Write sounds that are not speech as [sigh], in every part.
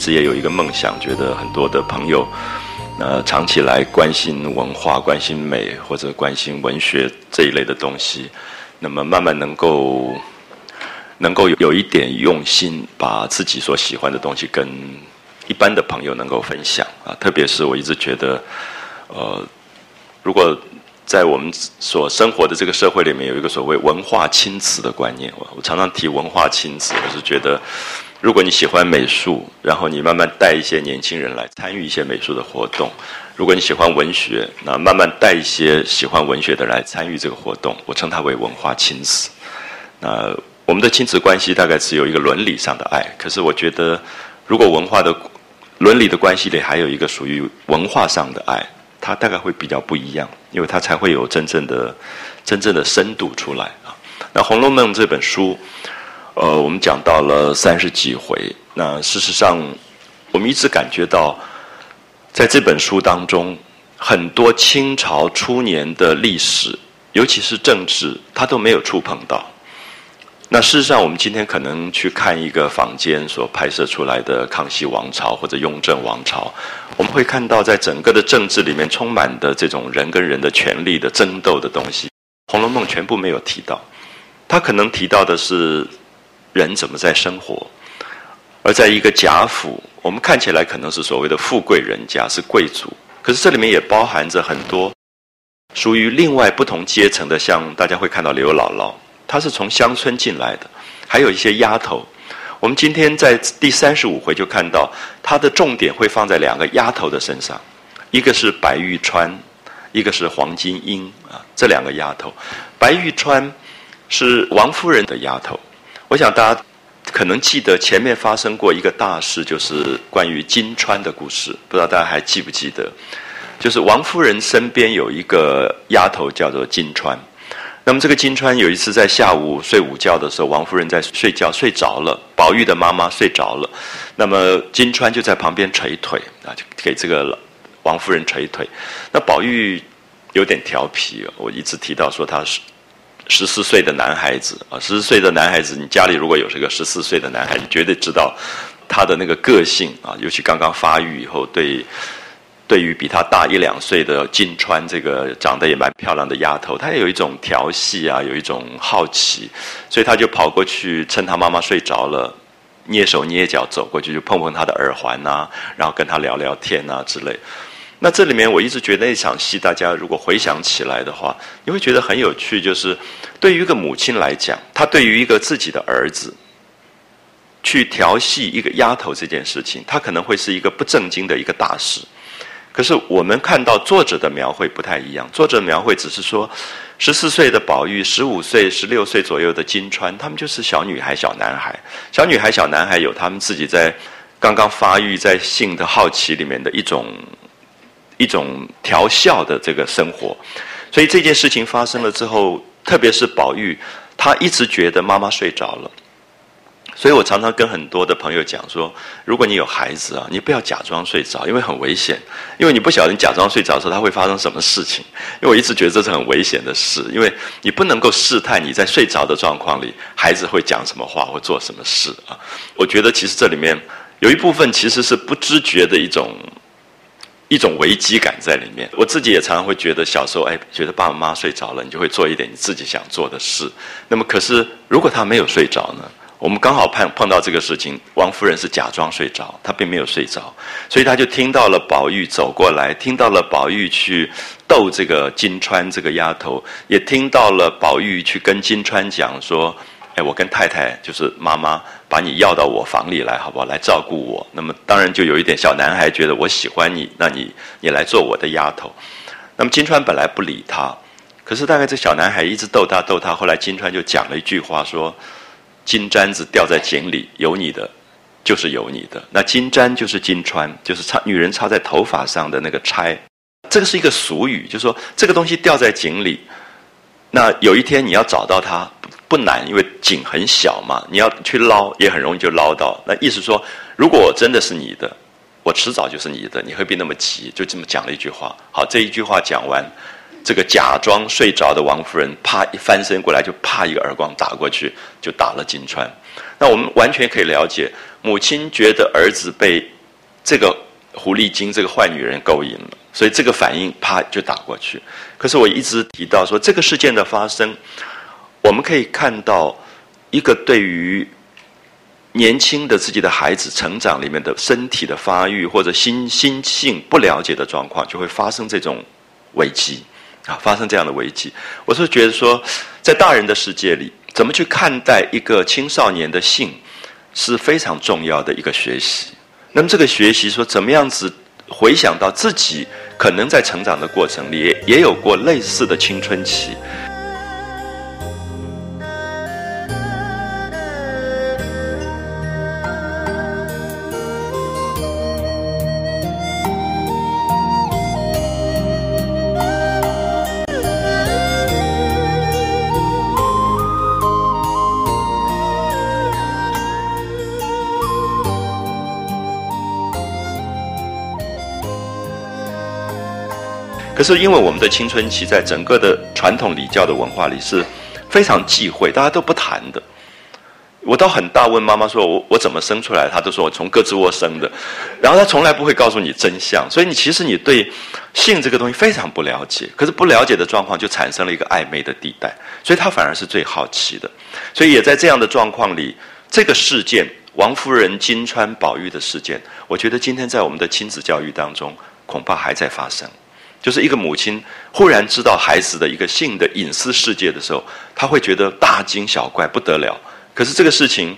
直也有一个梦想，觉得很多的朋友，呃，长期来关心文化、关心美或者关心文学这一类的东西，那么慢慢能够能够有一点用心，把自己所喜欢的东西跟一般的朋友能够分享啊。特别是我一直觉得，呃，如果在我们所生活的这个社会里面，有一个所谓文化亲子的观念，我我常常提文化亲子，我是觉得。如果你喜欢美术，然后你慢慢带一些年轻人来参与一些美术的活动；如果你喜欢文学，那慢慢带一些喜欢文学的来参与这个活动。我称它为文化亲子。那我们的亲子关系大概只有一个伦理上的爱，可是我觉得，如果文化的伦理的关系里还有一个属于文化上的爱，它大概会比较不一样，因为它才会有真正的、真正的深度出来啊。那《红楼梦》这本书。呃，我们讲到了三十几回。那事实上，我们一直感觉到，在这本书当中，很多清朝初年的历史，尤其是政治，他都没有触碰到。那事实上，我们今天可能去看一个坊间所拍摄出来的康熙王朝或者雍正王朝，我们会看到，在整个的政治里面充满的这种人跟人的权力的争斗的东西，《红楼梦》全部没有提到。他可能提到的是。人怎么在生活？而在一个贾府，我们看起来可能是所谓的富贵人家，是贵族。可是这里面也包含着很多属于另外不同阶层的，像大家会看到刘姥姥，她是从乡村进来的；还有一些丫头。我们今天在第三十五回就看到，她的重点会放在两个丫头的身上，一个是白玉川，一个是黄金英啊。这两个丫头，白玉川是王夫人的丫头。我想大家可能记得前面发生过一个大事，就是关于金钏的故事。不知道大家还记不记得？就是王夫人身边有一个丫头叫做金钏。那么这个金钏有一次在下午睡午觉的时候，王夫人在睡觉睡着了，宝玉的妈妈睡着了，那么金钏就在旁边捶腿啊，就给这个王夫人捶腿。那宝玉有点调皮，我一直提到说他是。十四岁的男孩子啊，十四岁的男孩子，你家里如果有这个十四岁的男孩子，绝对知道他的那个个性啊，尤其刚刚发育以后，对对于比他大一两岁的金川这个长得也蛮漂亮的丫头，他也有一种调戏啊，有一种好奇，所以他就跑过去，趁他妈妈睡着了，蹑手蹑脚走过去，就碰碰他的耳环呐，然后跟他聊聊天呐之类。那这里面我一直觉得那场戏，大家如果回想起来的话，你会觉得很有趣。就是对于一个母亲来讲，她对于一个自己的儿子去调戏一个丫头这件事情，她可能会是一个不正经的一个大事。可是我们看到作者的描绘不太一样，作者描绘只是说，十四岁的宝玉，十五岁、十六岁左右的金钏，他们就是小女孩、小男孩。小女孩、小男孩有他们自己在刚刚发育在性的好奇里面的一种。一种调笑的这个生活，所以这件事情发生了之后，特别是宝玉，他一直觉得妈妈睡着了。所以我常常跟很多的朋友讲说，如果你有孩子啊，你不要假装睡着，因为很危险，因为你不晓得你假装睡着的时候，他会发生什么事情。因为我一直觉得这是很危险的事，因为你不能够试探你在睡着的状况里，孩子会讲什么话或做什么事啊。我觉得其实这里面有一部分其实是不知觉的一种。一种危机感在里面，我自己也常常会觉得，小时候哎，觉得爸爸妈妈睡着了，你就会做一点你自己想做的事。那么，可是如果他没有睡着呢？我们刚好碰碰到这个事情，王夫人是假装睡着，她并没有睡着，所以她就听到了宝玉走过来，听到了宝玉去逗这个金钏这个丫头，也听到了宝玉去跟金钏讲说。我跟太太就是妈妈把你要到我房里来，好不好？来照顾我。那么当然就有一点小男孩觉得我喜欢你，那你你来做我的丫头。那么金钏本来不理他，可是大概这小男孩一直逗他逗他，后来金钏就讲了一句话说：“金簪子掉在井里，有你的就是有你的。那金簪就是金钏，就是插女人插在头发上的那个钗。这个是一个俗语，就是说这个东西掉在井里，那有一天你要找到它。”不难，因为井很小嘛，你要去捞也很容易就捞到。那意思说，如果我真的是你的，我迟早就是你的，你何必那么急？就这么讲了一句话。好，这一句话讲完，这个假装睡着的王夫人，啪一翻身过来，就啪一个耳光打过去，就打了金川。那我们完全可以了解，母亲觉得儿子被这个狐狸精、这个坏女人勾引了，所以这个反应啪就打过去。可是我一直提到说，这个事件的发生，我们可以看到一个对于年轻的自己的孩子成长里面的身体的发育或者心心性不了解的状况，就会发生这种危机。啊，发生这样的危机，我是觉得说，在大人的世界里，怎么去看待一个青少年的性，是非常重要的一个学习。那么这个学习说，怎么样子回想到自己可能在成长的过程里，也有过类似的青春期。可是，因为我们的青春期在整个的传统礼教的文化里是非常忌讳，大家都不谈的。我到很大问妈妈说：“我我怎么生出来？”她都说我从胳肢窝生的。然后她从来不会告诉你真相，所以你其实你对性这个东西非常不了解。可是不了解的状况就产生了一个暧昧的地带，所以她反而是最好奇的。所以也在这样的状况里，这个事件王夫人金川宝玉的事件，我觉得今天在我们的亲子教育当中恐怕还在发生。就是一个母亲忽然知道孩子的一个性的隐私世界的时候，她会觉得大惊小怪不得了。可是这个事情，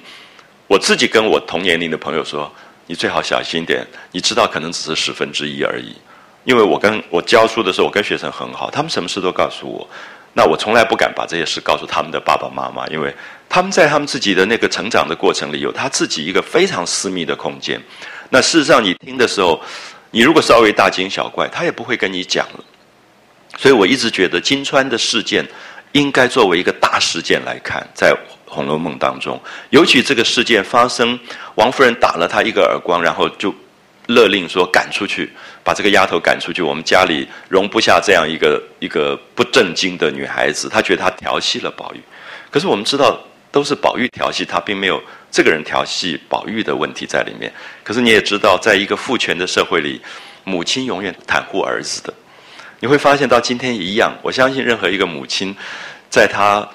我自己跟我同年龄的朋友说，你最好小心点。你知道，可能只是十分之一而已。因为我跟我教书的时候，我跟学生很好，他们什么事都告诉我。那我从来不敢把这些事告诉他们的爸爸妈妈，因为他们在他们自己的那个成长的过程里，有他自己一个非常私密的空间。那事实上，你听的时候。你如果稍微大惊小怪，他也不会跟你讲了。所以我一直觉得金川的事件应该作为一个大事件来看，在《红楼梦》当中，尤其这个事件发生，王夫人打了他一个耳光，然后就勒令说赶出去，把这个丫头赶出去。我们家里容不下这样一个一个不正经的女孩子，他觉得她调戏了宝玉。可是我们知道。都是宝玉调戏她，并没有这个人调戏宝玉的问题在里面。可是你也知道，在一个父权的社会里，母亲永远袒护儿子的。你会发现到今天一样，我相信任何一个母亲，在他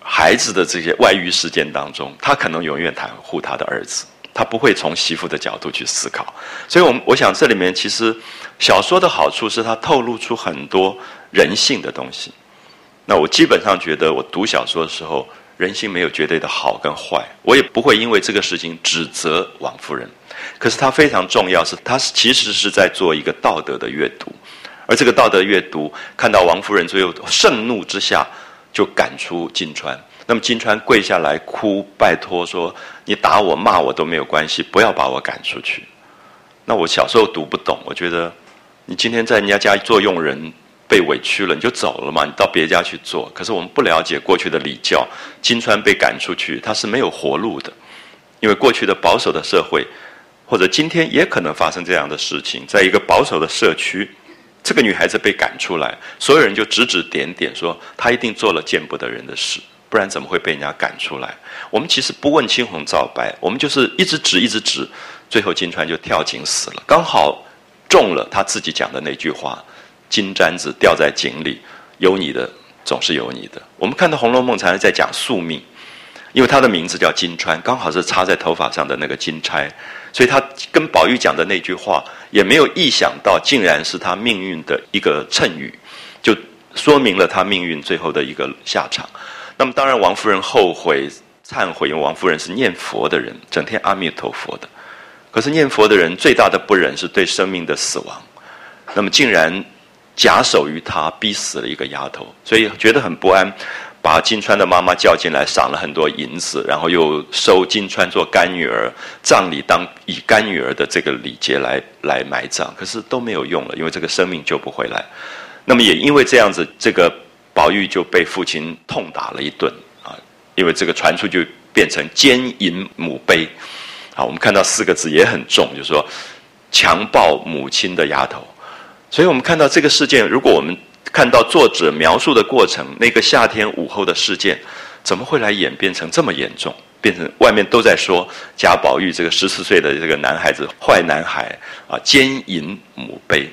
孩子的这些外遇事件当中，他可能永远袒护他的儿子，他不会从媳妇的角度去思考。所以，我们我想这里面其实小说的好处是它透露出很多人性的东西。那我基本上觉得，我读小说的时候。人心没有绝对的好跟坏，我也不会因为这个事情指责王夫人。可是她非常重要，是她其实是在做一个道德的阅读，而这个道德阅读，看到王夫人最后盛怒之下就赶出金钏，那么金钏跪下来哭，拜托说：“你打我骂我都没有关系，不要把我赶出去。”那我小时候读不懂，我觉得你今天在人家家做佣人。被委屈了，你就走了嘛？你到别家去做。可是我们不了解过去的礼教，金川被赶出去，他是没有活路的。因为过去的保守的社会，或者今天也可能发生这样的事情，在一个保守的社区，这个女孩子被赶出来，所有人就指指点点说她一定做了见不得人的事，不然怎么会被人家赶出来？我们其实不问青红皂白，我们就是一直指一直指，最后金川就跳井死了，刚好中了他自己讲的那句话。金簪子掉在井里，有你的总是有你的。我们看到《红楼梦》常常在讲宿命，因为他的名字叫金钏，刚好是插在头发上的那个金钗，所以他跟宝玉讲的那句话，也没有意想到，竟然是他命运的一个谶语，就说明了他命运最后的一个下场。那么，当然王夫人后悔忏悔，因为王夫人是念佛的人，整天阿弥陀佛的。可是念佛的人最大的不忍是对生命的死亡，那么竟然。假手于他，逼死了一个丫头，所以觉得很不安，把金钏的妈妈叫进来，赏了很多银子，然后又收金钏做干女儿，葬礼当以干女儿的这个礼节来来埋葬，可是都没有用了，因为这个生命救不回来。那么也因为这样子，这个宝玉就被父亲痛打了一顿啊，因为这个传出就变成奸淫母卑，啊，我们看到四个字也很重，就是说强暴母亲的丫头。所以我们看到这个事件，如果我们看到作者描述的过程，那个夏天午后的事件，怎么会来演变成这么严重？变成外面都在说贾宝玉这个十四岁的这个男孩子坏男孩啊，奸淫母卑，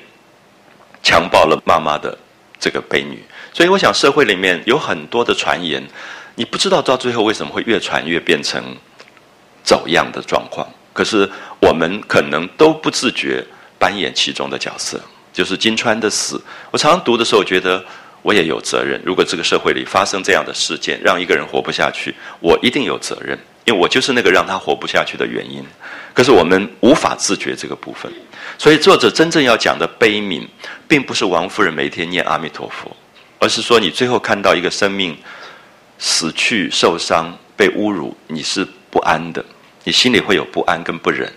强暴了妈妈的这个卑女。所以我想社会里面有很多的传言，你不知道到最后为什么会越传越变成走样的状况。可是我们可能都不自觉扮演其中的角色。就是金川的死，我常常读的时候觉得我也有责任。如果这个社会里发生这样的事件，让一个人活不下去，我一定有责任，因为我就是那个让他活不下去的原因。可是我们无法自觉这个部分，所以作者真正要讲的悲悯，并不是王夫人每天念阿弥陀佛，而是说你最后看到一个生命死去、受伤、被侮辱，你是不安的，你心里会有不安跟不忍。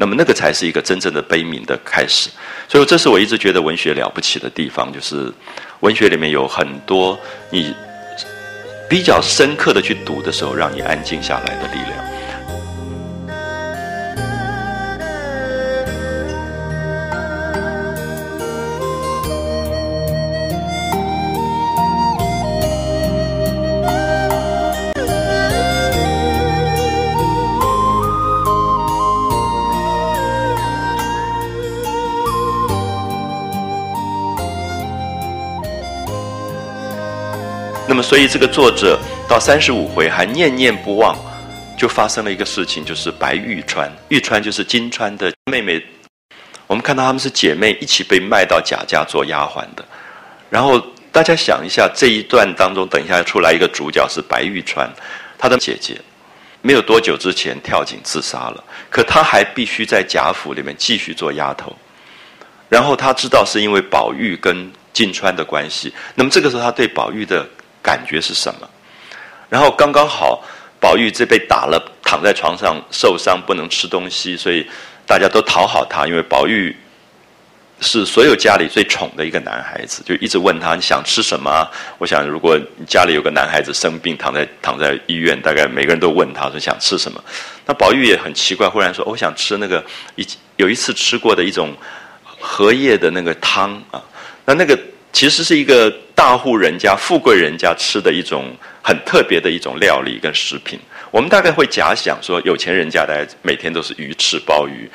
那么那个才是一个真正的悲悯的开始，所以这是我一直觉得文学了不起的地方，就是文学里面有很多你比较深刻的去读的时候，让你安静下来的力量。所以这个作者到三十五回还念念不忘，就发生了一个事情，就是白玉川，玉川就是金川的妹妹。我们看到他们是姐妹，一起被卖到贾家做丫鬟的。然后大家想一下，这一段当中，等一下出来一个主角是白玉川，她的姐姐，没有多久之前跳井自杀了，可她还必须在贾府里面继续做丫头。然后她知道是因为宝玉跟金川的关系，那么这个时候她对宝玉的。感觉是什么？然后刚刚好，宝玉这被打了，躺在床上受伤，不能吃东西，所以大家都讨好他。因为宝玉是所有家里最宠的一个男孩子，就一直问他你想吃什么？我想，如果你家里有个男孩子生病，躺在躺在医院，大概每个人都问他说想吃什么。那宝玉也很奇怪，忽然说我想吃那个一有一次吃过的一种荷叶的那个汤啊。那那个。其实是一个大户人家、富贵人家吃的一种很特别的一种料理跟食品。我们大概会假想说，有钱人家大概每天都是鱼翅鲍鱼。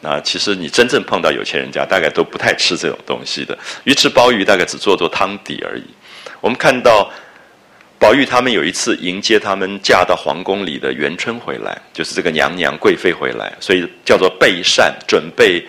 那其实你真正碰到有钱人家，大概都不太吃这种东西的。鱼翅鲍鱼大概只做做汤底而已。我们看到宝玉他们有一次迎接他们嫁到皇宫里的元春回来，就是这个娘娘贵妃回来，所以叫做备膳，准备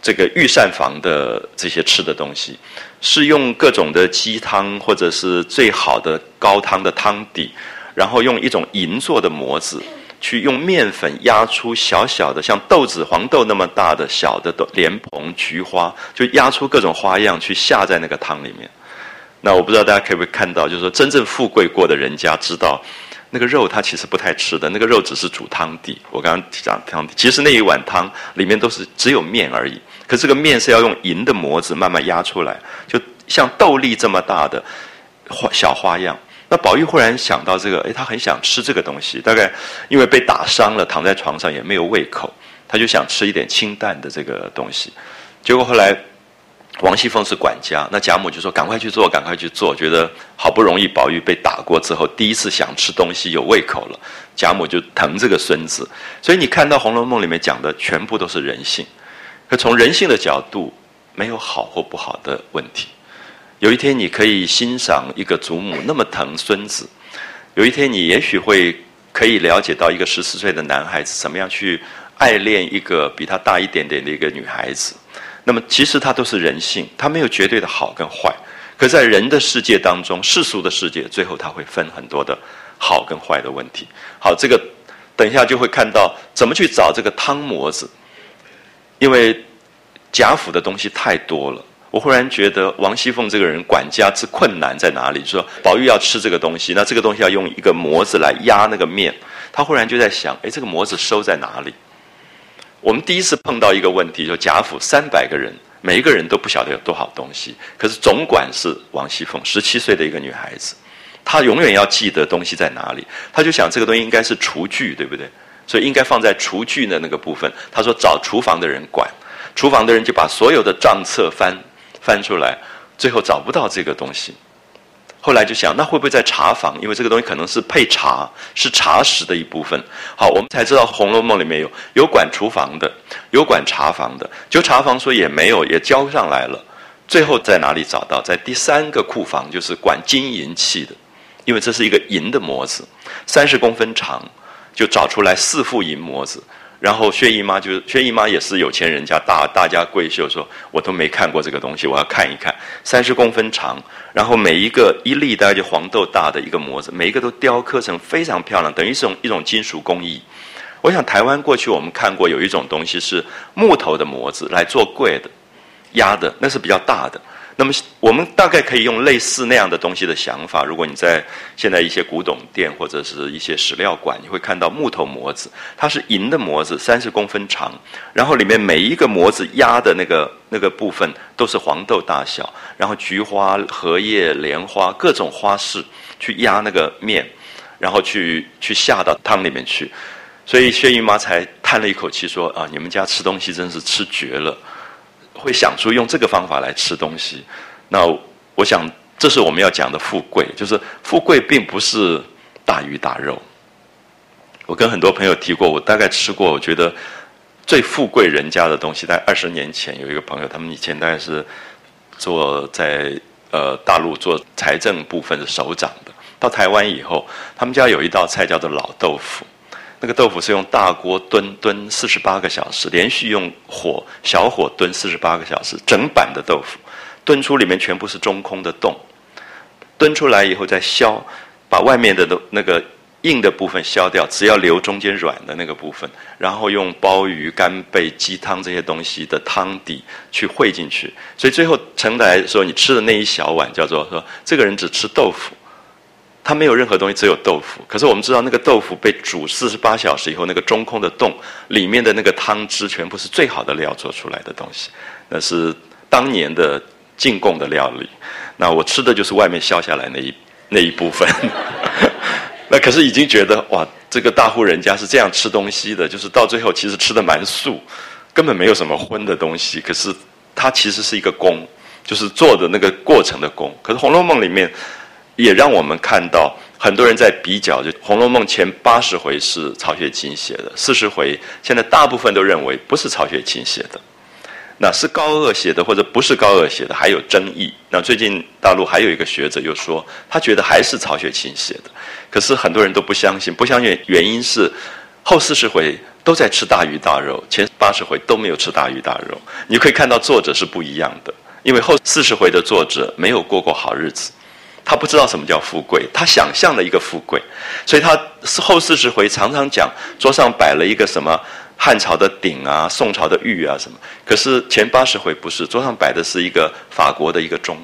这个御膳房的这些吃的东西。是用各种的鸡汤，或者是最好的高汤的汤底，然后用一种银做的模子，去用面粉压出小小的像豆子、黄豆那么大的小的莲蓬、菊花，就压出各种花样去下在那个汤里面。那我不知道大家可不可以看到，就是说真正富贵过的人家知道，那个肉他其实不太吃的，那个肉只是煮汤底。我刚刚讲汤底，其实那一碗汤里面都是只有面而已。可是这个面是要用银的模子慢慢压出来，就像豆粒这么大的花小花样。那宝玉忽然想到这个，哎，他很想吃这个东西。大概因为被打伤了，躺在床上也没有胃口，他就想吃一点清淡的这个东西。结果后来王熙凤是管家，那贾母就说：“赶快去做，赶快去做。”觉得好不容易宝玉被打过之后，第一次想吃东西有胃口了，贾母就疼这个孙子。所以你看到《红楼梦》里面讲的全部都是人性。可从人性的角度，没有好或不好的问题。有一天你可以欣赏一个祖母那么疼孙子，有一天你也许会可以了解到一个十四岁的男孩子怎么样去爱恋一个比他大一点点的一个女孩子。那么其实他都是人性，他没有绝对的好跟坏。可在人的世界当中，世俗的世界，最后他会分很多的好跟坏的问题。好，这个等一下就会看到怎么去找这个汤模子。因为贾府的东西太多了，我忽然觉得王熙凤这个人管家之困难在哪里？说宝玉要吃这个东西，那这个东西要用一个模子来压那个面，他忽然就在想：哎，这个模子收在哪里？我们第一次碰到一个问题，就贾府三百个人，每一个人都不晓得有多少东西，可是总管是王熙凤，十七岁的一个女孩子，她永远要记得东西在哪里，她就想这个东西应该是厨具，对不对？所以应该放在厨具的那个部分。她说找厨房的人管，厨房的人就把所有的账册翻翻出来，最后找不到这个东西。后来就想，那会不会在茶房？因为这个东西可能是配茶，是茶食的一部分。好，我们才知道《红楼梦》里面有有管厨房的，有管茶房的。就茶房说也没有，也交上来了。最后在哪里找到？在第三个库房，就是管金银器的，因为这是一个银的模子，三十公分长，就找出来四副银模子。然后薛姨妈就是薛姨妈也是有钱人家大大家闺秀，说我都没看过这个东西，我要看一看。三十公分长，然后每一个一粒大概就黄豆大的一个模子，每一个都雕刻成非常漂亮，等于是一种金属工艺。我想台湾过去我们看过有一种东西是木头的模子来做柜的压的，那是比较大的。那么我们大概可以用类似那样的东西的想法。如果你在现在一些古董店或者是一些史料馆，你会看到木头模子，它是银的模子，三十公分长，然后里面每一个模子压的那个那个部分都是黄豆大小，然后菊花、荷叶、莲花各种花式去压那个面，然后去去下到汤里面去。所以薛姨妈才叹了一口气说：“啊，你们家吃东西真是吃绝了。”会想出用这个方法来吃东西，那我想这是我们要讲的富贵，就是富贵并不是大鱼大肉。我跟很多朋友提过，我大概吃过，我觉得最富贵人家的东西，在二十年前有一个朋友，他们以前大概是做在呃大陆做财政部分的首长的，到台湾以后，他们家有一道菜叫做老豆腐。那个豆腐是用大锅炖炖四十八个小时，连续用火小火炖四十八个小时，整板的豆腐炖出里面全部是中空的洞，炖出来以后再削，把外面的那个硬的部分削掉，只要留中间软的那个部分，然后用鲍鱼、干贝、鸡汤这些东西的汤底去烩进去，所以最后盛来说你吃的那一小碗叫做说这个人只吃豆腐。它没有任何东西，只有豆腐。可是我们知道，那个豆腐被煮四十八小时以后，那个中空的洞里面的那个汤汁，全部是最好的料做出来的东西。那是当年的进贡的料理。那我吃的就是外面削下来那一 [laughs] 那一部分。[laughs] 那可是已经觉得哇，这个大户人家是这样吃东西的，就是到最后其实吃的蛮素，根本没有什么荤的东西。可是它其实是一个功，就是做的那个过程的功。可是《红楼梦》里面。也让我们看到很多人在比较，就《红楼梦》前八十回是曹雪芹写的，四十回现在大部分都认为不是曹雪芹写的，那是高鹗写的，或者不是高鹗写的，还有争议。那最近大陆还有一个学者又说，他觉得还是曹雪芹写的，可是很多人都不相信，不相信原因是后四十回都在吃大鱼大肉，前八十回都没有吃大鱼大肉。你可以看到作者是不一样的，因为后四十回的作者没有过过好日子。他不知道什么叫富贵，他想象了一个富贵，所以他后四十回常常讲桌上摆了一个什么汉朝的鼎啊、宋朝的玉啊什么。可是前八十回不是，桌上摆的是一个法国的一个钟，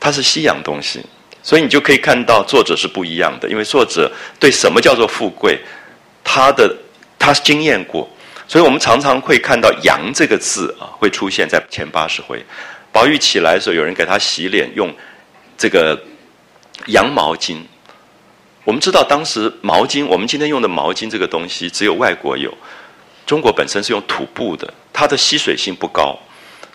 它是西洋东西，所以你就可以看到作者是不一样的，因为作者对什么叫做富贵，他的他经验过，所以我们常常会看到“洋”这个字啊会出现在前八十回。宝玉起来的时候，有人给他洗脸用。这个羊毛巾，我们知道当时毛巾，我们今天用的毛巾这个东西只有外国有，中国本身是用土布的，它的吸水性不高，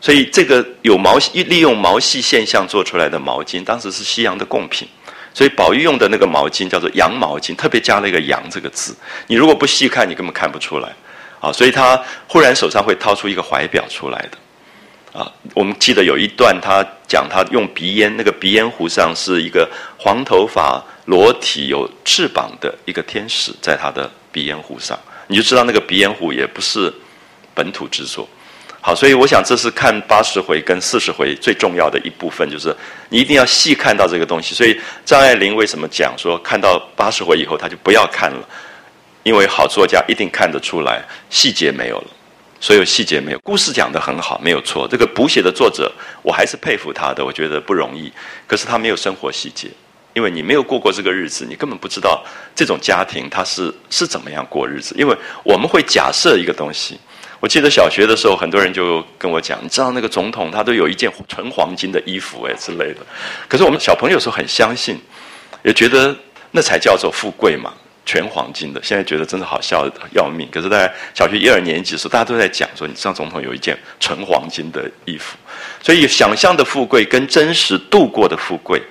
所以这个有毛利用毛细现象做出来的毛巾，当时是西洋的贡品，所以宝玉用的那个毛巾叫做羊毛巾，特别加了一个“羊”这个字，你如果不细看，你根本看不出来，啊，所以他忽然手上会掏出一个怀表出来的。啊，我们记得有一段，他讲他用鼻烟，那个鼻烟壶上是一个黄头发、裸体、有翅膀的一个天使，在他的鼻烟壶上，你就知道那个鼻烟壶也不是本土制作。好，所以我想这是看八十回跟四十回最重要的一部分，就是你一定要细看到这个东西。所以张爱玲为什么讲说，看到八十回以后他就不要看了，因为好作家一定看得出来细节没有了。所有细节没有，故事讲得很好，没有错。这个补写的作者，我还是佩服他的，我觉得不容易。可是他没有生活细节，因为你没有过过这个日子，你根本不知道这种家庭他是是怎么样过日子。因为我们会假设一个东西。我记得小学的时候，很多人就跟我讲，你知道那个总统他都有一件纯黄金的衣服哎之类的。可是我们小朋友时候很相信，也觉得那才叫做富贵嘛。全黄金的，现在觉得真的好笑要命。可是，在小学一二年级的时候，大家都在讲说，你上总统有一件纯黄金的衣服。所以，想象的富贵跟真实度过的富贵，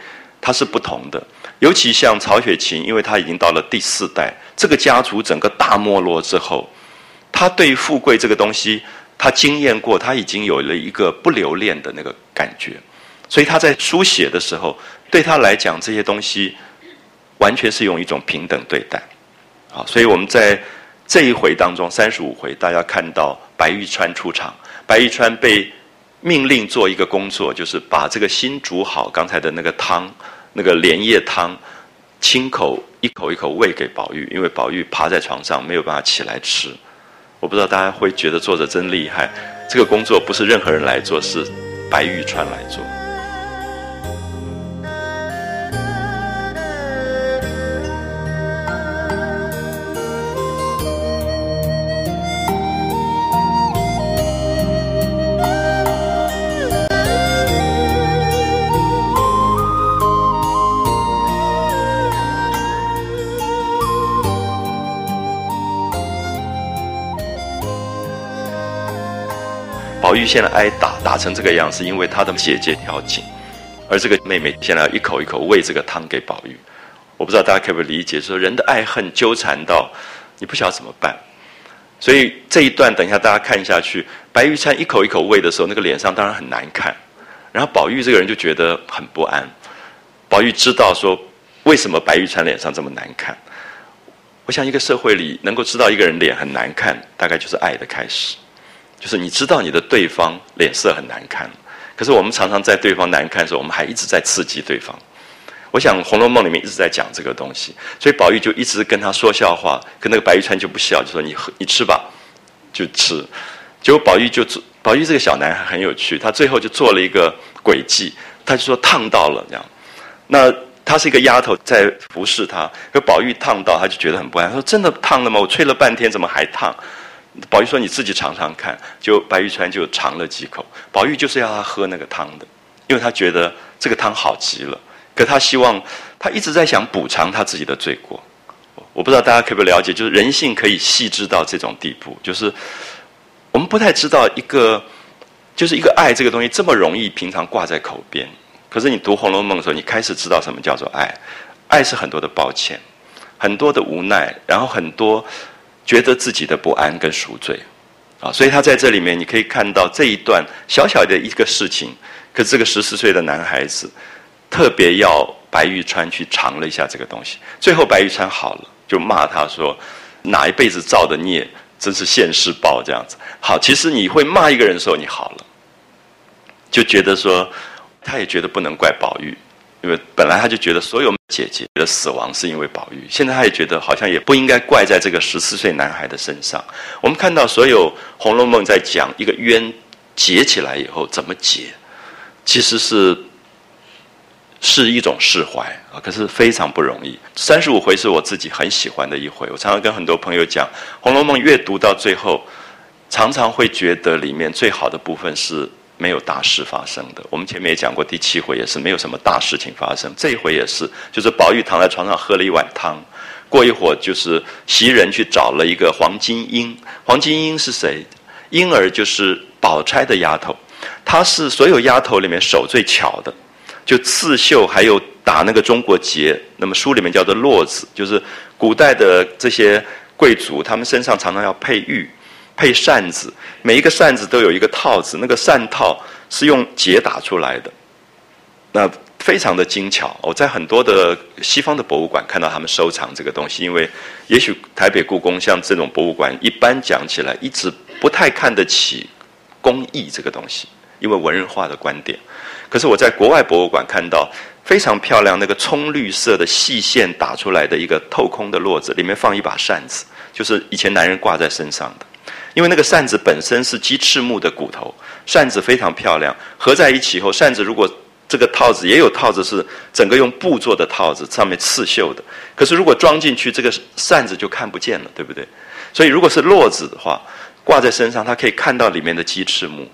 它是不同的。尤其像曹雪芹，因为他已经到了第四代，这个家族整个大没落之后，他对富贵这个东西，他经验过，他已经有了一个不留恋的那个感觉。所以他在书写的时候，对他来讲，这些东西。完全是用一种平等对待，好，所以我们在这一回当中，三十五回，大家看到白玉川出场，白玉川被命令做一个工作，就是把这个新煮好刚才的那个汤，那个莲叶汤，亲口一口一口喂给宝玉，因为宝玉趴在床上没有办法起来吃。我不知道大家会觉得作者真厉害，这个工作不是任何人来做，是白玉川来做。宝玉现在挨打，打成这个样，是因为他的姐姐调情，而这个妹妹现在要一口一口喂这个汤给宝玉。我不知道大家可不可以理解，说人的爱恨纠缠到你不晓得怎么办。所以这一段等一下大家看下去，白玉钗一口一口喂的时候，那个脸上当然很难看。然后宝玉这个人就觉得很不安。宝玉知道说为什么白玉钗脸上这么难看。我想一个社会里能够知道一个人脸很难看，大概就是爱的开始。就是你知道你的对方脸色很难看，可是我们常常在对方难看的时候，我们还一直在刺激对方。我想《红楼梦》里面一直在讲这个东西，所以宝玉就一直跟他说笑话，跟那个白玉川就不笑，就说你喝你吃吧，就吃。结果宝玉就做，宝玉这个小男孩很有趣，他最后就做了一个诡计，他就说烫到了这样。那他是一个丫头在服侍他，可宝玉烫到，他就觉得很不安，说真的烫了吗？我吹了半天，怎么还烫？宝玉说：“你自己尝尝看。”就白玉川就尝了几口。宝玉就是要他喝那个汤的，因为他觉得这个汤好极了。可他希望，他一直在想补偿他自己的罪过。我不知道大家可不可以了解，就是人性可以细致到这种地步，就是我们不太知道一个，就是一个爱这个东西这么容易平常挂在口边。可是你读《红楼梦》的时候，你开始知道什么叫做爱。爱是很多的抱歉，很多的无奈，然后很多。觉得自己的不安跟赎罪，啊，所以他在这里面你可以看到这一段小小的一个事情，可这个十四岁的男孩子特别要白玉川去尝了一下这个东西，最后白玉川好了，就骂他说：“哪一辈子造的孽，真是现世报这样子。”好，其实你会骂一个人的时候，你好了，就觉得说，他也觉得不能怪宝玉。因为本来他就觉得所有姐姐的死亡是因为宝玉，现在他也觉得好像也不应该怪在这个十四岁男孩的身上。我们看到所有《红楼梦》在讲一个冤结起来以后怎么解，其实是是一种释怀啊，可是非常不容易。三十五回是我自己很喜欢的一回，我常常跟很多朋友讲，《红楼梦》阅读到最后，常常会觉得里面最好的部分是。没有大事发生的，我们前面也讲过，第七回也是没有什么大事情发生。这一回也是，就是宝玉躺在床上喝了一碗汤，过一会儿就是袭人去找了一个黄金英。黄金英是谁？婴儿就是宝钗的丫头，她是所有丫头里面手最巧的，就刺绣还有打那个中国结。那么书里面叫做络子，就是古代的这些贵族，他们身上常常要佩玉。配扇子，每一个扇子都有一个套子，那个扇套是用结打出来的，那非常的精巧。我在很多的西方的博物馆看到他们收藏这个东西，因为也许台北故宫像这种博物馆，一般讲起来一直不太看得起工艺这个东西，因为文人画的观点。可是我在国外博物馆看到非常漂亮那个葱绿色的细线打出来的一个透空的络子，里面放一把扇子，就是以前男人挂在身上的。因为那个扇子本身是鸡翅木的骨头，扇子非常漂亮。合在一起以后，扇子如果这个套子也有套子是整个用布做的套子，上面刺绣的。可是如果装进去，这个扇子就看不见了，对不对？所以如果是络子的话，挂在身上，它可以看到里面的鸡翅木。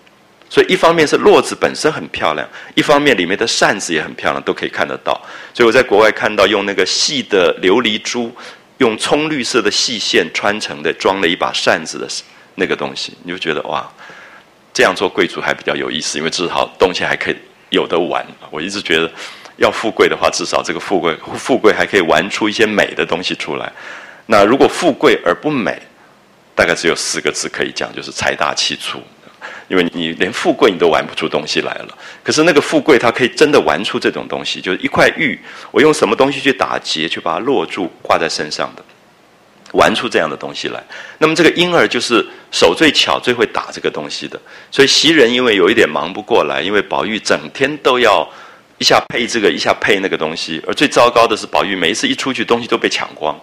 所以一方面是络子本身很漂亮，一方面里面的扇子也很漂亮，都可以看得到。所以我在国外看到用那个细的琉璃珠。用葱绿色的细线穿成的，装了一把扇子的那个东西，你就觉得哇，这样做贵族还比较有意思，因为至少东西还可以有的玩。我一直觉得，要富贵的话，至少这个富贵富贵还可以玩出一些美的东西出来。那如果富贵而不美，大概只有四个字可以讲，就是财大气粗。因为你连富贵你都玩不出东西来了，可是那个富贵它可以真的玩出这种东西，就是一块玉，我用什么东西去打结，去把它落住，挂在身上的，玩出这样的东西来。那么这个婴儿就是手最巧、最会打这个东西的。所以袭人因为有一点忙不过来，因为宝玉整天都要一下配这个，一下配那个东西，而最糟糕的是宝玉每一次一出去，东西都被抢光。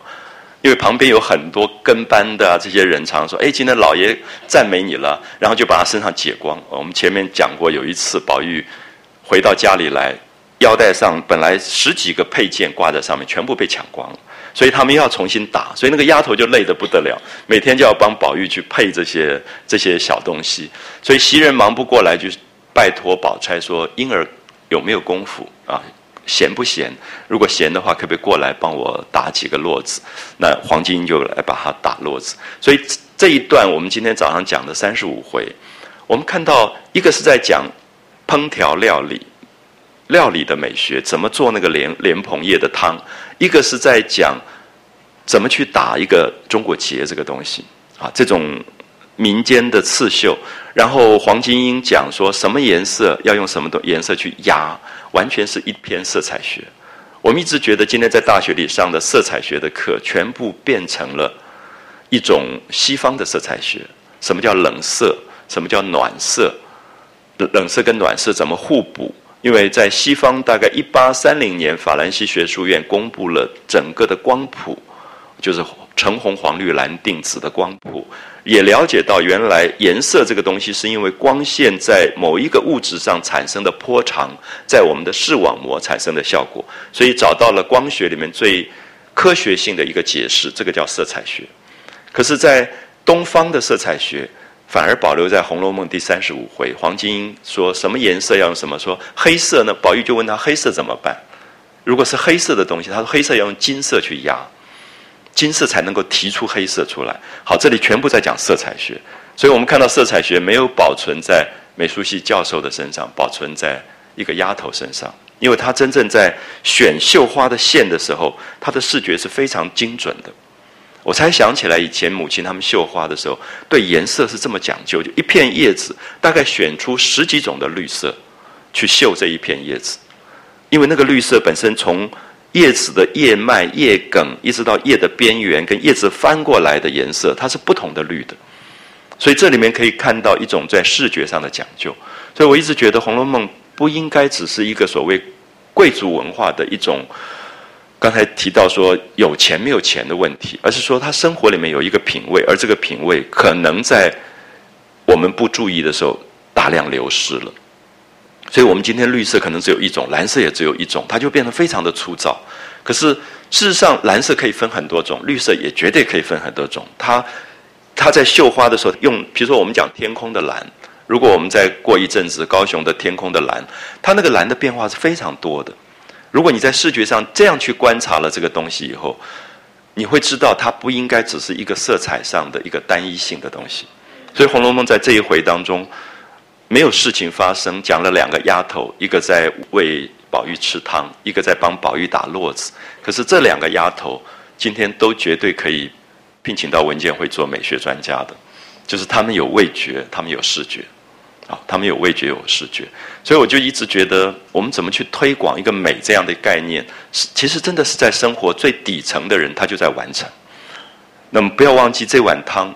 因为旁边有很多跟班的这些人，常说：“哎，今天老爷赞美你了。”然后就把他身上解光。我们前面讲过，有一次宝玉回到家里来，腰带上本来十几个配件挂在上面，全部被抢光了。所以他们又要重新打，所以那个丫头就累得不得了，每天就要帮宝玉去配这些这些小东西。所以袭人忙不过来，就拜托宝钗说：“婴儿有没有功夫啊？”闲不闲？如果闲的话，可不可以过来帮我打几个络子？那黄金就来把他打络子。所以这一段我们今天早上讲的三十五回，我们看到一个是在讲烹调料理、料理的美学，怎么做那个莲莲蓬叶的汤；一个是在讲怎么去打一个中国结这个东西啊，这种民间的刺绣。然后黄金英讲说什么颜色要用什么的颜色去压。完全是一篇色彩学。我们一直觉得，今天在大学里上的色彩学的课，全部变成了一种西方的色彩学。什么叫冷色？什么叫暖色？冷色跟暖色怎么互补？因为在西方，大概一八三零年，法兰西学术院公布了整个的光谱，就是橙红黄绿蓝靛紫的光谱。也了解到，原来颜色这个东西是因为光线在某一个物质上产生的波长，在我们的视网膜产生的效果，所以找到了光学里面最科学性的一个解释，这个叫色彩学。可是，在东方的色彩学反而保留在《红楼梦》第三十五回，黄金说什么颜色要用什么？说黑色呢？宝玉就问他黑色怎么办？如果是黑色的东西，他说黑色要用金色去压。金色才能够提出黑色出来。好，这里全部在讲色彩学，所以我们看到色彩学没有保存在美术系教授的身上，保存在一个丫头身上，因为她真正在选绣花的线的时候，她的视觉是非常精准的。我才想起来，以前母亲他们绣花的时候，对颜色是这么讲究，就一片叶子大概选出十几种的绿色去绣这一片叶子，因为那个绿色本身从叶子的叶脉、叶梗，一直到叶的边缘，跟叶子翻过来的颜色，它是不同的绿的。所以这里面可以看到一种在视觉上的讲究。所以我一直觉得《红楼梦》不应该只是一个所谓贵族文化的一种，刚才提到说有钱没有钱的问题，而是说他生活里面有一个品味，而这个品味可能在我们不注意的时候大量流失了。所以我们今天绿色可能只有一种，蓝色也只有一种，它就变得非常的粗糙。可是事实上，蓝色可以分很多种，绿色也绝对可以分很多种。它它在绣花的时候用，比如说我们讲天空的蓝，如果我们再过一阵子，高雄的天空的蓝，它那个蓝的变化是非常多的。如果你在视觉上这样去观察了这个东西以后，你会知道它不应该只是一个色彩上的一个单一性的东西。所以《红楼梦》在这一回当中。没有事情发生，讲了两个丫头，一个在喂宝玉吃汤，一个在帮宝玉打络子。可是这两个丫头今天都绝对可以聘请到文件会做美学专家的，就是他们有味觉，他们有视觉，啊，他们有味觉有视觉。所以我就一直觉得，我们怎么去推广一个美这样的概念，是其实真的是在生活最底层的人他就在完成。那么不要忘记这碗汤。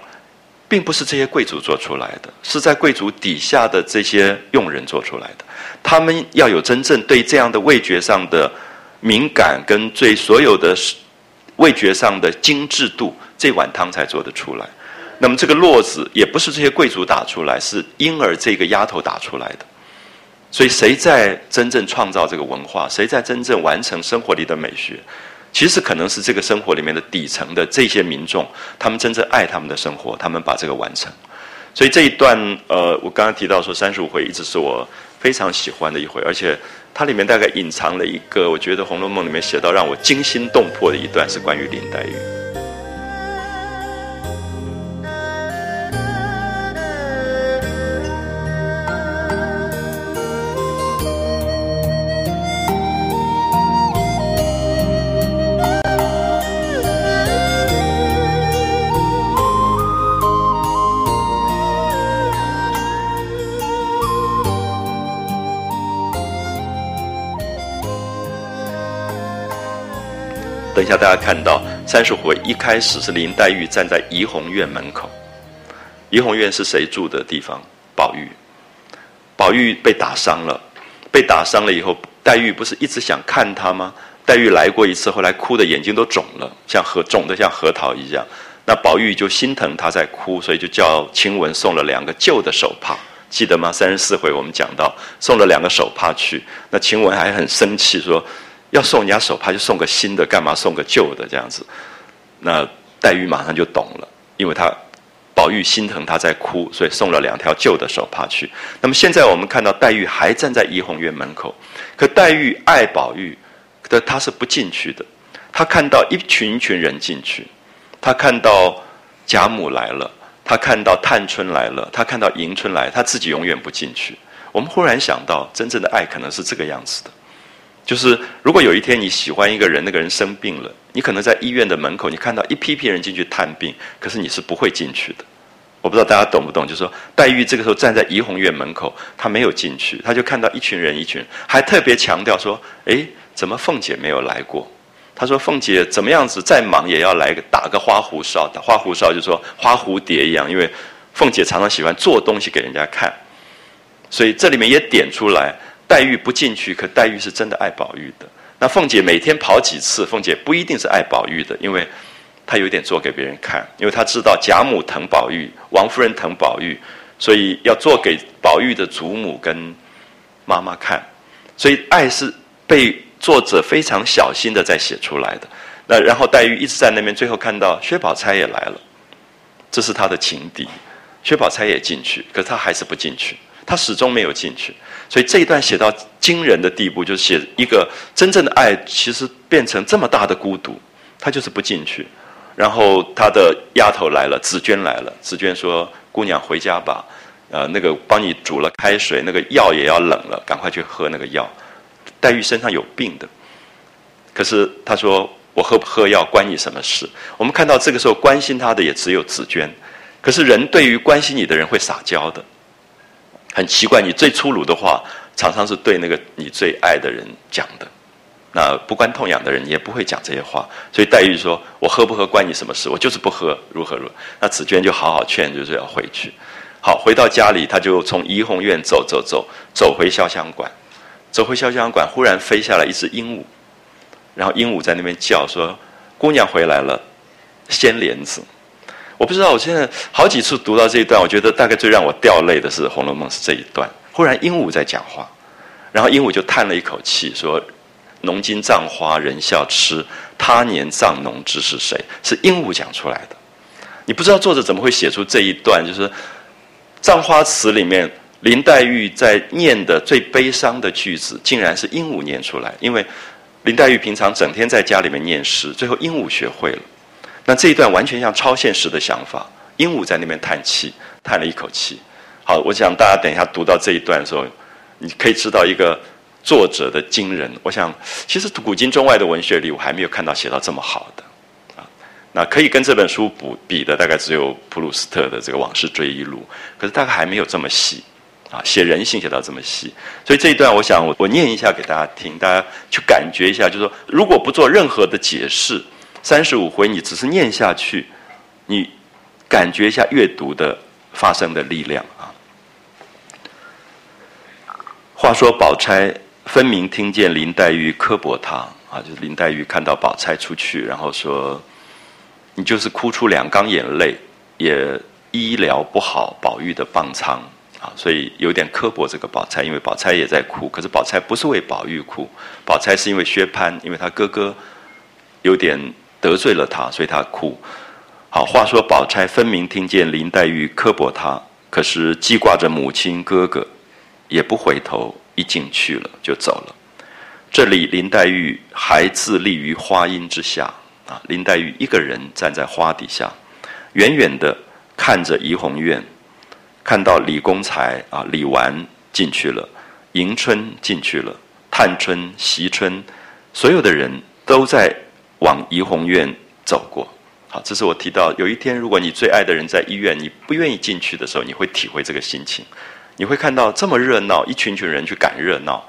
并不是这些贵族做出来的，是在贵族底下的这些佣人做出来的。他们要有真正对这样的味觉上的敏感，跟对所有的味觉上的精致度，这碗汤才做得出来。那么这个络子也不是这些贵族打出来，是婴儿这个丫头打出来的。所以谁在真正创造这个文化？谁在真正完成生活里的美学？其实可能是这个生活里面的底层的这些民众，他们真正爱他们的生活，他们把这个完成。所以这一段，呃，我刚刚提到说三十五回一直是我非常喜欢的一回，而且它里面大概隐藏了一个，我觉得《红楼梦》里面写到让我惊心动魄的一段，是关于林黛玉。等一下大家看到三十回一开始是林黛玉站在怡红院门口，怡红院是谁住的地方？宝玉，宝玉被打伤了，被打伤了以后，黛玉不是一直想看他吗？黛玉来过一次，后来哭的眼睛都肿了，像核肿的像核桃一样。那宝玉就心疼她在哭，所以就叫晴雯送了两个旧的手帕，记得吗？三十四回我们讲到送了两个手帕去，那晴雯还很生气，说要送人家手帕就送个新的，干嘛送个旧的这样子？那黛玉马上就懂了，因为她。宝玉心疼她在哭，所以送了两条旧的手帕去。那么现在我们看到黛玉还站在怡红院门口，可黛玉爱宝玉，可她是不进去的。她看到一群一群人进去，她看到贾母来了，她看到探春来了，她看到迎春来，她自己永远不进去。我们忽然想到，真正的爱可能是这个样子的，就是如果有一天你喜欢一个人，那个人生病了，你可能在医院的门口，你看到一批批人进去探病，可是你是不会进去的。我不知道大家懂不懂，就是说，黛玉这个时候站在怡红院门口，她没有进去，她就看到一群人，一群人，还特别强调说：“哎，怎么凤姐没有来过？”她说：“凤姐怎么样子，再忙也要来个打个花胡哨。打花胡哨就说花蝴蝶一样，因为凤姐常常喜欢做东西给人家看，所以这里面也点出来，黛玉不进去，可黛玉是真的爱宝玉的。那凤姐每天跑几次，凤姐不一定是爱宝玉的，因为。”她有点做给别人看，因为她知道贾母疼宝玉，王夫人疼宝玉，所以要做给宝玉的祖母跟妈妈看。所以爱是被作者非常小心的在写出来的。那然后黛玉一直在那边，最后看到薛宝钗也来了，这是他的情敌。薛宝钗也进去，可她还是不进去，他始终没有进去。所以这一段写到惊人的地步，就是写一个真正的爱，其实变成这么大的孤独，他就是不进去。然后他的丫头来了，紫娟来了。紫娟说：“姑娘回家吧，呃，那个帮你煮了开水，那个药也要冷了，赶快去喝那个药。”黛玉身上有病的，可是她说：“我喝不喝药关你什么事？”我们看到这个时候关心她的也只有紫娟。可是人对于关心你的人会撒娇的，很奇怪，你最粗鲁的话常常是对那个你最爱的人讲的。那不关痛痒的人也不会讲这些话，所以黛玉说：“我喝不喝关你什么事？我就是不喝，如何如何？”那紫娟就好好劝，就是要回去。好，回到家里，他就从怡红院走走走，走回潇湘馆。走回潇湘馆，忽然飞下来一只鹦鹉，然后鹦鹉在那边叫说：“姑娘回来了，掀帘子。”我不知道，我现在好几次读到这一段，我觉得大概最让我掉泪的是《红楼梦》是这一段。忽然鹦鹉在讲话，然后鹦鹉就叹了一口气说。浓金葬花人笑痴，他年葬侬知是谁？是鹦鹉讲出来的。你不知道作者怎么会写出这一段？就是《葬花词》里面林黛玉在念的最悲伤的句子，竟然是鹦鹉念出来。因为林黛玉平常整天在家里面念诗，最后鹦鹉学会了。那这一段完全像超现实的想法。鹦鹉在那边叹气，叹了一口气。好，我想大家等一下读到这一段的时候，你可以知道一个。作者的惊人，我想，其实古今中外的文学里，我还没有看到写到这么好的，啊，那可以跟这本书补比的，大概只有普鲁斯特的这个《往事追忆录》，可是大概还没有这么细，啊，写人性写到这么细，所以这一段，我想我我念一下给大家听，大家去感觉一下，就是说，如果不做任何的解释，三十五回你只是念下去，你感觉一下阅读的发生的力量啊。话说宝钗。分明听见林黛玉刻薄他啊，就是林黛玉看到宝钗出去，然后说：“你就是哭出两缸眼泪，也医疗不好宝玉的棒疮啊。”所以有点刻薄这个宝钗，因为宝钗也在哭。可是宝钗不是为宝玉哭，宝钗是因为薛蟠，因为他哥哥有点得罪了他，所以他哭。好，话说宝钗分明听见林黛玉刻薄他，可是记挂着母亲哥哥，也不回头。一进去了就走了。这里林黛玉还自立于花荫之下啊，林黛玉一个人站在花底下，远远的看着怡红院，看到李公才啊、李纨进去了，迎春进去了，探春、惜春，所有的人都在往怡红院走过。好，这是我提到，有一天如果你最爱的人在医院，你不愿意进去的时候，你会体会这个心情。你会看到这么热闹，一群群人去赶热闹，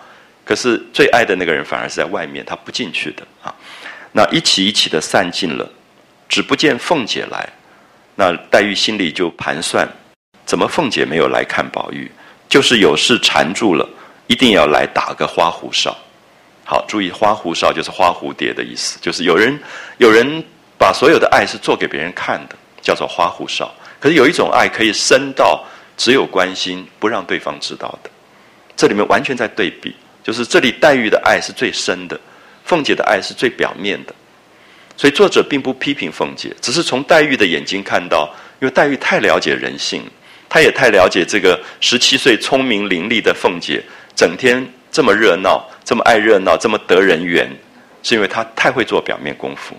可是最爱的那个人反而是在外面，他不进去的啊。那一起一起的散尽了，只不见凤姐来。那黛玉心里就盘算：怎么凤姐没有来看宝玉？就是有事缠住了，一定要来打个花胡哨。好，注意花胡哨就是花蝴蝶的意思，就是有人有人把所有的爱是做给别人看的，叫做花胡哨。可是有一种爱可以深到只有关心，不让对方知道的。这里面完全在对比，就是这里黛玉的爱是最深的，凤姐的爱是最表面的。所以作者并不批评凤姐，只是从黛玉的眼睛看到，因为黛玉太了解人性。她也太了解这个十七岁聪明伶俐的凤姐，整天这么热闹，这么爱热闹，这么得人缘，是因为她太会做表面功夫。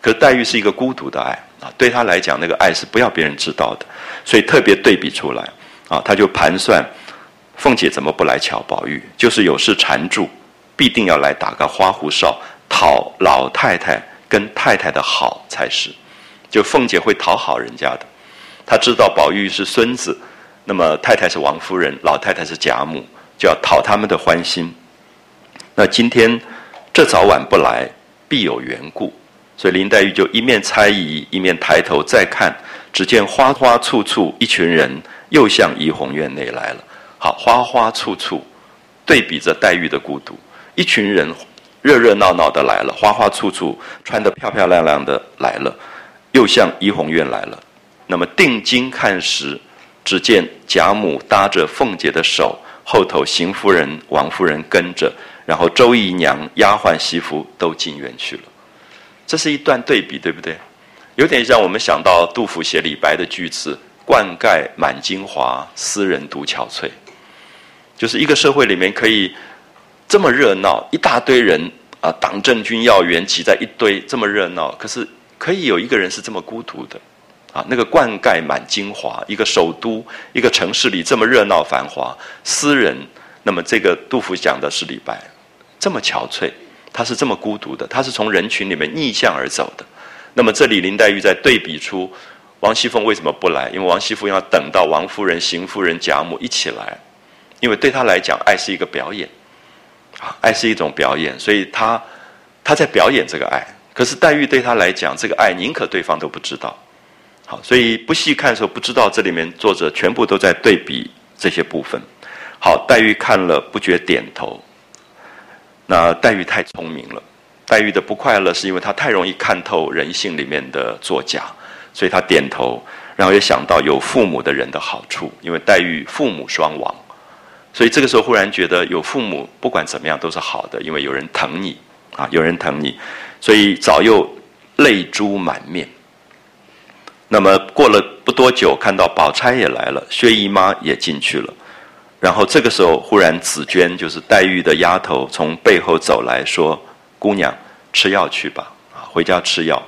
可黛玉是一个孤独的爱啊，对她来讲，那个爱是不要别人知道的，所以特别对比出来啊，他就盘算凤姐怎么不来瞧宝玉，就是有事缠住，必定要来打个花胡哨，讨老太太跟太太的好才是，就凤姐会讨好人家的。她知道宝玉是孙子，那么太太是王夫人，老太太是贾母，就要讨他们的欢心。那今天这早晚不来，必有缘故，所以林黛玉就一面猜疑，一面抬头再看，只见花花簇簇一群人又向怡红院内来了。好，花花簇簇，对比着黛玉的孤独，一群人热热闹闹的来了，花花簇簇，穿得漂漂亮亮的来了，又向怡红院来了。那么定睛看时，只见贾母搭着凤姐的手，后头邢夫人、王夫人跟着，然后周姨娘、丫鬟、媳妇都进园去了。这是一段对比，对不对？有点让我们想到杜甫写李白的句子：“冠盖满京华，斯人独憔悴。”就是一个社会里面可以这么热闹，一大堆人啊，党政军要员挤在一堆，这么热闹，可是可以有一个人是这么孤独的。啊，那个冠盖满京华，一个首都，一个城市里这么热闹繁华，私人，那么这个杜甫讲的是李白，这么憔悴，他是这么孤独的，他是从人群里面逆向而走的。那么这里林黛玉在对比出王熙凤为什么不来？因为王熙凤要等到王夫人、邢夫人、贾母一起来，因为对她来讲，爱是一个表演，啊，爱是一种表演，所以她她在表演这个爱。可是黛玉对她来讲，这个爱宁可对方都不知道。好，所以不细看的时候不知道这里面作者全部都在对比这些部分。好，黛玉看了不觉点头。那黛玉太聪明了，黛玉的不快乐是因为她太容易看透人性里面的作假，所以她点头，然后也想到有父母的人的好处，因为黛玉父母双亡，所以这个时候忽然觉得有父母不管怎么样都是好的，因为有人疼你啊，有人疼你，所以早又泪珠满面。那么过了不多久，看到宝钗也来了，薛姨妈也进去了。然后这个时候，忽然紫娟就是黛玉的丫头从背后走来说：“姑娘，吃药去吧，啊，回家吃药。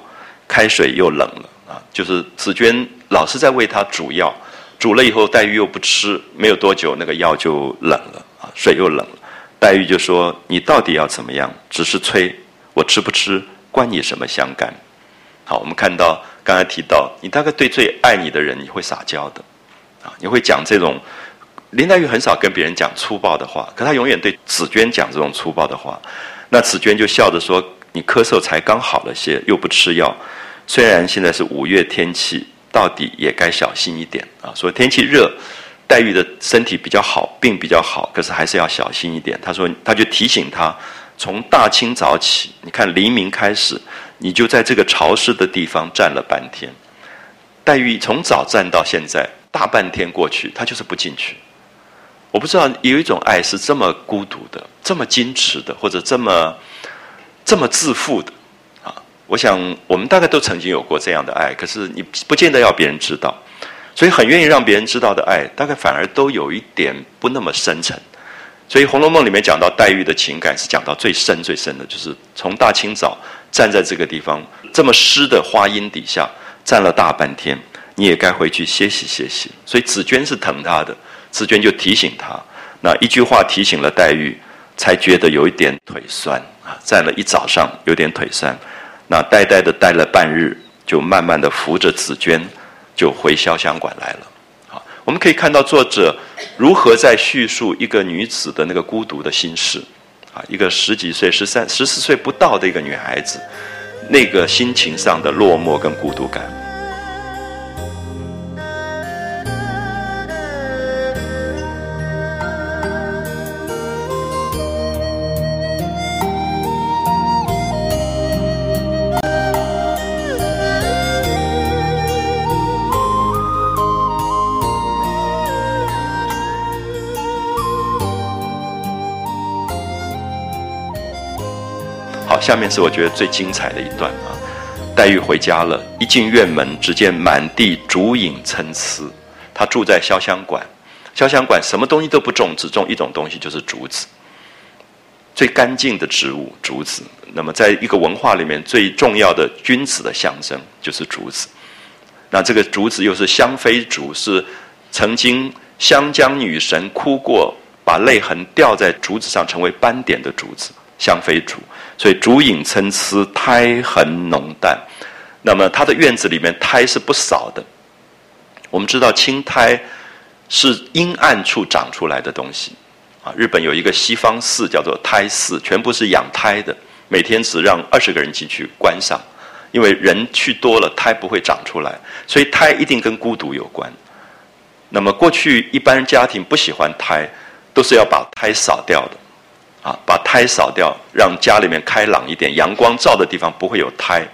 开水又冷了啊，就是紫娟老是在为她煮药，煮了以后黛玉又不吃，没有多久那个药就冷了啊，水又冷了。黛玉就说：你到底要怎么样？只是催我吃不吃，关你什么相干？好，我们看到。刚才提到，你大概对最爱你的人，你会撒娇的，啊，你会讲这种。林黛玉很少跟别人讲粗暴的话，可她永远对紫娟讲这种粗暴的话。那紫娟就笑着说：“你咳嗽才刚好了些，又不吃药。虽然现在是五月天气，到底也该小心一点啊。说天气热，黛玉的身体比较好，病比较好，可是还是要小心一点。”她说：“她就提醒她，从大清早起，你看黎明开始。”你就在这个潮湿的地方站了半天，黛玉从早站到现在，大半天过去，她就是不进去。我不知道有一种爱是这么孤独的，这么矜持的，或者这么这么自负的啊！我想我们大概都曾经有过这样的爱，可是你不见得要别人知道，所以很愿意让别人知道的爱，大概反而都有一点不那么深沉。所以《红楼梦》里面讲到黛玉的情感，是讲到最深最深的，就是从大清早。站在这个地方，这么湿的花荫底下站了大半天，你也该回去歇息歇息。所以紫娟是疼他的，紫娟就提醒他，那一句话提醒了黛玉，才觉得有一点腿酸啊，站了一早上有点腿酸，那呆呆的待了半日，就慢慢的扶着紫娟就回潇湘馆来了。好，我们可以看到作者如何在叙述一个女子的那个孤独的心事。一个十几岁、十三、十四岁不到的一个女孩子，那个心情上的落寞跟孤独感。下面是我觉得最精彩的一段啊！黛玉回家了，一进院门，只见满地竹影参差。她住在潇湘馆，潇湘馆什么东西都不种，只种一种东西，就是竹子。最干净的植物，竹子。那么，在一个文化里面，最重要的君子的象征就是竹子。那这个竹子又是香妃竹，是曾经湘江女神哭过，把泪痕掉在竹子上，成为斑点的竹子。香妃竹，所以竹影参差，苔痕浓淡。那么它的院子里面苔是不少的。我们知道青苔是阴暗处长出来的东西啊。日本有一个西方寺叫做苔寺，全部是养苔的，每天只让二十个人进去观赏，因为人去多了，苔不会长出来，所以苔一定跟孤独有关。那么过去一般家庭不喜欢苔，都是要把苔扫掉的。啊，把苔扫掉，让家里面开朗一点，阳光照的地方不会有苔。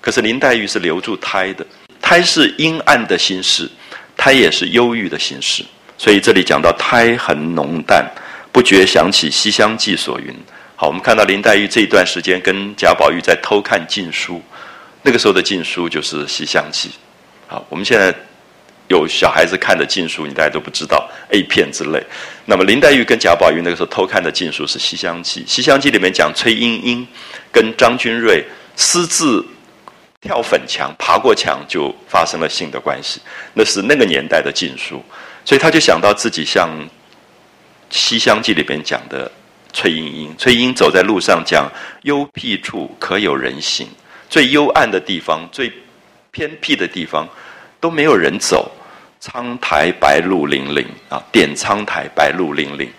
可是林黛玉是留住苔的，苔是阴暗的心事，苔也是忧郁的心事。所以这里讲到苔痕浓淡，不觉想起《西厢记》所云。好，我们看到林黛玉这一段时间跟贾宝玉在偷看禁书，那个时候的禁书就是《西厢记》。好，我们现在。有小孩子看的禁书，你大家都不知道 A 片之类。那么林黛玉跟贾宝玉那个时候偷看的禁书是《西厢记》，《西厢记》里面讲崔莺莺跟张君瑞私自跳粉墙、爬过墙就发生了性的关系，那是那个年代的禁书，所以他就想到自己像《西厢记》里边讲的崔莺莺，崔莺走在路上讲幽僻处可有人行，最幽暗的地方、最偏僻的地方。都没有人走，苍苔白露淋淋啊！点苍苔，白露淋淋。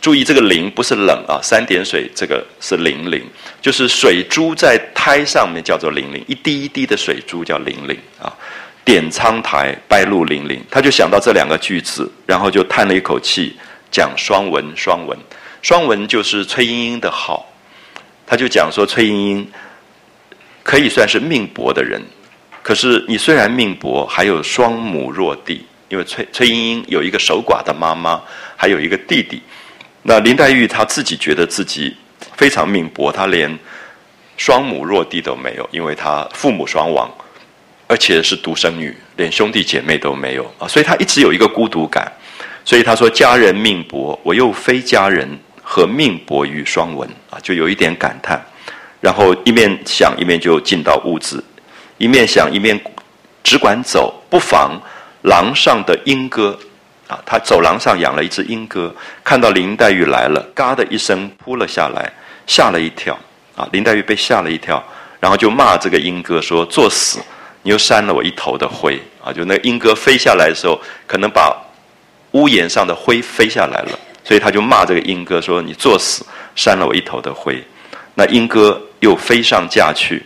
注意这个淋不是冷啊，三点水这个是淋淋，就是水珠在苔上面叫做淋淋，一滴一滴的水珠叫淋淋啊。点苍苔，白露淋淋，他就想到这两个句子，然后就叹了一口气，讲双文，双文，双文就是崔莺莺的好，他就讲说崔莺莺可以算是命薄的人。可是你虽然命薄，还有双母弱弟，因为崔崔莺莺有一个守寡的妈妈，还有一个弟弟。那林黛玉她自己觉得自己非常命薄，她连双母弱弟都没有，因为她父母双亡，而且是独生女，连兄弟姐妹都没有啊，所以她一直有一个孤独感。所以她说：“家人命薄，我又非家人，何命薄于双文？”啊，就有一点感叹。然后一面想，一面就进到屋子。一面想一面只管走，不妨廊上的莺歌啊，他走廊上养了一只莺歌，看到林黛玉来了，嘎的一声扑了下来，吓了一跳啊！林黛玉被吓了一跳，然后就骂这个莺歌说：“作死！你又扇了我一头的灰啊！”就那莺歌飞下来的时候，可能把屋檐上的灰飞下来了，所以他就骂这个莺歌说：“你作死，扇了我一头的灰。”那莺歌又飞上架去，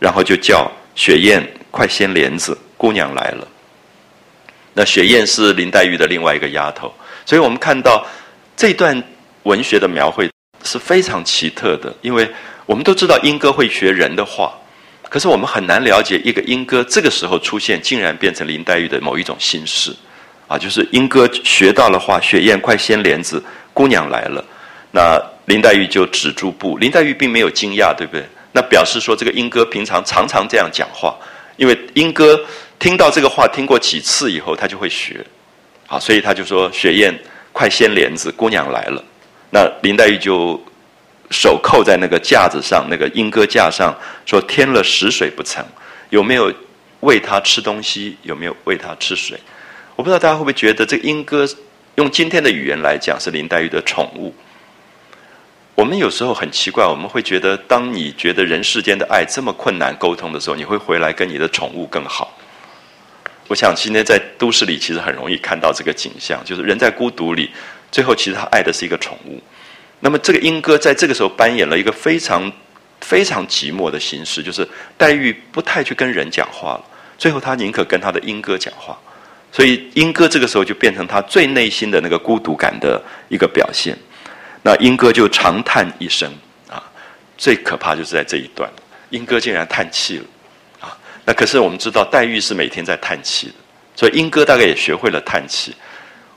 然后就叫。雪雁快掀帘子，姑娘来了。那雪雁是林黛玉的另外一个丫头，所以我们看到这段文学的描绘是非常奇特的。因为我们都知道莺歌会学人的话，可是我们很难了解一个莺歌这个时候出现，竟然变成林黛玉的某一种心事啊！就是莺歌学到了话，雪雁快掀帘子，姑娘来了。那林黛玉就止住步，林黛玉并没有惊讶，对不对？那表示说，这个莺歌平常常常这样讲话，因为莺歌听到这个话听过几次以后，他就会学，好，所以他就说：“雪雁快掀帘子，姑娘来了。”那林黛玉就手扣在那个架子上，那个莺歌架上，说：“添了食水不成？有没有喂它吃东西？有没有喂它吃水？”我不知道大家会不会觉得，这个莺歌用今天的语言来讲，是林黛玉的宠物。我们有时候很奇怪，我们会觉得，当你觉得人世间的爱这么困难沟通的时候，你会回来跟你的宠物更好。我想今天在都市里，其实很容易看到这个景象，就是人在孤独里，最后其实他爱的是一个宠物。那么这个莺歌在这个时候扮演了一个非常非常寂寞的形式，就是黛玉不太去跟人讲话了，最后她宁可跟她的莺歌讲话，所以莺歌这个时候就变成她最内心的那个孤独感的一个表现。那莺歌就长叹一声啊，最可怕就是在这一段，莺歌竟然叹气了啊。那可是我们知道黛玉是每天在叹气的，所以莺歌大概也学会了叹气。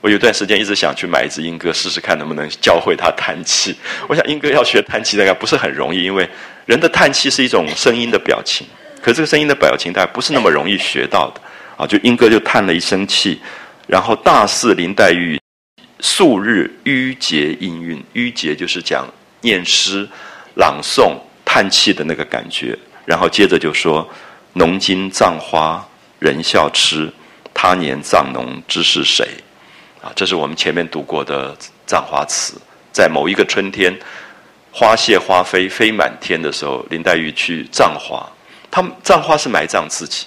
我有段时间一直想去买一只莺歌试试看能不能教会它叹气。我想莺歌要学叹气大概不是很容易，因为人的叹气是一种声音的表情，可这个声音的表情大概不是那么容易学到的啊。就莺歌就叹了一声气，然后大肆林黛玉数日淤结音韵，淤结就是讲念诗、朗诵、叹气的那个感觉。然后接着就说：“浓金葬花人笑痴，他年葬侬知是谁？”啊，这是我们前面读过的葬花词，在某一个春天，花谢花飞飞满天的时候，林黛玉去葬花。他们葬花是埋葬自己，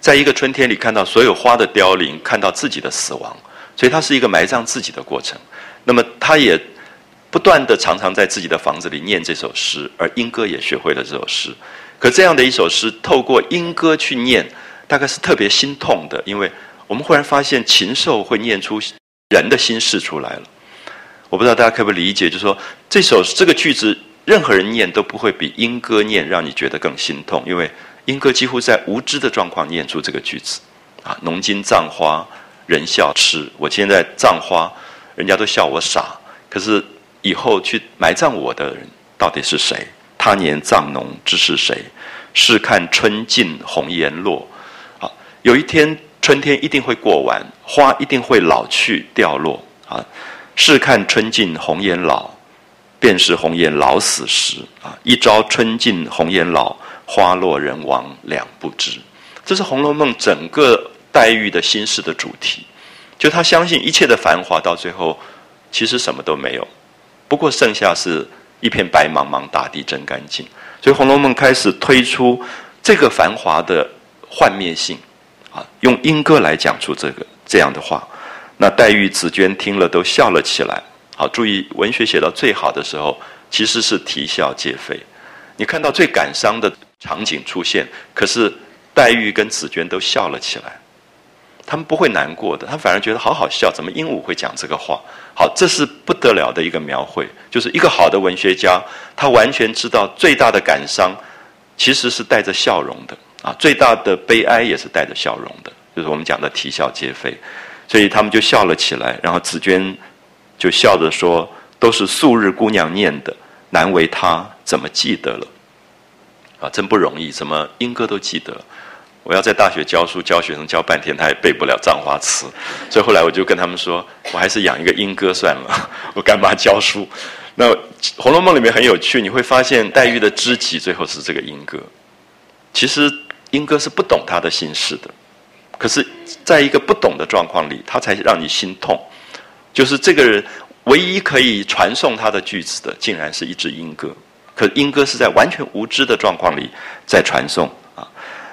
在一个春天里看到所有花的凋零，看到自己的死亡，所以它是一个埋葬自己的过程。那么，他也不断的常常在自己的房子里念这首诗，而莺歌也学会了这首诗。可这样的一首诗，透过莺歌去念，大概是特别心痛的，因为。我们忽然发现，禽兽会念出人的心事出来了。我不知道大家可不可以理解，就是说这首这个句子，任何人念都不会比莺歌念让你觉得更心痛，因为莺歌几乎在无知的状况念出这个句子。啊，浓金葬花人笑痴，我现在葬花，人家都笑我傻。可是以后去埋葬我的人到底是谁？他年葬侬知是谁？试看春尽红颜落。啊，有一天。春天一定会过完，花一定会老去掉落啊！试看春尽红颜老，便是红颜老死时啊！一朝春尽红颜老，花落人亡两不知。这是《红楼梦》整个黛玉的心事的主题。就她相信一切的繁华到最后，其实什么都没有，不过剩下是一片白茫茫大地真干净。所以《红楼梦》开始推出这个繁华的幻灭性啊。用莺歌来讲出这个这样的话，那黛玉、紫鹃听了都笑了起来。好，注意文学写到最好的时候，其实是啼笑皆非。你看到最感伤的场景出现，可是黛玉跟紫鹃都笑了起来。他们不会难过的，他反而觉得好好笑。怎么鹦鹉会讲这个话？好，这是不得了的一个描绘。就是一个好的文学家，他完全知道最大的感伤其实是带着笑容的。啊，最大的悲哀也是带着笑容的，就是我们讲的啼笑皆非，所以他们就笑了起来。然后紫娟就笑着说：“都是素日姑娘念的，难为她怎么记得了？啊，真不容易，怎么莺歌都记得？我要在大学教书，教学生教半天，他也背不了葬花词。所以后来我就跟他们说，我还是养一个莺歌算了，[laughs] 我干嘛教书？那《红楼梦》里面很有趣，你会发现黛玉的知己最后是这个莺歌，其实。莺歌是不懂他的心事的，可是，在一个不懂的状况里，他才让你心痛。就是这个人唯一可以传送他的句子的，竟然是一只莺歌。可莺歌是在完全无知的状况里在传送。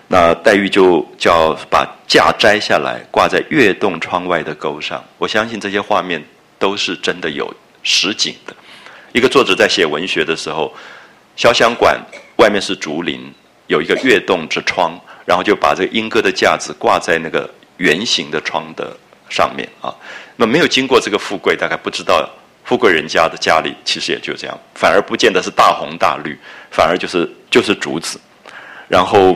那黛玉就叫把架摘下来，挂在月洞窗外的钩上。我相信这些画面都是真的有实景的。一个作者在写文学的时候，潇湘馆外面是竹林。有一个月洞之窗，然后就把这个莺歌的架子挂在那个圆形的窗的上面啊。那没有经过这个富贵，大概不知道富贵人家的家里其实也就这样，反而不见得是大红大绿，反而就是就是竹子。然后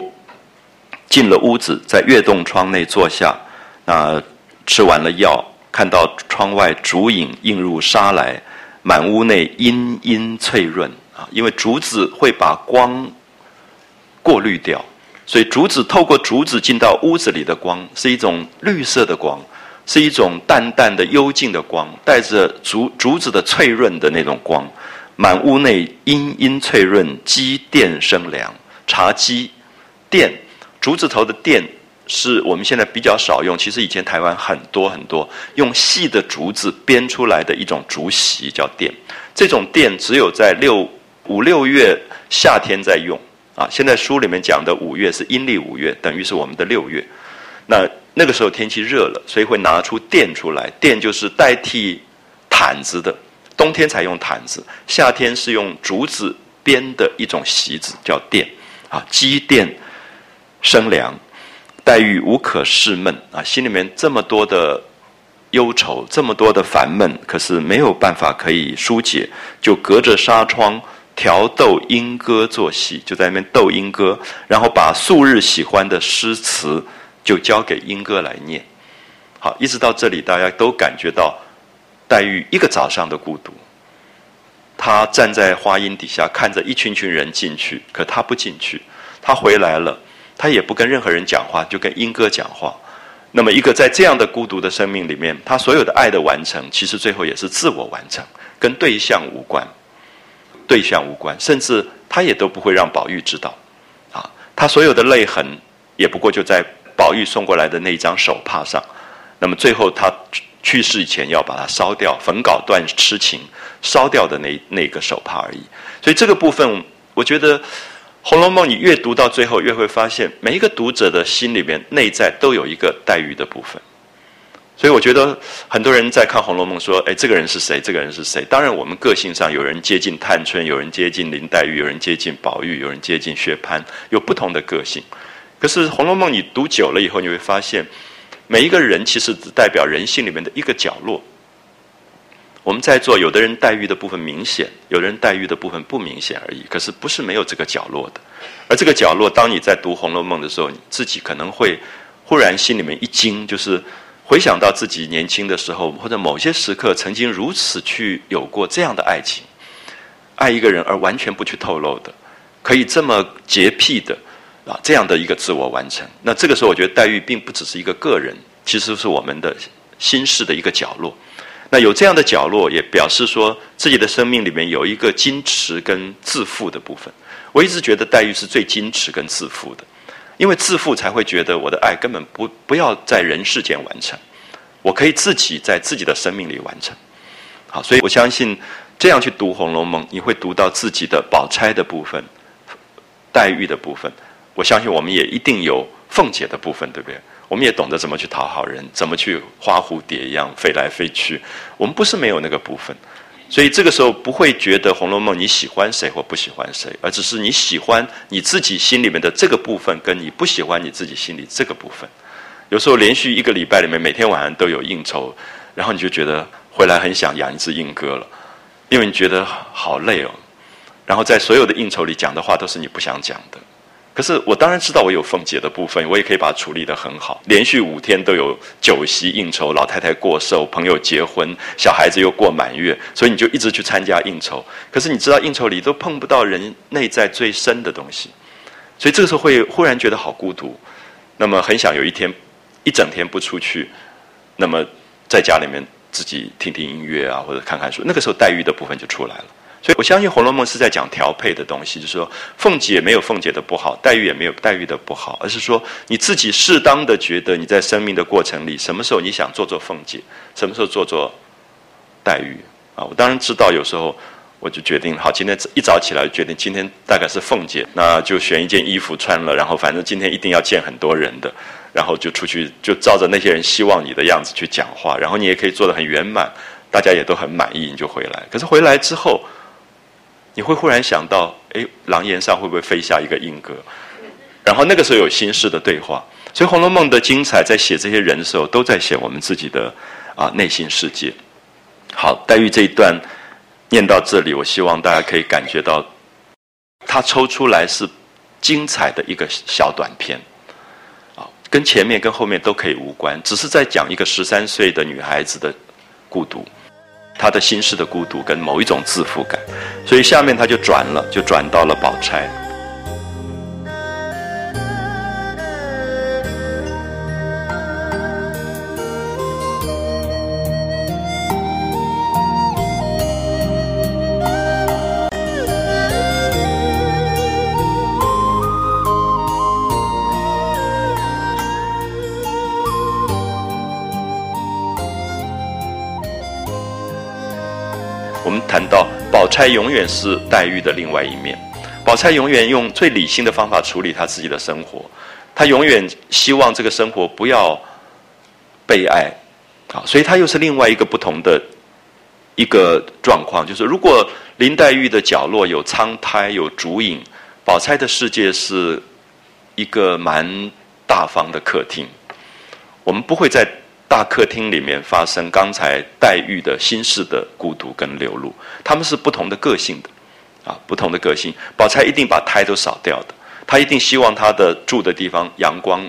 进了屋子，在月洞窗内坐下，那吃完了药，看到窗外竹影映入纱来，满屋内阴阴翠润啊，因为竹子会把光。过滤掉，所以竹子透过竹子进到屋子里的光是一种绿色的光，是一种淡淡的幽静的光，带着竹竹子的脆润的那种光。满屋内阴阴翠润，鸡垫生凉。茶几垫竹子头的垫是我们现在比较少用，其实以前台湾很多很多用细的竹子编出来的一种竹席叫垫。这种垫只有在六五六月夏天在用。啊，现在书里面讲的五月是阴历五月，等于是我们的六月。那那个时候天气热了，所以会拿出垫出来。垫就是代替毯子的，冬天才用毯子，夏天是用竹子编的一种席子，叫垫啊，积殿生凉，黛玉无可释闷啊，心里面这么多的忧愁，这么多的烦闷，可是没有办法可以疏解，就隔着纱窗调逗莺歌作戏，就在那边逗莺歌，然后把素日喜欢的诗词就交给莺歌来念。好，一直到这里，大家都感觉到黛玉一个早上的孤独。她站在花荫底下，看着一群群人进去，可她不进去。她回来了，他也不跟任何人讲话，就跟英哥讲话。那么，一个在这样的孤独的生命里面，他所有的爱的完成，其实最后也是自我完成，跟对象无关，对象无关，甚至他也都不会让宝玉知道。啊，他所有的泪痕，也不过就在宝玉送过来的那一张手帕上。那么最后，他去世以前要把它烧掉，焚稿断痴情。烧掉的那那个手帕而已，所以这个部分，我觉得《红楼梦》你越读到最后，越会发现每一个读者的心里面内在都有一个黛玉的部分。所以我觉得很多人在看《红楼梦》说：“哎，这个人是谁？这个人是谁？”当然，我们个性上有人接近探春，有人接近林黛玉，有人接近宝玉，有人接近薛蟠，有不同的个性。可是《红楼梦》你读久了以后，你会发现每一个人其实只代表人性里面的一个角落。我们在座，有的人黛玉的部分明显，有的人黛玉的部分不明显而已。可是不是没有这个角落的，而这个角落，当你在读《红楼梦》的时候，你自己可能会忽然心里面一惊，就是回想到自己年轻的时候，或者某些时刻曾经如此去有过这样的爱情，爱一个人而完全不去透露的，可以这么洁癖的啊，这样的一个自我完成。那这个时候，我觉得黛玉并不只是一个个人，其实是我们的心事的一个角落。那有这样的角落，也表示说自己的生命里面有一个矜持跟自负的部分。我一直觉得黛玉是最矜持跟自负的，因为自负才会觉得我的爱根本不不要在人世间完成，我可以自己在自己的生命里完成。好，所以我相信这样去读《红楼梦》，你会读到自己的宝钗的部分、黛玉的部分。我相信我们也一定有凤姐的部分，对不对？我们也懂得怎么去讨好人，怎么去花蝴蝶一样飞来飞去。我们不是没有那个部分，所以这个时候不会觉得《红楼梦》你喜欢谁或不喜欢谁，而只是你喜欢你自己心里面的这个部分，跟你不喜欢你自己心里这个部分。有时候连续一个礼拜里面，每天晚上都有应酬，然后你就觉得回来很想养一只莺歌了，因为你觉得好累哦。然后在所有的应酬里讲的话都是你不想讲的。可是我当然知道我有凤姐的部分，我也可以把它处理得很好。连续五天都有酒席应酬，老太太过寿，朋友结婚，小孩子又过满月，所以你就一直去参加应酬。可是你知道应酬里都碰不到人内在最深的东西，所以这个时候会忽然觉得好孤独。那么很想有一天一整天不出去，那么在家里面自己听听音乐啊，或者看看书。那个时候黛玉的部分就出来了。所以我相信《红楼梦》是在讲调配的东西，就是说，凤姐没有凤姐的不好，黛玉也没有黛玉的不好，而是说你自己适当的觉得你在生命的过程里，什么时候你想做做凤姐，什么时候做做黛玉啊？我当然知道，有时候我就决定，好，今天一早起来决定今天大概是凤姐，那就选一件衣服穿了，然后反正今天一定要见很多人的，然后就出去，就照着那些人希望你的样子去讲话，然后你也可以做的很圆满，大家也都很满意，你就回来。可是回来之后。你会忽然想到，哎，廊檐上会不会飞下一个莺歌？然后那个时候有心事的对话。所以《红楼梦》的精彩，在写这些人的时候，都在写我们自己的啊内心世界。好，黛玉这一段念到这里，我希望大家可以感觉到，他抽出来是精彩的一个小短片，啊，跟前面跟后面都可以无关，只是在讲一个十三岁的女孩子的孤独。他的心事的孤独跟某一种自负感，所以下面他就转了，就转到了宝钗。钗永远是黛玉的另外一面，宝钗永远用最理性的方法处理她自己的生活，她永远希望这个生活不要被爱，好，所以她又是另外一个不同的一个状况，就是如果林黛玉的角落有苍苔有竹影，宝钗的世界是一个蛮大方的客厅，我们不会在大客厅里面发生刚才黛玉的心事的孤独跟流露，他们是不同的个性的，啊，不同的个性，宝钗一定把苔都扫掉的，她一定希望她的住的地方阳光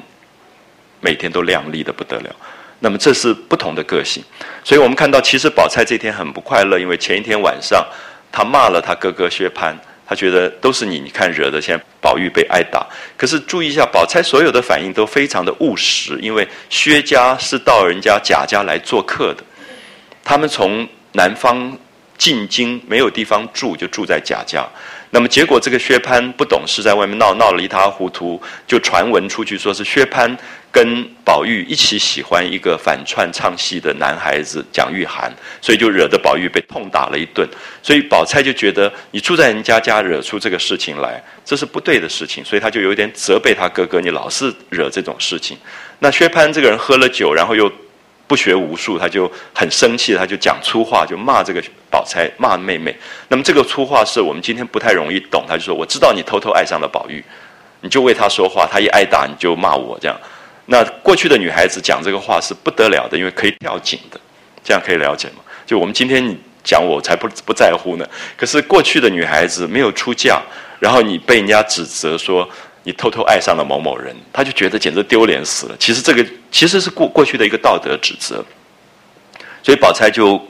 每天都亮丽的不得了。那么这是不同的个性，所以我们看到，其实宝钗这天很不快乐，因为前一天晚上，她骂了她哥哥薛蟠，他觉得都是你，你看惹的，现在宝玉被挨打。可是注意一下，宝钗所有的反应都非常的务实，因为薛家是到人家贾家来做客的，他们从南方进京，没有地方住，就住在贾家。那么结果，这个薛蟠不懂事，在外面闹闹了一塌糊涂，就传闻出去，说是薛蟠跟宝玉一起喜欢一个反串唱戏的男孩子蒋玉菡，所以就惹得宝玉被痛打了一顿。所以宝钗就觉得你住在人家家，惹出这个事情来，这是不对的事情，所以他就有点责备他哥哥，你老是惹这种事情。那薛蟠这个人喝了酒，然后又。不学无术，他就很生气，他就讲粗话，就骂这个宝钗，骂妹妹。那么这个粗话是我们今天不太容易懂。他就说：“我知道你偷偷爱上了宝玉，你就为他说话，他一挨打你就骂我这样。”那过去的女孩子讲这个话是不得了的，因为可以跳井的，这样可以了解吗？就我们今天讲，我才不不在乎呢。可是过去的女孩子没有出嫁，然后你被人家指责说。你偷偷爱上了某某人，他就觉得简直丢脸死了。其实这个其实是过过去的一个道德指责，所以宝钗就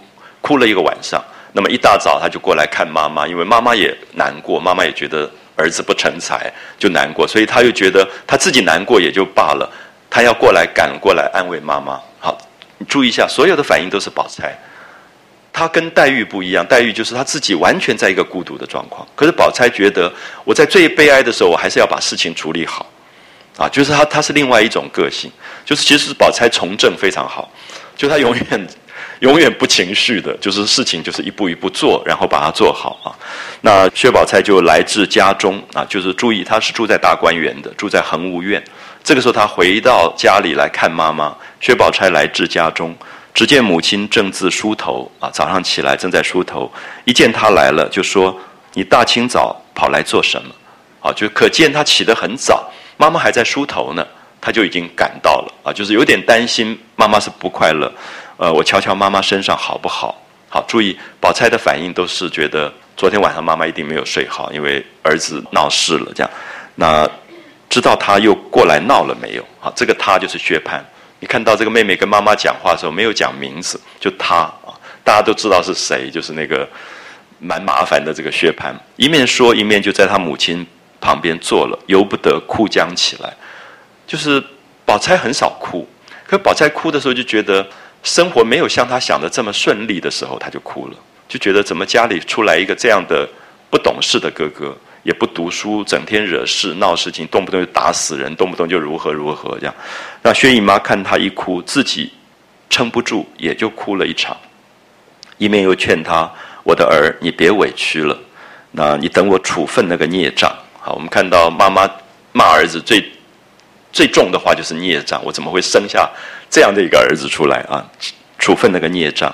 哭了一个晚上。那么一大早，他就过来看妈妈，因为妈妈也难过，妈妈也觉得儿子不成才，就难过。所以他又觉得他自己难过也就罢了，他要过来赶过来安慰妈妈。好，你注意一下，所有的反应都是宝钗。他跟黛玉不一样，黛玉就是他自己完全在一个孤独的状况。可是宝钗觉得，我在最悲哀的时候，我还是要把事情处理好，啊，就是他他是另外一种个性，就是其实宝钗从政非常好，就他永远永远不情绪的，就是事情就是一步一步做，然后把它做好啊。那薛宝钗就来至家中啊，就是注意她是住在大观园的，住在恒芜苑。这个时候她回到家里来看妈妈，薛宝钗来至家中。只见母亲正自梳头啊，早上起来正在梳头，一见他来了，就说：“你大清早跑来做什么？”啊，就可见他起得很早，妈妈还在梳头呢，他就已经赶到了啊，就是有点担心妈妈是不快乐。呃，我瞧瞧妈妈身上好不好？好，注意，宝钗的反应都是觉得昨天晚上妈妈一定没有睡好，因为儿子闹事了。这样，那知道他又过来闹了没有？好，这个他就是薛蟠。你看到这个妹妹跟妈妈讲话的时候，没有讲名字，就他啊，大家都知道是谁，就是那个蛮麻烦的这个薛蟠。一面说，一面就在他母亲旁边坐了，由不得哭僵起来。就是宝钗很少哭，可宝钗哭的时候就觉得生活没有像他想的这么顺利的时候，他就哭了，就觉得怎么家里出来一个这样的不懂事的哥哥。也不读书，整天惹事闹事情，动不动就打死人，动不动就如何如何这样。那薛姨妈看他一哭，自己撑不住，也就哭了一场。一面又劝他：“我的儿，你别委屈了，那你等我处分那个孽障。”好，我们看到妈妈骂儿子最最重的话就是孽障。我怎么会生下这样的一个儿子出来啊？处分那个孽障，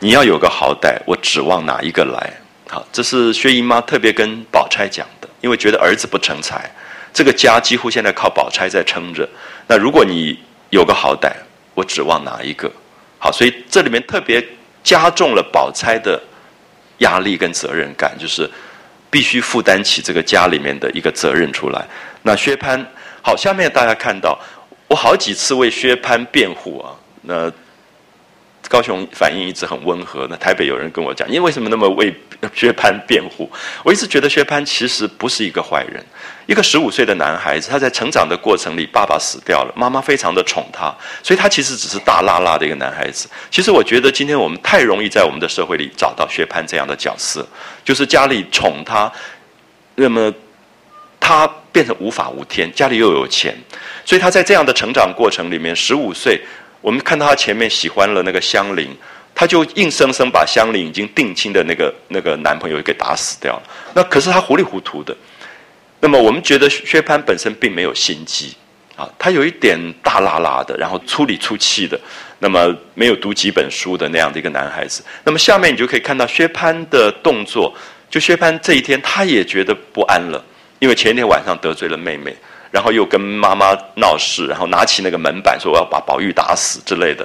你要有个好歹，我指望哪一个来？好，这是薛姨妈特别跟宝钗讲的，因为觉得儿子不成才，这个家几乎现在靠宝钗在撑着。那如果你有个好歹，我指望哪一个？好，所以这里面特别加重了宝钗的压力跟责任感，就是必须负担起这个家里面的一个责任出来。那薛蟠，好，下面大家看到，我好几次为薛蟠辩护啊，那。高雄反应一直很温和，那台北有人跟我讲，你为什么那么为薛蟠辩护？我一直觉得薛蟠其实不是一个坏人，一个十五岁的男孩子，他在成长的过程里，爸爸死掉了，妈妈非常的宠他，所以他其实只是大拉拉的一个男孩子。其实我觉得今天我们太容易在我们的社会里找到薛蟠这样的角色，就是家里宠他，那么他变成无法无天，家里又有钱，所以他在这样的成长过程里面，十五岁。我们看到他前面喜欢了那个香菱，他就硬生生把香菱已经定亲的那个那个男朋友给打死掉了。那可是他糊里糊涂的。那么我们觉得薛蟠本身并没有心机，啊，他有一点大拉拉的，然后粗里粗气的，那么没有读几本书的那样的一个男孩子。那么下面你就可以看到薛蟠的动作，就薛蟠这一天他也觉得不安了，因为前一天晚上得罪了妹妹，然后又跟妈妈闹事，然后拿起那个门板说我要把宝玉打死之类的。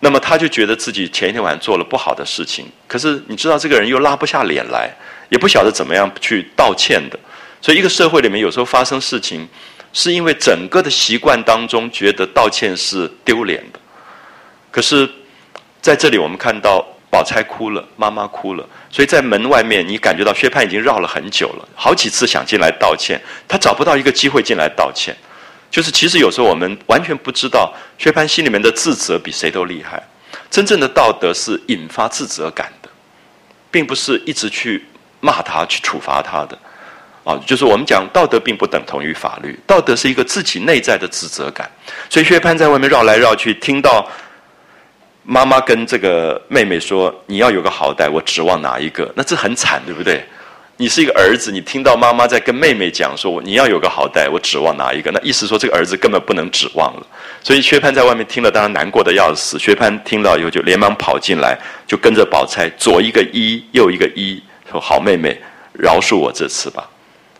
那么他就觉得自己前一天晚上做了不好的事情，可是你知道这个人又拉不下脸来，也不晓得怎么样去道歉的。所以一个社会里面有时候发生事情，是因为整个的习惯当中觉得道歉是丢脸的。可是在这里我们看到宝钗哭了，妈妈哭了，所以在门外面你感觉到薛蟠已经绕了很久了，好几次想进来道歉，他找不到一个机会进来道歉。就是其实有时候我们完全不知道薛蟠心里面的自责比谁都厉害。真正的道德是引发自责感的，并不是一直去骂他、去处罚他的。啊，就是我们讲道德并不等同于法律，道德是一个自己内在的自责感。所以薛蟠在外面绕来绕去，听到妈妈跟这个妹妹说：“你要有个好歹，我指望哪一个？”那这很惨，对不对？你是一个儿子，你听到妈妈在跟妹妹讲说你要有个好歹，我指望哪一个？那意思说这个儿子根本不能指望了。所以薛蟠在外面听了，当然难过的要死。薛蟠听到以后就连忙跑进来，就跟着宝钗左一个一，右一个一，说：“好妹妹，饶恕我这次吧。”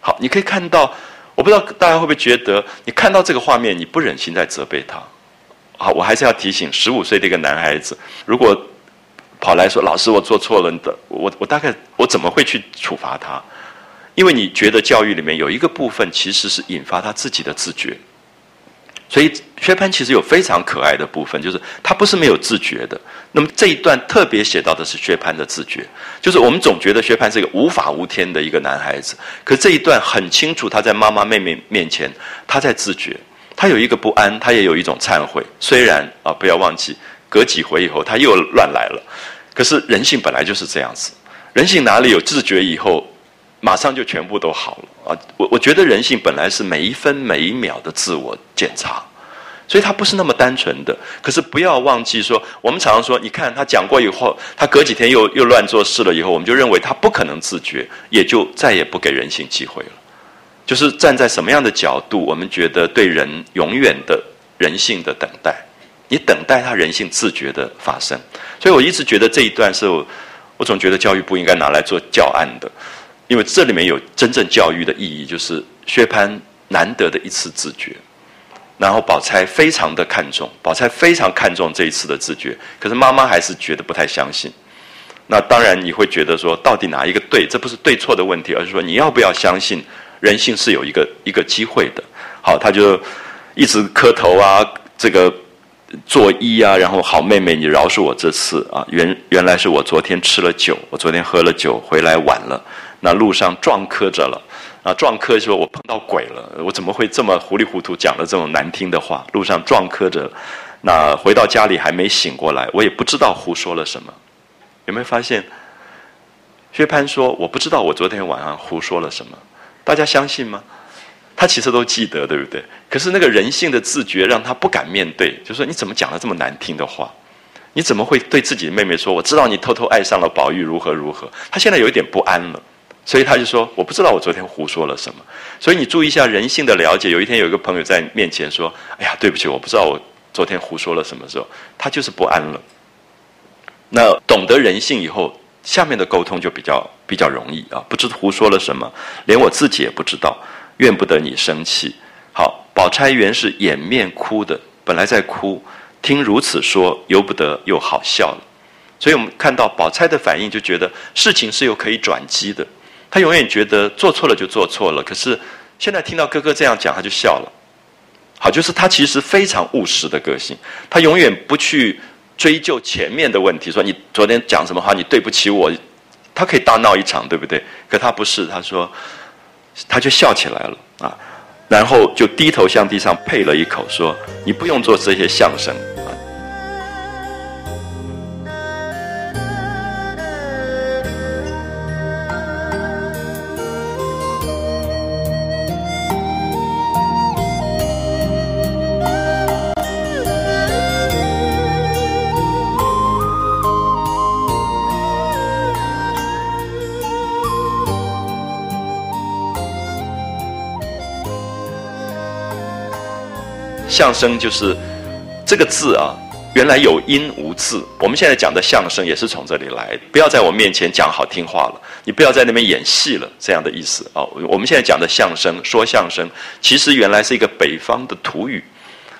好，你可以看到，我不知道大家会不会觉得，你看到这个画面，你不忍心再责备他。好，我还是要提醒十五岁的一个男孩子，如果。跑来说：“老师，我做错了的，我我大概我怎么会去处罚他？因为你觉得教育里面有一个部分其实是引发他自己的自觉，所以薛蟠其实有非常可爱的部分，就是他不是没有自觉的。那么这一段特别写到的是薛蟠的自觉，就是我们总觉得薛蟠是一个无法无天的一个男孩子，可这一段很清楚，他在妈妈妹妹面前，他在自觉，他有一个不安，他也有一种忏悔。虽然啊，不要忘记，隔几回以后他又乱来了。”可是人性本来就是这样子，人性哪里有自觉以后，马上就全部都好了啊！我我觉得人性本来是每一分每一秒的自我检查，所以他不是那么单纯的。可是不要忘记说，我们常常说，你看他讲过以后，他隔几天又又乱做事了以后，我们就认为他不可能自觉，也就再也不给人性机会了。就是站在什么样的角度，我们觉得对人永远的人性的等待。你等待他人性自觉的发生，所以我一直觉得这一段是我，我总觉得教育部应该拿来做教案的，因为这里面有真正教育的意义，就是薛蟠难得的一次自觉，然后宝钗非常的看重，宝钗非常看重这一次的自觉，可是妈妈还是觉得不太相信。那当然你会觉得说，到底哪一个对？这不是对错的问题，而是说你要不要相信人性是有一个一个机会的。好，他就一直磕头啊，这个。作揖啊，然后好妹妹，你饶恕我这次啊！原原来是我昨天吃了酒，我昨天喝了酒回来晚了，那路上撞磕着了，啊，撞磕说我碰到鬼了，我怎么会这么糊里糊涂讲了这种难听的话？路上撞磕着，那回到家里还没醒过来，我也不知道胡说了什么。有没有发现？薛蟠说我不知道我昨天晚上胡说了什么，大家相信吗？他其实都记得，对不对？可是那个人性的自觉让他不敢面对，就说你怎么讲了这么难听的话？你怎么会对自己的妹妹说？我知道你偷偷爱上了宝玉，如何如何？他现在有一点不安了，所以他就说：“我不知道我昨天胡说了什么。”所以你注意一下人性的了解。有一天有一个朋友在面前说：“哎呀，对不起，我不知道我昨天胡说了什么。”时候他就是不安了。那懂得人性以后，下面的沟通就比较比较容易啊！不知胡说了什么，连我自己也不知道。怨不得你生气。好，宝钗原是掩面哭的，本来在哭，听如此说，由不得又好笑了。所以我们看到宝钗的反应，就觉得事情是有可以转机的。她永远觉得做错了就做错了，可是现在听到哥哥这样讲，她就笑了。好，就是她其实非常务实的个性，她永远不去追究前面的问题，说你昨天讲什么话，你对不起我，他可以大闹一场，对不对？可他不是，他说。他就笑起来了啊，然后就低头向地上呸了一口，说：“你不用做这些相声。”相声就是这个字啊，原来有音无字。我们现在讲的相声也是从这里来。不要在我面前讲好听话了，你不要在那边演戏了，这样的意思啊。我们现在讲的相声，说相声，其实原来是一个北方的土语。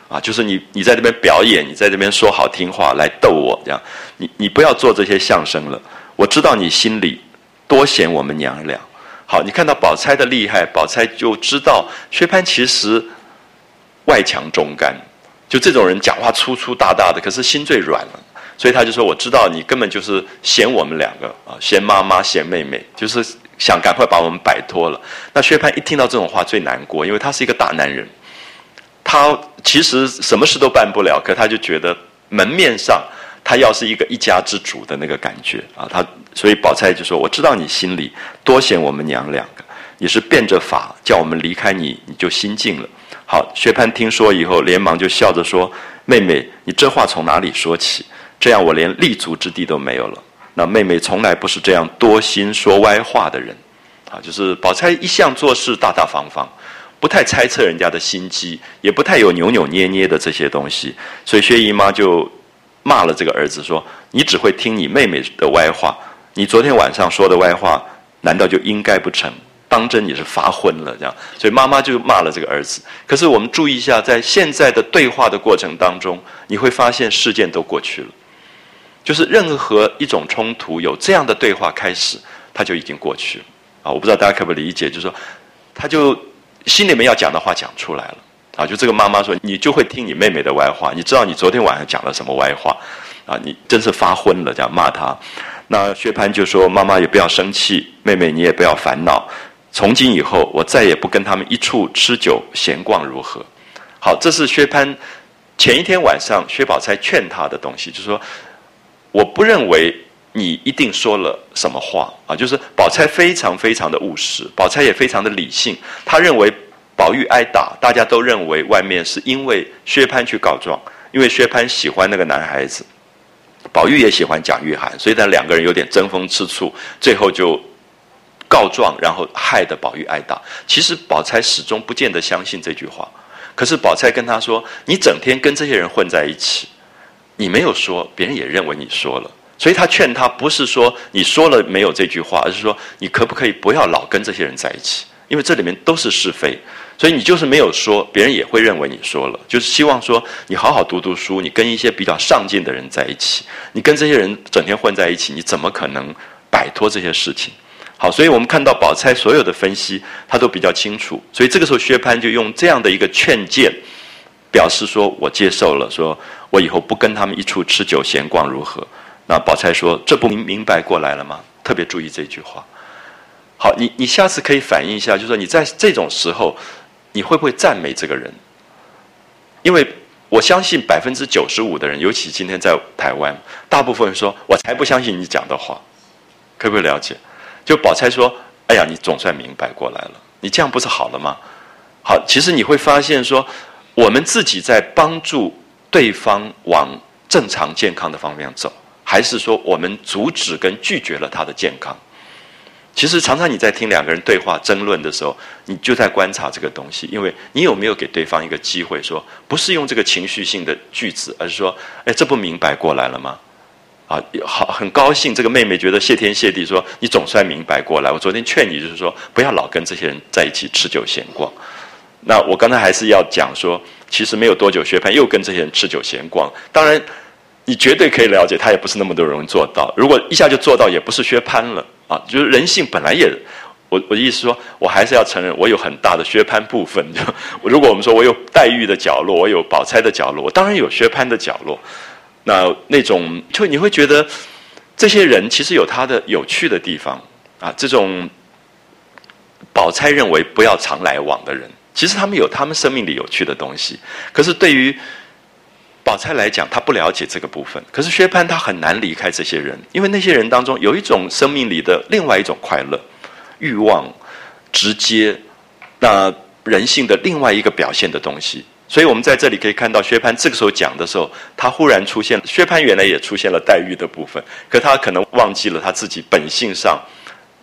啊，就是你，你在这边表演，你在这边说好听话来逗我，这样，你你不要做这些相声了。我知道你心里多嫌我们娘俩。好，你看到宝钗的厉害，宝钗就知道薛蟠其实外强中干，就这种人讲话粗粗大大的，可是心最软了。所以他就说：“我知道你根本就是嫌我们两个啊，嫌妈妈，嫌妹妹，就是想赶快把我们摆脱了。”那薛蟠一听到这种话最难过，因为他是一个大男人。他其实什么事都办不了，可他就觉得门面上他要是一个一家之主的那个感觉啊，他所以宝钗就说：“我知道你心里多嫌我们娘两个，也是变着法叫我们离开你，你就心静了。”好，薛蟠听说以后，连忙就笑着说：“妹妹，你这话从哪里说起？这样我连立足之地都没有了。那妹妹从来不是这样多心说歪话的人，啊，就是宝钗一向做事大大方方。”不太猜测人家的心机，也不太有扭扭捏捏的这些东西，所以薛姨妈就骂了这个儿子说：“你只会听你妹妹的歪话，你昨天晚上说的歪话，难道就应该不成？当真你是发昏了这样。”所以妈妈就骂了这个儿子。可是我们注意一下，在现在的对话的过程当中，你会发现事件都过去了，就是任何一种冲突有这样的对话开始，它就已经过去了啊！我不知道大家可不可以理解，就是说，他就。心里面要讲的话讲出来了，啊，就这个妈妈说，你就会听你妹妹的歪话，你知道你昨天晚上讲了什么歪话，啊，你真是发昏了，这样骂他。那薛蟠就说，妈妈也不要生气，妹妹你也不要烦恼，从今以后我再也不跟他们一处吃酒闲逛，如何？好，这是薛蟠前一天晚上薛宝钗劝他的东西，就是说，我不认为。你一定说了什么话啊？就是宝钗非常非常的务实，宝钗也非常的理性。她认为宝玉挨打，大家都认为外面是因为薛蟠去告状，因为薛蟠喜欢那个男孩子，宝玉也喜欢蒋玉菡，所以他两个人有点争风吃醋，最后就告状，然后害得宝玉挨打。其实宝钗始终不见得相信这句话，可是宝钗跟他说：“你整天跟这些人混在一起，你没有说，别人也认为你说了。”所以他劝他不是说你说了没有这句话，而是说你可不可以不要老跟这些人在一起，因为这里面都是是非。所以你就是没有说，别人也会认为你说了。就是希望说你好好读读书，你跟一些比较上进的人在一起，你跟这些人整天混在一起，你怎么可能摆脱这些事情？好，所以我们看到宝钗所有的分析，他都比较清楚。所以这个时候薛蟠就用这样的一个劝谏，表示说我接受了，说我以后不跟他们一处吃酒闲逛，如何？那宝钗说：“这不明明白过来了吗？特别注意这句话。好，你你下次可以反映一下，就是说你在这种时候，你会不会赞美这个人？因为我相信百分之九十五的人，尤其今天在台湾，大部分人说我才不相信你讲的话。可不可以了解？就宝钗说：‘哎呀，你总算明白过来了，你这样不是好了吗？’好，其实你会发现说，我们自己在帮助对方往正常健康的方向走。”还是说我们阻止跟拒绝了他的健康？其实常常你在听两个人对话争论的时候，你就在观察这个东西，因为你有没有给对方一个机会，说不是用这个情绪性的句子，而是说，哎，这不明白过来了吗？啊，好，很高兴这个妹妹觉得谢天谢地，说你总算明白过来。我昨天劝你就是说，不要老跟这些人在一起吃酒闲逛。那我刚才还是要讲说，其实没有多久，薛蟠又跟这些人吃酒闲逛。当然。你绝对可以了解，他也不是那么多人做到。如果一下就做到，也不是薛蟠了啊。就是人性本来也，我我的意思说，我还是要承认，我有很大的薛蟠部分。就 [laughs] 如果我们说我有黛玉的角落，我有宝钗的角落，我当然有薛蟠的角落。那那种就你会觉得，这些人其实有他的有趣的地方啊。这种宝钗认为不要常来往的人，其实他们有他们生命里有趣的东西。可是对于宝钗来讲，她不了解这个部分。可是薛蟠他很难离开这些人，因为那些人当中有一种生命里的另外一种快乐、欲望、直接，那人性的另外一个表现的东西。所以我们在这里可以看到，薛蟠这个时候讲的时候，他忽然出现。薛蟠原来也出现了黛玉的部分，可他可能忘记了他自己本性上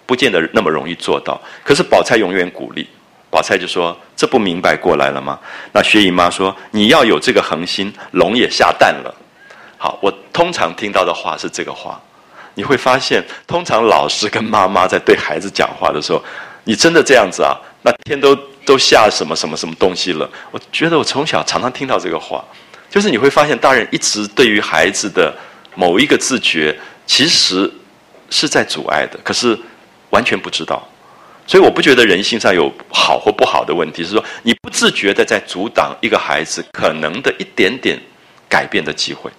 不见得那么容易做到。可是宝钗永远鼓励宝钗就说：“这不明白过来了吗？”那薛姨妈说：“你要有这个恒心，龙也下蛋了。”好，我通常听到的话是这个话。你会发现，通常老师跟妈妈在对孩子讲话的时候，你真的这样子啊？那天都都下什么什么什么东西了？我觉得我从小常常听到这个话，就是你会发现，大人一直对于孩子的某一个自觉，其实是在阻碍的，可是完全不知道。所以我不觉得人性上有好或不好的问题，是说你不自觉的在阻挡一个孩子可能的一点点改变的机会。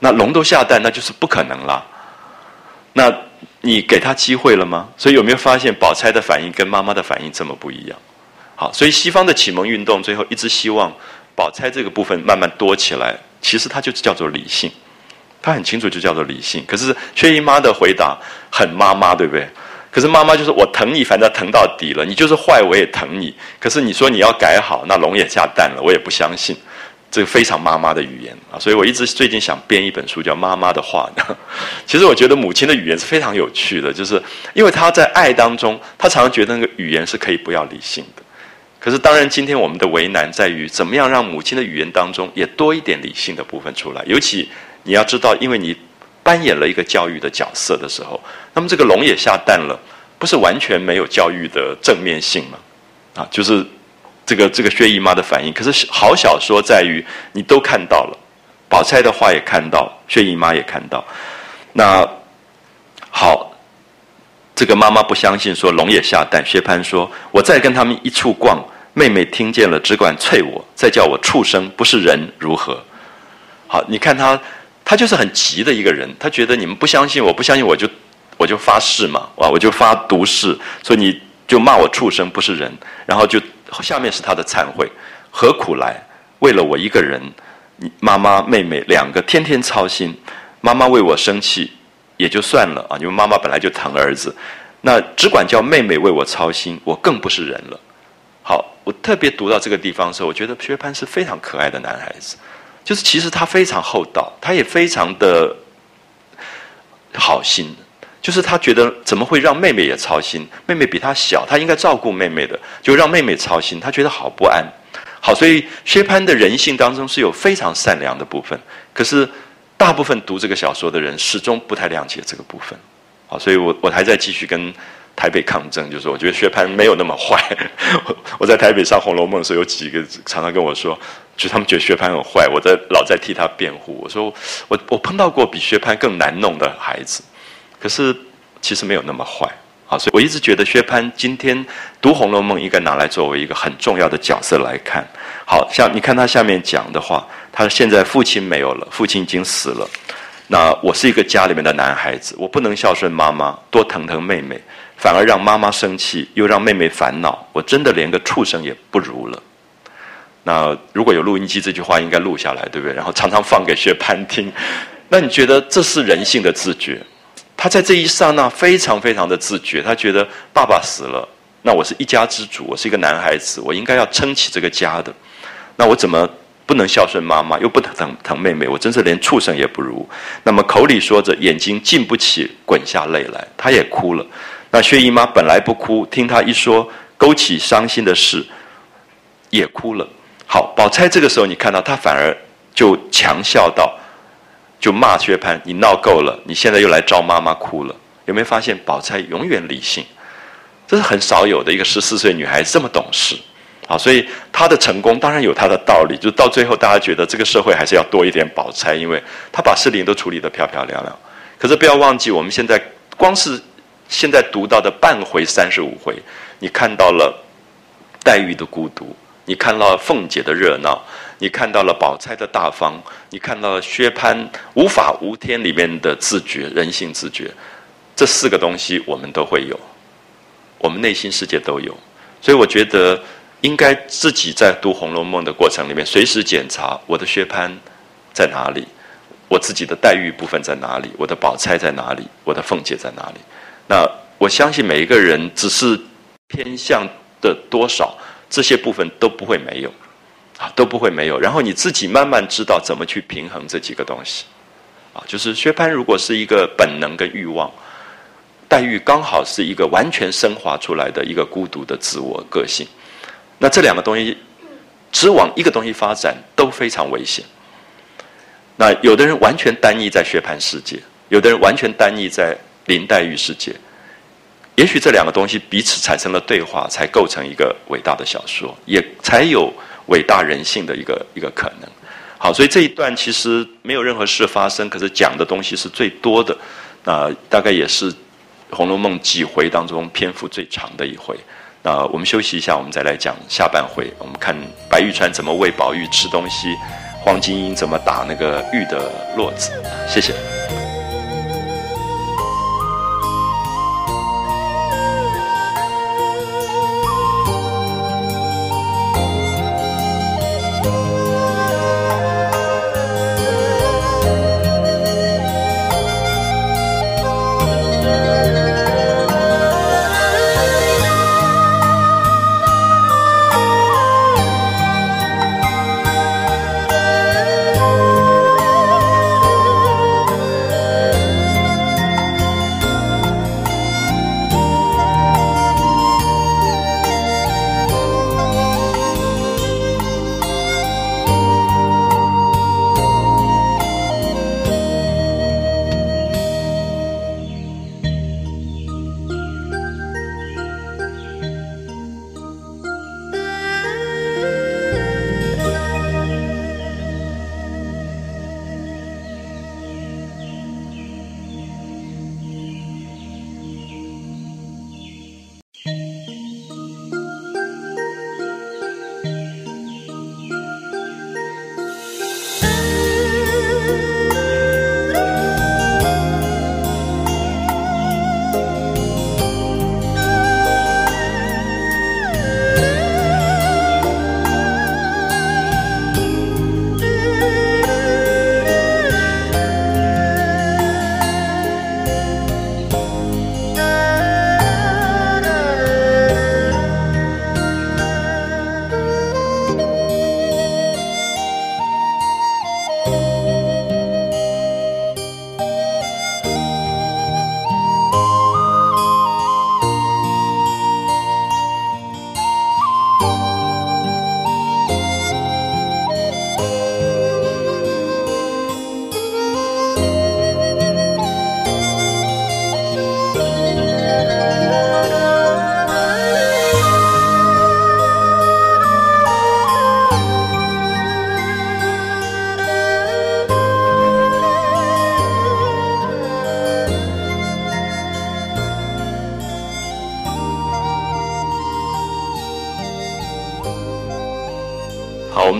那龙都下蛋，那就是不可能了。那你给他机会了吗？所以有没有发现宝钗的反应跟妈妈的反应这么不一样？好，所以西方的启蒙运动最后一直希望宝钗这个部分慢慢多起来，其实它就叫做理性，它很清楚就叫做理性。可是薛姨妈的回答很妈妈，对不对？可是妈妈就是我疼你，反正疼到底了，你就是坏我也疼你。可是你说你要改好，那龙也下蛋了，我也不相信。这个非常妈妈的语言啊，所以我一直最近想编一本书，叫《妈妈的话》。[laughs] 其实我觉得母亲的语言是非常有趣的，就是因为她在爱当中，她常常觉得那个语言是可以不要理性的。可是当然，今天我们的为难在于，怎么样让母亲的语言当中也多一点理性的部分出来。尤其你要知道，因为你扮演了一个教育的角色的时候，那么这个龙也下蛋了，不是完全没有教育的正面性吗？啊，就是。这个这个薛姨妈的反应，可是好小说在于你都看到了，宝钗的话也看到，薛姨妈也看到。那好，这个妈妈不相信，说龙也下蛋。薛蟠说：“我再跟他们一处逛，妹妹听见了，只管啐我，再叫我畜生，不是人如何？”好，你看他，他就是很急的一个人，他觉得你们不相信，我不相信，我就我就发誓嘛，哇，我就发毒誓，说你就骂我畜生，不是人，然后就。下面是他的忏悔，何苦来？为了我一个人，你妈妈、妹妹两个天天操心。妈妈为我生气也就算了啊，因为妈妈本来就疼儿子。那只管叫妹妹为我操心，我更不是人了。好，我特别读到这个地方的时候，我觉得薛蟠是非常可爱的男孩子，就是其实他非常厚道，他也非常的好心。就是他觉得怎么会让妹妹也操心？妹妹比他小，他应该照顾妹妹的，就让妹妹操心，他觉得好不安。好，所以薛蟠的人性当中是有非常善良的部分，可是大部分读这个小说的人始终不太谅解这个部分。啊，所以我我还在继续跟台北抗争，就是我觉得薛蟠没有那么坏。[laughs] 我在台北上《红楼梦》的时候，有几个常常跟我说，就他们觉得薛蟠很坏，我在老在替他辩护。我说我我碰到过比薛蟠更难弄的孩子。可是其实没有那么坏啊，所以我一直觉得薛蟠今天读《红楼梦》应该拿来作为一个很重要的角色来看。好像你看他下面讲的话，他现在父亲没有了，父亲已经死了。那我是一个家里面的男孩子，我不能孝顺妈妈，多疼疼妹妹，反而让妈妈生气，又让妹妹烦恼，我真的连个畜生也不如了。那如果有录音机，这句话应该录下来，对不对？然后常常放给薛蟠听。那你觉得这是人性的自觉？他在这一刹那非常非常的自觉，他觉得爸爸死了，那我是一家之主，我是一个男孩子，我应该要撑起这个家的。那我怎么不能孝顺妈妈，又不疼疼妹妹？我真是连畜生也不如。那么口里说着，眼睛禁不起滚下泪来，他也哭了。那薛姨妈本来不哭，听他一说，勾起伤心的事，也哭了。好，宝钗这个时候你看到她反而就强笑道。就骂薛蟠，你闹够了，你现在又来招妈妈哭了，有没有发现宝钗永远理性？这是很少有的一个十四岁女孩这么懂事，啊，所以她的成功当然有她的道理。就到最后，大家觉得这个社会还是要多一点宝钗，因为她把事情都处理得漂漂亮亮。可是不要忘记，我们现在光是现在读到的半回三十五回，你看到了黛玉的孤独，你看到了凤姐的热闹。你看到了宝钗的大方，你看到了薛蟠无法无天里面的自觉、人性自觉，这四个东西我们都会有，我们内心世界都有。所以我觉得应该自己在读《红楼梦》的过程里面，随时检查我的薛蟠在哪里，我自己的黛玉部分在哪里，我的宝钗在哪里，我的凤姐在哪里。那我相信每一个人只是偏向的多少，这些部分都不会没有。啊，都不会没有。然后你自己慢慢知道怎么去平衡这几个东西，啊，就是薛蟠如果是一个本能跟欲望，黛玉刚好是一个完全升华出来的一个孤独的自我个性。那这两个东西只往一个东西发展都非常危险。那有的人完全单一在薛蟠世界，有的人完全单一在林黛玉世界。也许这两个东西彼此产生了对话，才构成一个伟大的小说，也才有伟大人性的一个一个可能。好，所以这一段其实没有任何事发生，可是讲的东西是最多的。那大概也是《红楼梦》几回当中篇幅最长的一回。那我们休息一下，我们再来讲下半回。我们看白玉川怎么喂宝玉吃东西，黄金英怎么打那个玉的络子。谢谢。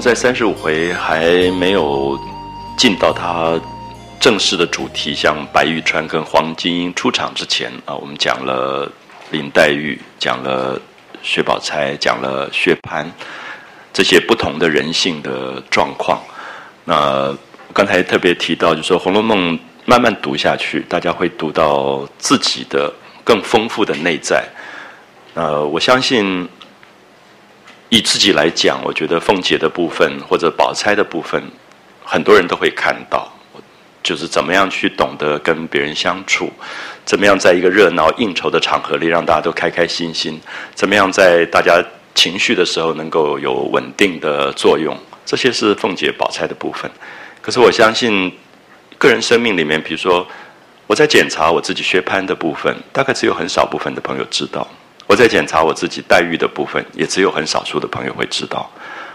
在三十五回还没有进到他正式的主题，像白玉川跟黄金出场之前啊，我们讲了林黛玉，讲了薛宝钗，讲了薛蟠这些不同的人性的状况。那刚才特别提到，就是说《红楼梦》慢慢读下去，大家会读到自己的更丰富的内在。呃，我相信。以自己来讲，我觉得凤姐的部分或者宝钗的部分，很多人都会看到，就是怎么样去懂得跟别人相处，怎么样在一个热闹应酬的场合里让大家都开开心心，怎么样在大家情绪的时候能够有稳定的作用，这些是凤姐、宝钗的部分。可是我相信，个人生命里面，比如说我在检查我自己薛蟠的部分，大概只有很少部分的朋友知道。我在检查我自己待遇的部分，也只有很少数的朋友会知道。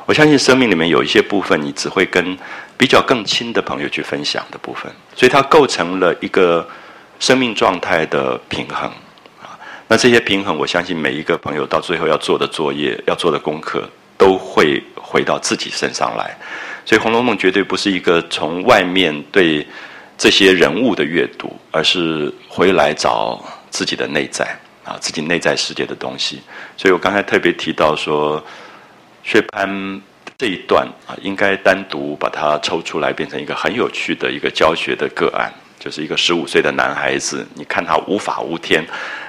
我相信生命里面有一些部分，你只会跟比较更亲的朋友去分享的部分，所以它构成了一个生命状态的平衡啊。那这些平衡，我相信每一个朋友到最后要做的作业、要做的功课，都会回到自己身上来。所以《红楼梦》绝对不是一个从外面对这些人物的阅读，而是回来找自己的内在。啊，自己内在世界的东西，所以我刚才特别提到说，薛蟠这一段啊，应该单独把它抽出来，变成一个很有趣的一个教学的个案，就是一个十五岁的男孩子，你看他无法无天，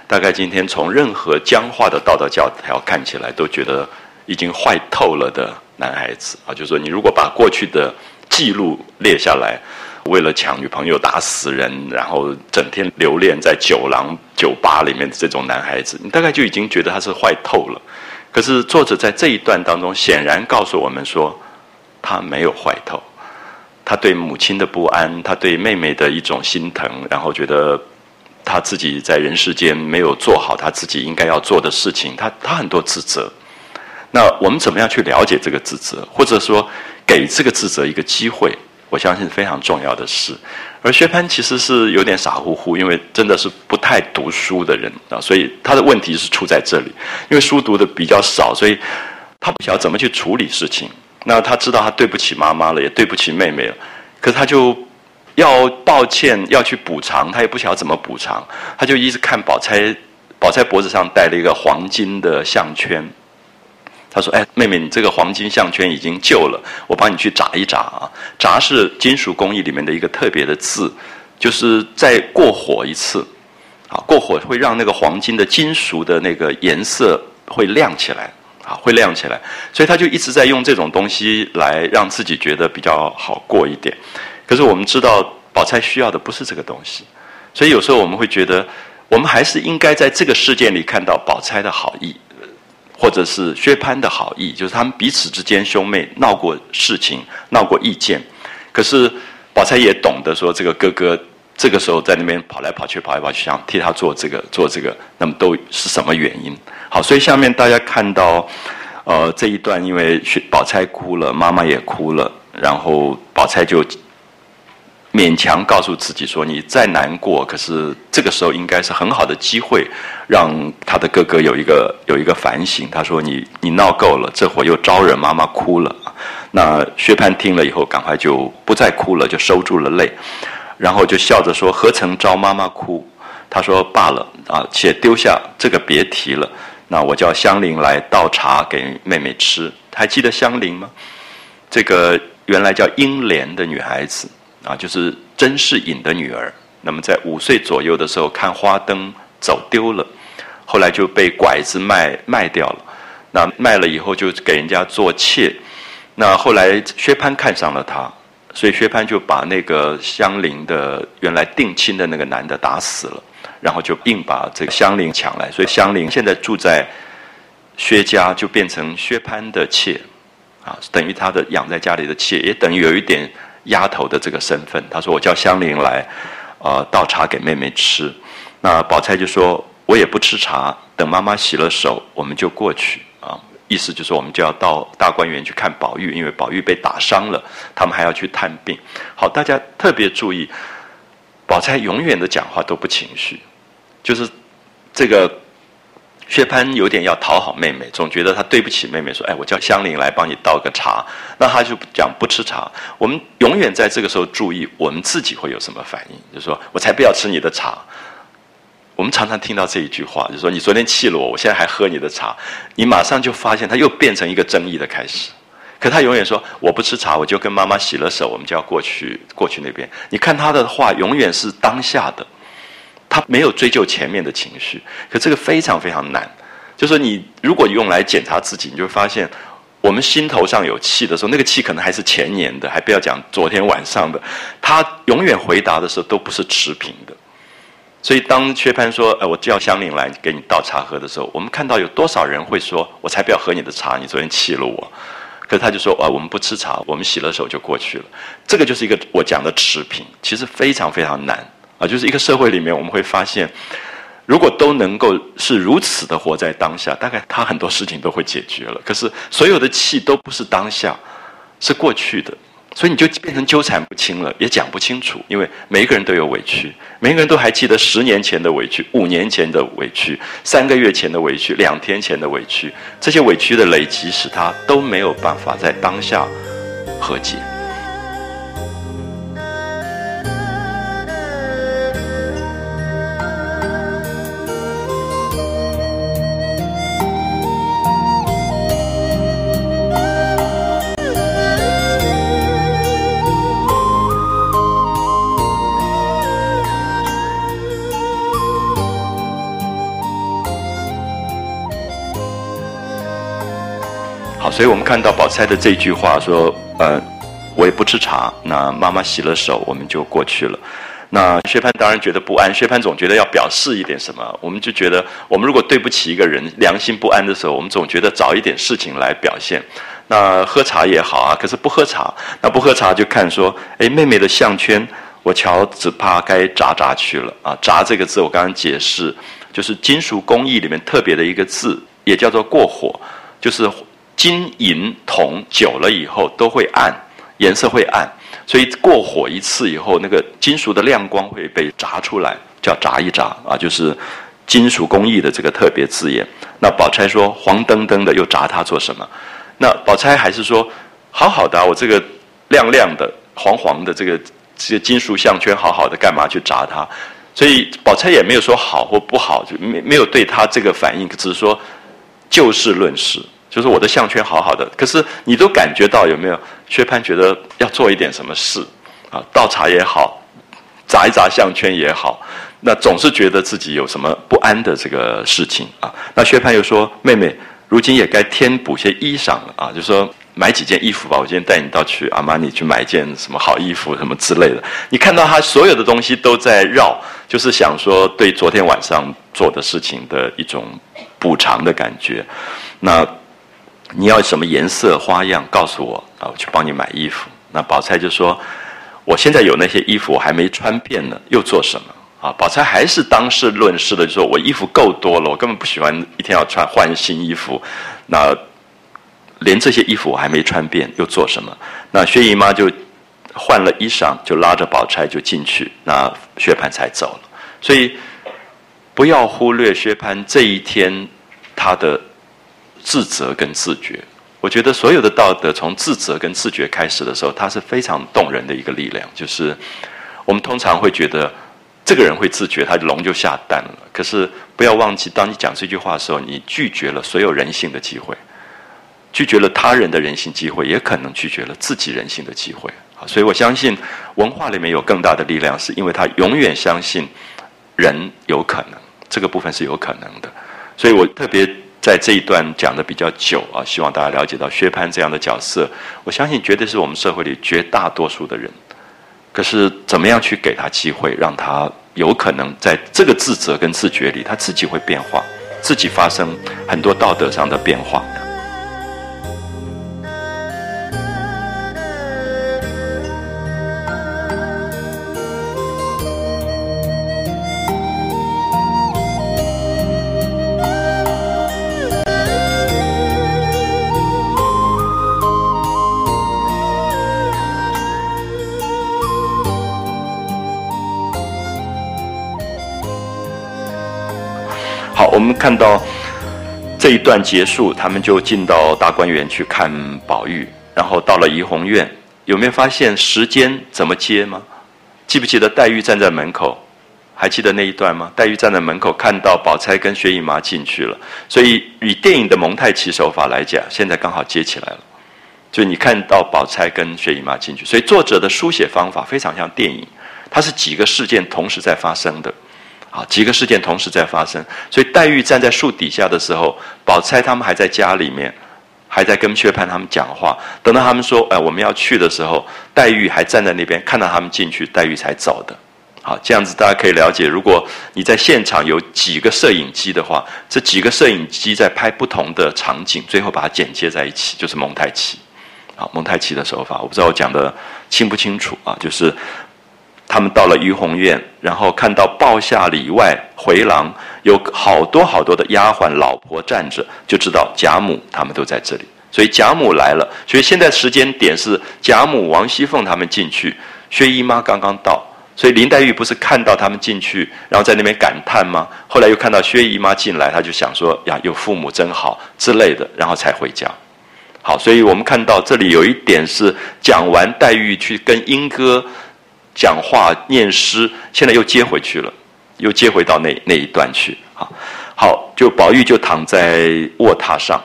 大概今天从任何僵化的道德教条看起来，都觉得已经坏透了的男孩子啊，就是说你如果把过去的记录列下来。为了抢女朋友打死人，然后整天留恋在酒廊、酒吧里面的这种男孩子，你大概就已经觉得他是坏透了。可是作者在这一段当中，显然告诉我们说，他没有坏透。他对母亲的不安，他对妹妹的一种心疼，然后觉得他自己在人世间没有做好他自己应该要做的事情，他他很多自责。那我们怎么样去了解这个自责，或者说给这个自责一个机会？我相信非常重要的事。而薛蟠其实是有点傻乎乎，因为真的是不太读书的人啊，所以他的问题是出在这里。因为书读的比较少，所以他不晓得怎么去处理事情。那他知道他对不起妈妈了，也对不起妹妹了，可是他就要抱歉，要去补偿，他也不晓得怎么补偿，他就一直看宝钗，宝钗脖子上戴了一个黄金的项圈，他说：“哎，妹妹，你这个黄金项圈已经旧了，我帮你去砸一砸啊。砸是金属工艺里面的一个特别的字，就是再过火一次，啊，过火会让那个黄金的金属的那个颜色会亮起来。”啊，会亮起来，所以他就一直在用这种东西来让自己觉得比较好过一点。可是我们知道，宝钗需要的不是这个东西，所以有时候我们会觉得，我们还是应该在这个事件里看到宝钗的好意，或者是薛蟠的好意，就是他们彼此之间兄妹闹过事情，闹过意见。可是宝钗也懂得说，这个哥哥这个时候在那边跑来跑去，跑来跑去，想替他做这个做这个，那么都是什么原因？好，所以下面大家看到，呃，这一段，因为宝钗哭了，妈妈也哭了，然后宝钗就勉强告诉自己说：“你再难过，可是这个时候应该是很好的机会，让他的哥哥有一个有一个反省。”他说：“你你闹够了，这会儿又招惹妈妈哭了。”那薛蟠听了以后，赶快就不再哭了，就收住了泪，然后就笑着说：“何曾招妈妈哭？”他说：“罢了啊，且丢下这个，别提了。”那我叫香菱来倒茶给妹妹吃，还记得香菱吗？这个原来叫英莲的女孩子啊，就是甄士隐的女儿。那么在五岁左右的时候看花灯走丢了，后来就被拐子卖卖掉了。那卖了以后就给人家做妾。那后来薛蟠看上了她，所以薛蟠就把那个香菱的原来定亲的那个男的打死了。然后就硬把这个香菱抢来，所以香菱现在住在薛家，就变成薛蟠的妾，啊，等于他的养在家里的妾，也等于有一点丫头的这个身份。他说：“我叫香菱来，呃，倒茶给妹妹吃。”那宝钗就说：“我也不吃茶，等妈妈洗了手，我们就过去。”啊，意思就是我们就要到大观园去看宝玉，因为宝玉被打伤了，他们还要去探病。好，大家特别注意，宝钗永远的讲话都不情绪。就是这个薛蟠有点要讨好妹妹，总觉得他对不起妹妹，说：“哎，我叫香菱来帮你倒个茶。”那他就讲不吃茶。我们永远在这个时候注意我们自己会有什么反应，就说我才不要吃你的茶。我们常常听到这一句话，就说你昨天气了我，我现在还喝你的茶，你马上就发现他又变成一个争议的开始。可他永远说我不吃茶，我就跟妈妈洗了手，我们就要过去过去那边。你看他的话永远是当下的。他没有追究前面的情绪，可这个非常非常难。就是你如果用来检查自己，你就会发现，我们心头上有气的时候，那个气可能还是前年的，还不要讲昨天晚上的。他永远回答的时候都不是持平的。所以当薛蟠说：“呃，我叫香菱来给你倒茶喝的时候，我们看到有多少人会说：我才不要喝你的茶，你昨天气了我。可是他就说：啊，我们不吃茶，我们洗了手就过去了。这个就是一个我讲的持平，其实非常非常难。”就是一个社会里面，我们会发现，如果都能够是如此的活在当下，大概他很多事情都会解决了。可是所有的气都不是当下，是过去的，所以你就变成纠缠不清了，也讲不清楚。因为每一个人都有委屈，每一个人都还记得十年前的委屈、五年前的委屈、三个月前的委屈、两天前的委屈，这些委屈的累积，使他都没有办法在当下和解。所以我们看到宝钗的这句话说：“呃，我也不吃茶。那妈妈洗了手，我们就过去了。那薛蟠当然觉得不安，薛蟠总觉得要表示一点什么。我们就觉得，我们如果对不起一个人，良心不安的时候，我们总觉得找一点事情来表现。那喝茶也好啊，可是不喝茶，那不喝茶就看说，哎，妹妹的项圈，我瞧只怕该砸砸去了啊。砸这个字，我刚刚解释，就是金属工艺里面特别的一个字，也叫做过火，就是金银铜久了以后都会暗，颜色会暗。所以过火一次以后，那个金属的亮光会被砸出来，叫砸一砸啊，就是金属工艺的这个特别字眼。那宝钗说黄澄澄的又砸它做什么？那宝钗还是说好好的，我这个亮亮的黄黄的这个这个金属项圈好好的，干嘛去砸它？所以宝钗也没有说好或不好，就没没有对他这个反应，只是说就事论事。就是我的项圈好好的，可是你都感觉到有没有？薛蟠觉得要做一点什么事啊，倒茶也好，砸一砸项圈也好，那总是觉得自己有什么不安的这个事情啊。那薛蟠又说：“妹妹，如今也该添补些衣裳了啊，就说买几件衣服吧。我今天带你到去阿玛尼去买一件什么好衣服什么之类的。你看到他所有的东西都在绕，就是想说对昨天晚上做的事情的一种补偿的感觉。那。”你要什么颜色花样？告诉我啊，我去帮你买衣服。那宝钗就说：“我现在有那些衣服，我还没穿遍呢，又做什么？”啊，宝钗还是当事论事的，就说：“我衣服够多了，我根本不喜欢一天要穿换新衣服。那连这些衣服我还没穿遍，又做什么？”那薛姨妈就换了衣裳，就拉着宝钗就进去，那薛蟠才走了。所以不要忽略薛蟠这一天他的。自责跟自觉，我觉得所有的道德从自责跟自觉开始的时候，它是非常动人的一个力量。就是我们通常会觉得这个人会自觉，他龙就下蛋了。可是不要忘记，当你讲这句话的时候，你拒绝了所有人性的机会，拒绝了他人的人性机会，也可能拒绝了自己人性的机会。啊，所以我相信文化里面有更大的力量，是因为他永远相信人有可能，这个部分是有可能的。所以我特别。在这一段讲的比较久啊，希望大家了解到薛蟠这样的角色，我相信绝对是我们社会里绝大多数的人。可是怎么样去给他机会，让他有可能在这个自责跟自觉里，他自己会变化，自己发生很多道德上的变化。看到这一段结束，他们就进到大观园去看宝玉，然后到了怡红院，有没有发现时间怎么接吗？记不记得黛玉站在门口？还记得那一段吗？黛玉站在门口，看到宝钗跟薛姨妈进去了，所以以电影的蒙太奇手法来讲，现在刚好接起来了。就你看到宝钗跟薛姨妈进去，所以作者的书写方法非常像电影，它是几个事件同时在发生的。啊，几个事件同时在发生，所以黛玉站在树底下的时候，宝钗他们还在家里面，还在跟薛蟠他们讲话。等到他们说“哎，我们要去”的时候，黛玉还站在那边，看到他们进去，黛玉才走的。好，这样子大家可以了解，如果你在现场有几个摄影机的话，这几个摄影机在拍不同的场景，最后把它剪接在一起，就是蒙太奇。好，蒙太奇的手法，我不知道我讲的清不清楚啊？就是。他们到了怡红院，然后看到报下里外回廊有好多好多的丫鬟老婆站着，就知道贾母他们都在这里。所以贾母来了，所以现在时间点是贾母、王熙凤他们进去，薛姨妈刚刚到。所以林黛玉不是看到他们进去，然后在那边感叹吗？后来又看到薛姨妈进来，她就想说呀，有父母真好之类的，然后才回家。好，所以我们看到这里有一点是讲完黛玉去跟莺歌。讲话念诗，现在又接回去了，又接回到那那一段去。好，好，就宝玉就躺在卧榻上，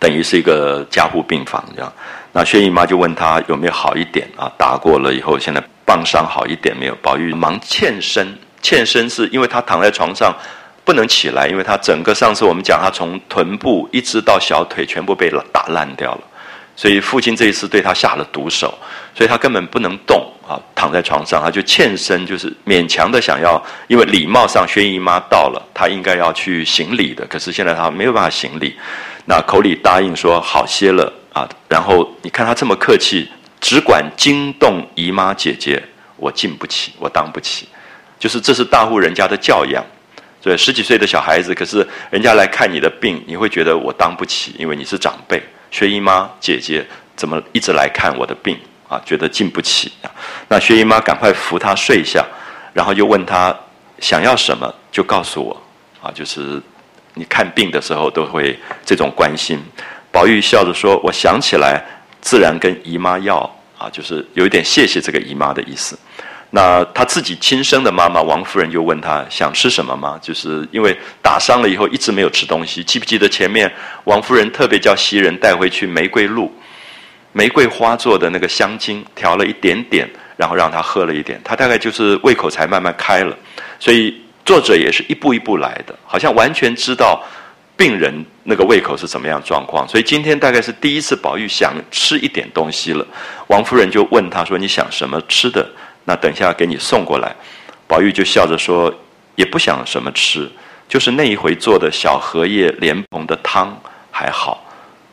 等于是一个加护病房这样。那薛姨妈就问他有没有好一点啊？打过了以后，现在棒伤好一点没有？宝玉忙欠身，欠身是因为他躺在床上不能起来，因为他整个上次我们讲他从臀部一直到小腿全部被打烂掉了，所以父亲这一次对他下了毒手，所以他根本不能动。啊，躺在床上，他就欠身，就是勉强的想要，因为礼貌上薛姨妈到了，他应该要去行礼的，可是现在他没有办法行礼，那口里答应说好些了啊，然后你看他这么客气，只管惊动姨妈姐姐，我敬不起，我当不起，就是这是大户人家的教养，对，十几岁的小孩子，可是人家来看你的病，你会觉得我当不起，因为你是长辈，薛姨妈姐姐怎么一直来看我的病？啊，觉得经不起啊，那薛姨妈赶快扶他睡下，然后又问他想要什么，就告诉我啊，就是你看病的时候都会这种关心。宝玉笑着说：“我想起来，自然跟姨妈要啊，就是有一点谢谢这个姨妈的意思。”那他自己亲生的妈妈王夫人又问他想吃什么吗？就是因为打伤了以后一直没有吃东西，记不记得前面王夫人特别叫袭人带回去玫瑰露？玫瑰花做的那个香精，调了一点点，然后让他喝了一点，他大概就是胃口才慢慢开了。所以作者也是一步一步来的，好像完全知道病人那个胃口是怎么样状况。所以今天大概是第一次，宝玉想吃一点东西了，王夫人就问他说：“你想什么吃的？那等一下给你送过来。”宝玉就笑着说：“也不想什么吃，就是那一回做的小荷叶莲蓬的汤还好。”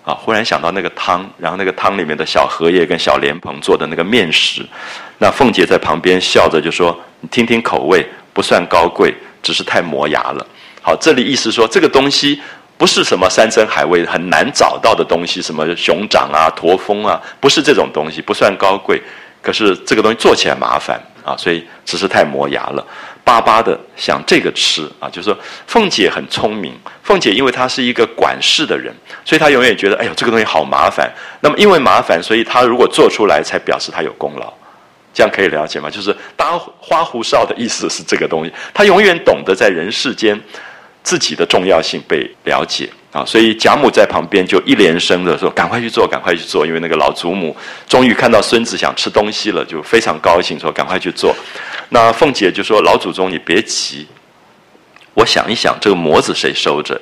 啊！忽然想到那个汤，然后那个汤里面的小荷叶跟小莲蓬做的那个面食，那凤姐在旁边笑着就说：“你听听口味，不算高贵，只是太磨牙了。”好，这里意思说这个东西不是什么山珍海味很难找到的东西，什么熊掌啊、驼峰啊，不是这种东西，不算高贵，可是这个东西做起来麻烦啊，所以只是太磨牙了。巴巴的想这个吃啊，就是说凤姐很聪明。凤姐因为她是一个管事的人，所以她永远觉得哎呦这个东西好麻烦。那么因为麻烦，所以她如果做出来，才表示她有功劳。这样可以了解吗？就是当花胡哨的意思是这个东西，她永远懂得在人世间自己的重要性被了解。啊，所以贾母在旁边就一连声的说：“赶快去做，赶快去做！”因为那个老祖母终于看到孙子想吃东西了，就非常高兴，说：“赶快去做。”那凤姐就说：“老祖宗，你别急，我想一想，这个模子谁收着？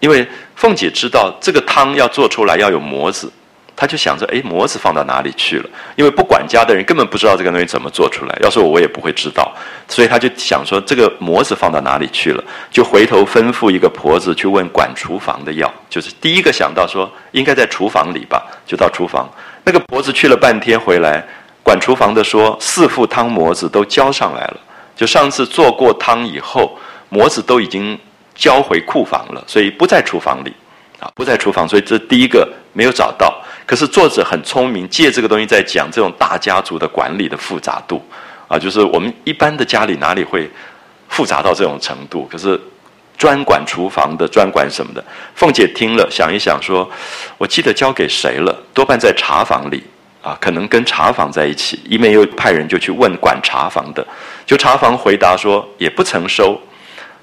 因为凤姐知道这个汤要做出来要有模子。”她就想着，哎，模子放到哪里去了？因为不管家的人根本不知道这个东西怎么做出来。要是我，我也不会知道。所以她就想说，这个模子放到哪里去了？就回头吩咐一个婆子去问管厨房的要。就是第一个想到说，应该在厨房里吧？就到厨房。那个婆子去了半天回来，管厨房的说，四副汤模子都交上来了。就上次做过汤以后，模子都已经交回库房了，所以不在厨房里。啊，不在厨房，所以这第一个没有找到。可是作者很聪明，借这个东西在讲这种大家族的管理的复杂度。啊，就是我们一般的家里哪里会复杂到这种程度？可是专管厨房的，专管什么的。凤姐听了，想一想说：“我记得交给谁了？多半在茶房里啊，可能跟茶房在一起。”一面又派人就去问管茶房的，就茶房回答说也不曾收，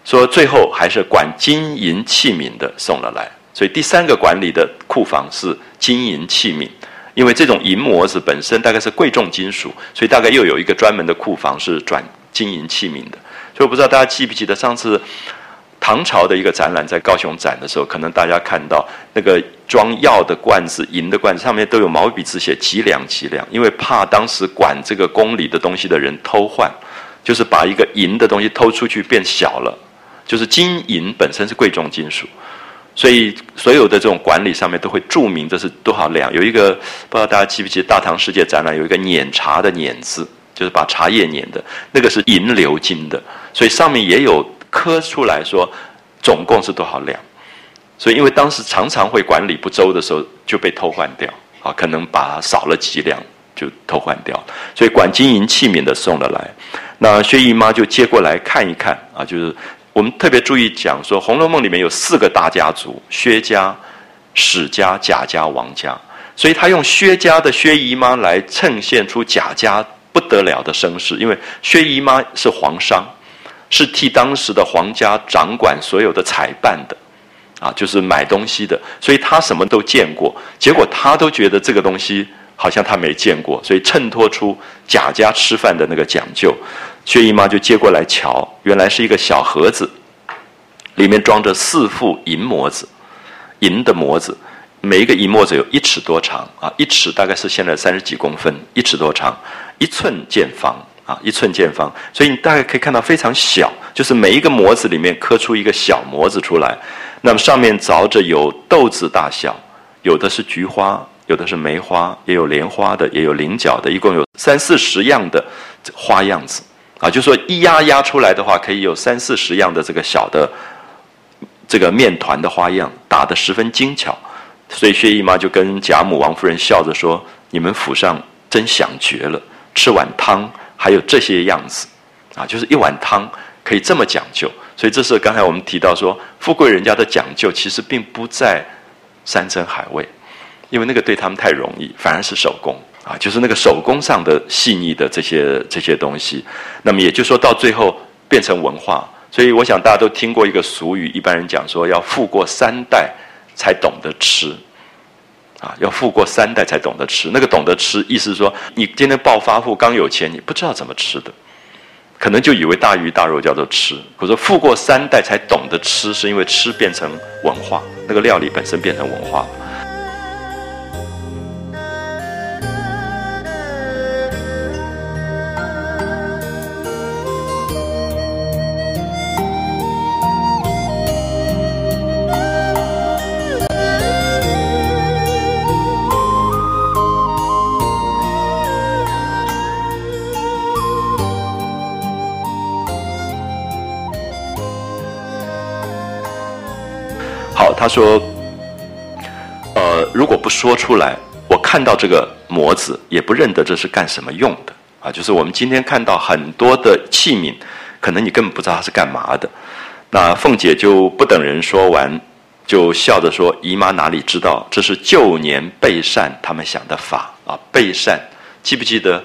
说最后还是管金银器皿的送了来。所以第三个管理的库房是金银器皿，因为这种银模子本身大概是贵重金属，所以大概又有一个专门的库房是转金银器皿的。所以我不知道大家记不记得上次唐朝的一个展览在高雄展的时候，可能大家看到那个装药的罐子、银的罐子上面都有毛笔字写“几两几两”，因为怕当时管这个宫里的东西的人偷换，就是把一个银的东西偷出去变小了，就是金银本身是贵重金属。所以，所有的这种管理上面都会注明这是多少两。有一个不知道大家记不记得，大唐世界展览有一个碾茶的碾字，就是把茶叶碾的，那个是银鎏金的，所以上面也有磕出来说总共是多少两。所以，因为当时常常会管理不周的时候就被偷换掉，啊，可能把少了几两就偷换掉。所以，管金银器皿的送了来，那薛姨妈就接过来看一看，啊，就是。我们特别注意讲说，《红楼梦》里面有四个大家族：薛家、史家、贾家、王家。所以他用薛家的薛姨妈来衬现出贾家不得了的声势，因为薛姨妈是皇商，是替当时的皇家掌管所有的采办的，啊，就是买东西的。所以他什么都见过，结果他都觉得这个东西好像他没见过，所以衬托出贾家吃饭的那个讲究。薛姨妈就接过来瞧，原来是一个小盒子，里面装着四副银模子，银的模子，每一个银模子有一尺多长啊，一尺大概是现在三十几公分，一尺多长，一寸见方啊，一寸见方。所以你大概可以看到非常小，就是每一个模子里面刻出一个小模子出来。那么上面凿着有豆子大小，有的是菊花，有的是梅花，也有莲花的，也有菱角的，一共有三四十样的花样子啊。就说一压压出来的话，可以有三四十样的这个小的这个面团的花样，打得十分精巧。所以薛姨妈就跟贾母、王夫人笑着说：“你们府上真想绝了，吃碗汤还有这些样子啊，就是一碗汤可以这么讲究。”所以这是刚才我们提到说，富贵人家的讲究其实并不在山珍海味，因为那个对他们太容易，反而是手工啊，就是那个手工上的细腻的这些这些东西。那么也就是说到最后变成文化。所以我想大家都听过一个俗语，一般人讲说要富过三代才懂得吃，啊，要富过三代才懂得吃。那个懂得吃，意思是说你今天暴发户刚有钱，你不知道怎么吃的。可能就以为大鱼大肉叫做吃，我说富过三代才懂得吃，是因为吃变成文化，那个料理本身变成文化。他说：“呃，如果不说出来，我看到这个模子也不认得这是干什么用的啊。就是我们今天看到很多的器皿，可能你根本不知道它是干嘛的。那凤姐就不等人说完，就笑着说：‘姨妈哪里知道，这是旧年备善他们想的法啊。’备善，记不记得？”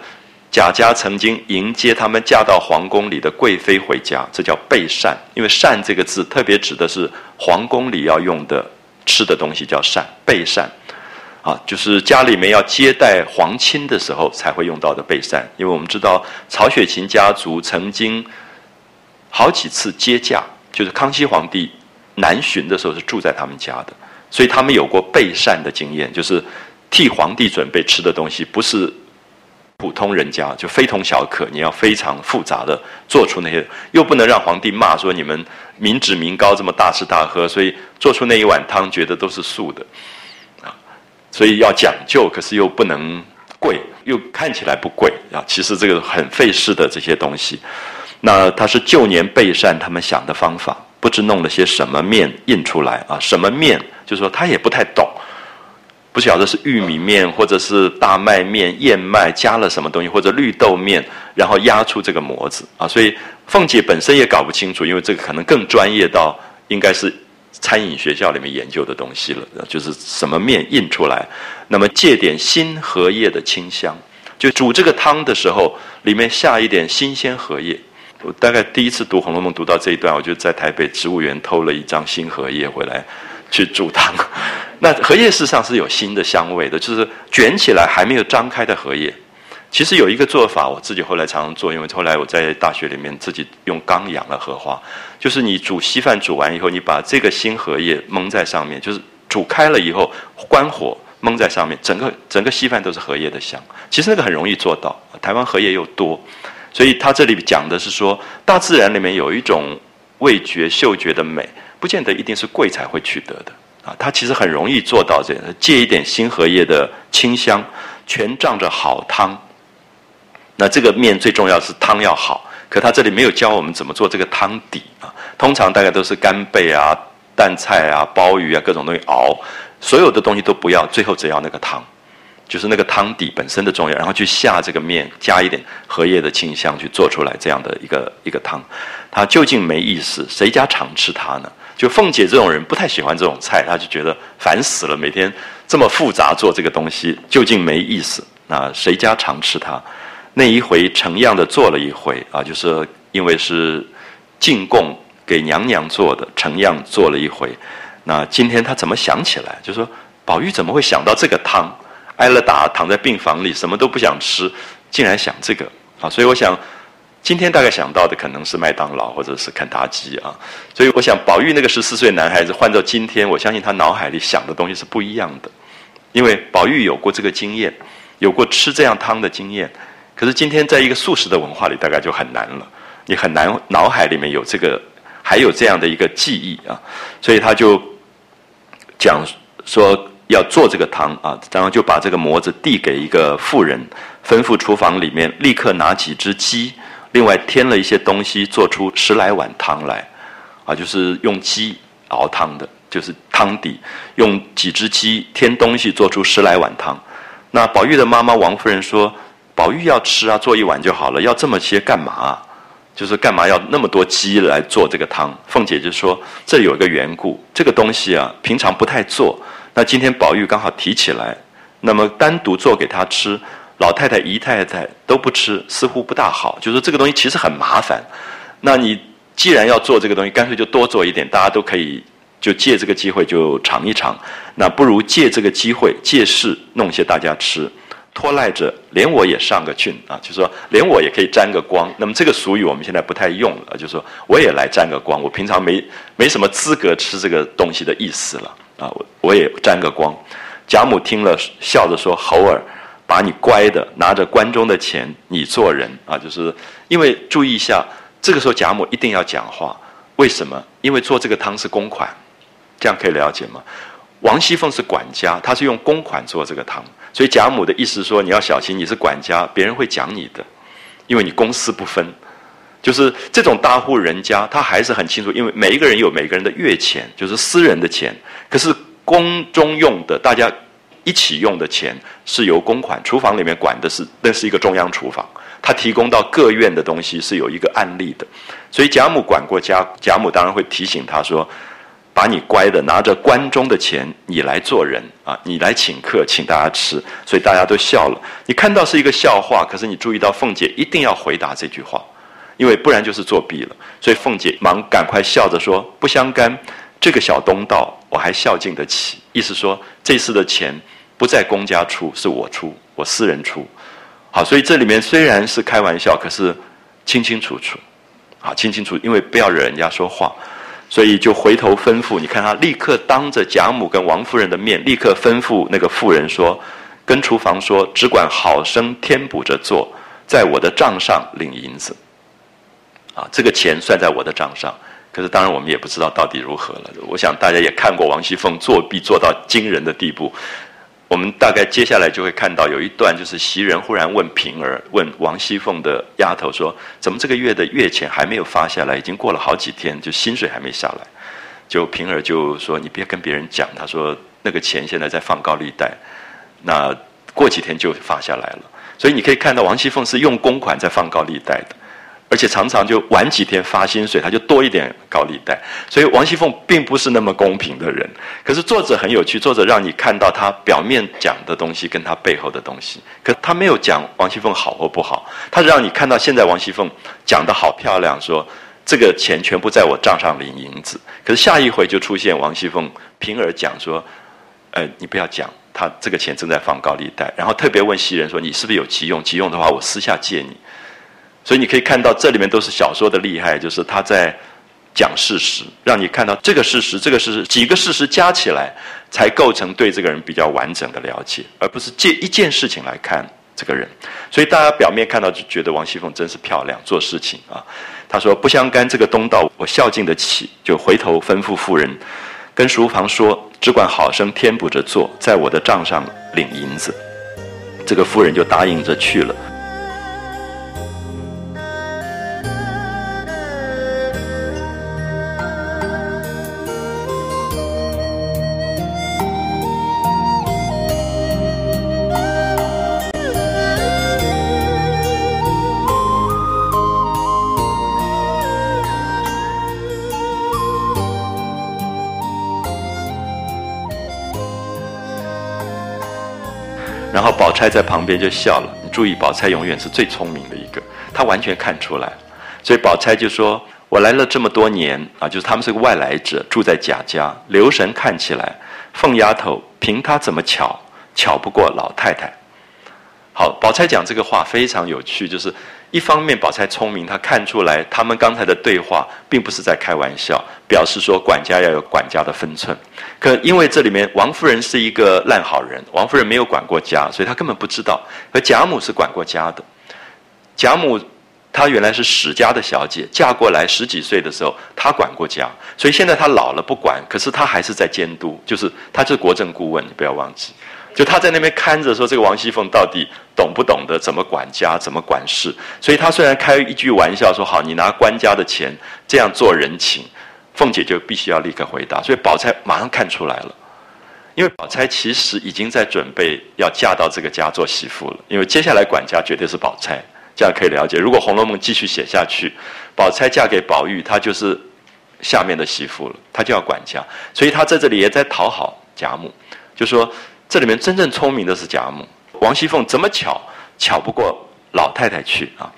贾家曾经迎接他们嫁到皇宫里的贵妃回家，这叫备膳。因为“膳”这个字特别指的是皇宫里要用的吃的东西，叫膳。备膳，啊，就是家里面要接待皇亲的时候才会用到的备膳。因为我们知道曹雪芹家族曾经好几次接驾，就是康熙皇帝南巡的时候是住在他们家的，所以他们有过备膳的经验，就是替皇帝准备吃的东西，不是。普通人家就非同小可，你要非常复杂的做出那些，又不能让皇帝骂说你们民脂民膏这么大吃大喝，所以做出那一碗汤觉得都是素的，啊，所以要讲究，可是又不能贵，又看起来不贵啊，其实这个很费事的这些东西。那他是旧年备膳，他们想的方法，不知弄了些什么面印出来啊？什么面？就是说他也不太懂。不晓得是玉米面，或者是大麦面、燕麦加了什么东西，或者绿豆面，然后压出这个模子啊。所以凤姐本身也搞不清楚，因为这个可能更专业到应该是餐饮学校里面研究的东西了。就是什么面印出来，那么借点新荷叶的清香，就煮这个汤的时候，里面下一点新鲜荷叶。我大概第一次读《红楼梦》读到这一段，我就在台北植物园偷了一张新荷叶回来。去煮汤，[laughs] 那荷叶事实上是有新的香味的，就是卷起来还没有张开的荷叶。其实有一个做法，我自己后来常常做，因为后来我在大学里面自己用缸养了荷花，就是你煮稀饭煮完以后，你把这个新荷叶蒙在上面，就是煮开了以后关火蒙在上面，整个整个稀饭都是荷叶的香。其实那个很容易做到，台湾荷叶又多，所以他这里讲的是说，大自然里面有一种味觉、嗅觉的美。不见得一定是贵才会取得的啊，它其实很容易做到这样，借一点新荷叶的清香，全仗着好汤。那这个面最重要是汤要好，可他这里没有教我们怎么做这个汤底啊。通常大概都是干贝啊、蛋菜啊、鲍鱼啊各种东西熬，所有的东西都不要，最后只要那个汤，就是那个汤底本身的重要，然后去下这个面，加一点荷叶的清香去做出来这样的一个一个汤，它究竟没意思，谁家常吃它呢？就凤姐这种人不太喜欢这种菜，她就觉得烦死了，每天这么复杂做这个东西，究竟没意思。那谁家常吃它？那一回成样的做了一回啊，就是因为是进贡给娘娘做的，成样做了一回。那今天她怎么想起来？就说宝玉怎么会想到这个汤？挨了打，躺在病房里，什么都不想吃，竟然想这个啊！所以我想。今天大概想到的可能是麦当劳或者是肯塔基啊，所以我想宝玉那个十四岁男孩子换到今天，我相信他脑海里想的东西是不一样的，因为宝玉有过这个经验，有过吃这样汤的经验，可是今天在一个素食的文化里，大概就很难了。你很难脑海里面有这个，还有这样的一个记忆啊。所以他就讲说要做这个汤啊，然后就把这个模子递给一个妇人，吩咐厨房里面立刻拿几只鸡，另外添了一些东西，做出十来碗汤来啊，就是用鸡熬汤的，就是汤底，用几只鸡添东西做出十来碗汤。那宝玉的妈妈王夫人说。宝玉要吃啊，做一碗就好了，要这么些干嘛？就是干嘛要那么多鸡来做这个汤？凤姐就说：“这有一个缘故，这个东西啊，平常不太做。那今天宝玉刚好提起来，那么单独做给他吃，老太太、姨太太都不吃，似乎不大好。就是这个东西其实很麻烦。那你既然要做这个东西，干脆就多做一点，大家都可以就借这个机会就尝一尝。那不如借这个机会，借势弄些大家吃。”拖赖着，连我也上个去啊！就说连我也可以沾个光。那么这个俗语我们现在不太用了，就说我也来沾个光。我平常没没什么资格吃这个东西的意思了啊！我我也沾个光。贾母听了，笑着说：“猴儿，把你乖的拿着关中的钱，你做人啊！就是因为注意一下，这个时候贾母一定要讲话。为什么？因为做这个汤是公款，这样可以了解吗？王熙凤是管家，她是用公款做这个汤。”所以贾母的意思说：“你要小心，你是管家，别人会讲你的，因为你公私不分。就是这种大户人家，他还是很清楚，因为每一个人有每个人的月钱，就是私人的钱。可是宫中用的，大家一起用的钱是由公款，厨房里面管的是，那是一个中央厨房，他提供到各院的东西是有一个案例的。所以贾母管过家，贾母当然会提醒他说。”把你乖的拿着关中的钱，你来做人啊！你来请客，请大家吃，所以大家都笑了。你看到是一个笑话，可是你注意到凤姐一定要回答这句话，因为不然就是作弊了。所以凤姐忙赶快笑着说：“不相干，这个小东道我还孝敬得起。”意思说这次的钱不在公家出，是我出，我私人出。好，所以这里面虽然是开玩笑，可是清清楚楚，好清清楚，因为不要惹人家说话。所以就回头吩咐，你看他立刻当着贾母跟王夫人的面，立刻吩咐那个妇人说：“跟厨房说，只管好生添补着做，在我的账上领银子。啊，这个钱算在我的账上。可是当然我们也不知道到底如何了。我想大家也看过王熙凤作弊做到惊人的地步。”我们大概接下来就会看到有一段，就是袭人忽然问平儿，问王熙凤的丫头说：“怎么这个月的月钱还没有发下来？已经过了好几天，就薪水还没下来。”就平儿就说：“你别跟别人讲。”他说：“那个钱现在在放高利贷，那过几天就发下来了。”所以你可以看到王熙凤是用公款在放高利贷的。而且常常就晚几天发薪水，他就多一点高利贷。所以王熙凤并不是那么公平的人。可是作者很有趣，作者让你看到他表面讲的东西跟他背后的东西。可他没有讲王熙凤好或不好，他让你看到现在王熙凤讲的好漂亮，说这个钱全部在我账上领银子。可是下一回就出现王熙凤平儿讲说，呃，你不要讲，他这个钱正在放高利贷。然后特别问袭人说，你是不是有急用？急用的话，我私下借你。所以你可以看到，这里面都是小说的厉害，就是他在讲事实，让你看到这个事实，这个事实几个事实加起来，才构成对这个人比较完整的了解，而不是借一件事情来看这个人。所以大家表面看到就觉得王熙凤真是漂亮，做事情啊。他说不相干这个东道，我孝敬得起，就回头吩咐妇人跟书房说，只管好生添补着做，在我的账上领银子。这个妇人就答应着去了。钗在旁边就笑了。你注意，宝钗永远是最聪明的一个，她完全看出来。所以宝钗就说：“我来了这么多年啊，就是他们是个外来者，住在贾家。留神看起来，凤丫头凭她怎么巧，巧不过老太太。”好，宝钗讲这个话非常有趣，就是一方面宝钗聪明，她看出来他们刚才的对话并不是在开玩笑，表示说管家要有管家的分寸。可因为这里面王夫人是一个烂好人，王夫人没有管过家，所以她根本不知道。而贾母是管过家的，贾母她原来是史家的小姐，嫁过来十几岁的时候，她管过家，所以现在她老了不管，可是她还是在监督，就是她是国政顾问，你不要忘记。就他在那边看着说，这个王熙凤到底懂不懂得怎么管家，怎么管事？所以他虽然开一句玩笑说：“好，你拿官家的钱这样做人情。”凤姐就必须要立刻回答。所以宝钗马上看出来了，因为宝钗其实已经在准备要嫁到这个家做媳妇了。因为接下来管家绝对是宝钗，这样可以了解。如果《红楼梦》继续写下去，宝钗嫁给宝玉，她就是下面的媳妇了，她就要管家。所以她在这里也在讨好贾母，就说。这里面真正聪明的是贾母，王熙凤怎么巧巧不过老太太去啊？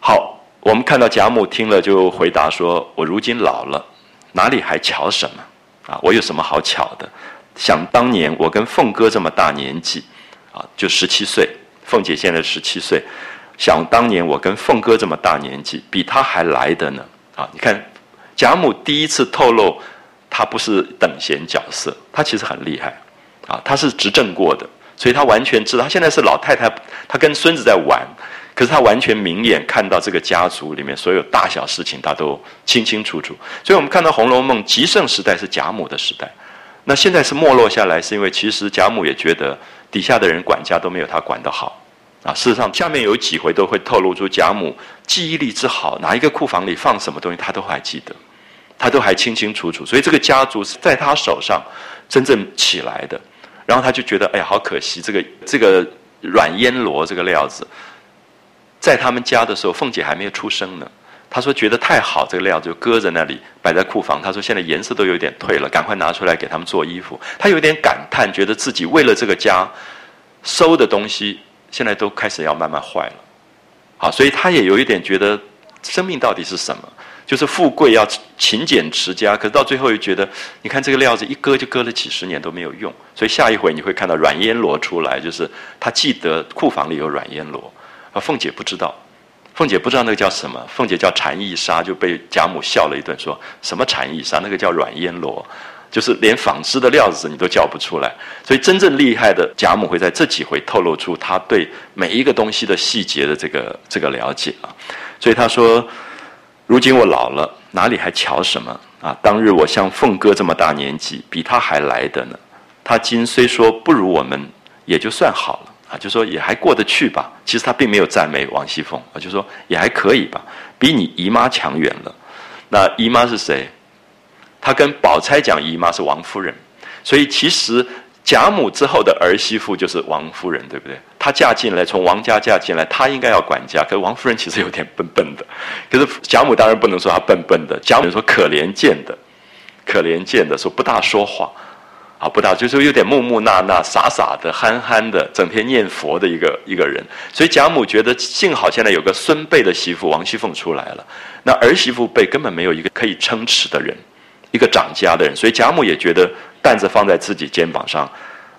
好，我们看到贾母听了就回答说：“我如今老了，哪里还巧什么啊？我有什么好巧的？想当年我跟凤哥这么大年纪啊，就十七岁，凤姐现在十七岁。想当年我跟凤哥这么大年纪，比他还来的呢啊！你看，贾母第一次透露，他不是等闲角色，他其实很厉害。”啊，他是执政过的，所以他完全知道。他现在是老太太，他跟孙子在玩，可是他完全明眼看到这个家族里面所有大小事情，他都清清楚楚。所以我们看到《红楼梦》极盛时代是贾母的时代，那现在是没落下来，是因为其实贾母也觉得底下的人管家都没有他管得好。啊，事实上下面有几回都会透露出贾母记忆力之好，哪一个库房里放什么东西，他都还记得，他都还清清楚楚。所以这个家族是在他手上真正起来的。然后他就觉得，哎呀，好可惜，这个这个软烟罗这个料子，在他们家的时候，凤姐还没有出生呢。他说觉得太好，这个料子就搁在那里，摆在库房。他说现在颜色都有点褪了，赶快拿出来给他们做衣服。他有点感叹，觉得自己为了这个家收的东西，现在都开始要慢慢坏了。好，所以他也有一点觉得，生命到底是什么？就是富贵要勤俭持家，可是到最后又觉得，你看这个料子一搁就搁了几十年都没有用，所以下一回你会看到软烟罗出来，就是他记得库房里有软烟罗，而凤姐不知道，凤姐不知道那个叫什么，凤姐叫蝉翼纱，就被贾母笑了一顿，说什么蝉翼纱，那个叫软烟罗，就是连纺织的料子你都叫不出来，所以真正厉害的贾母会在这几回透露出他对每一个东西的细节的这个这个了解啊，所以他说。如今我老了，哪里还瞧什么啊？当日我像凤哥这么大年纪，比他还来的呢。他今虽说不如我们，也就算好了啊，就说也还过得去吧。其实他并没有赞美王熙凤啊，就说也还可以吧，比你姨妈强远了。那姨妈是谁？他跟宝钗讲姨妈是王夫人，所以其实。贾母之后的儿媳妇就是王夫人，对不对？她嫁进来，从王家嫁进来，她应该要管家。可是王夫人其实有点笨笨的。可是贾母当然不能说她笨笨的，贾母说可怜见的，可怜见的说不大说话，啊，不大就是有点木木讷讷、傻傻的、憨憨的，整天念佛的一个一个人。所以贾母觉得幸好现在有个孙辈的媳妇王熙凤出来了，那儿媳妇辈根本没有一个可以撑持的人，一个掌家的人。所以贾母也觉得。担子放在自己肩膀上，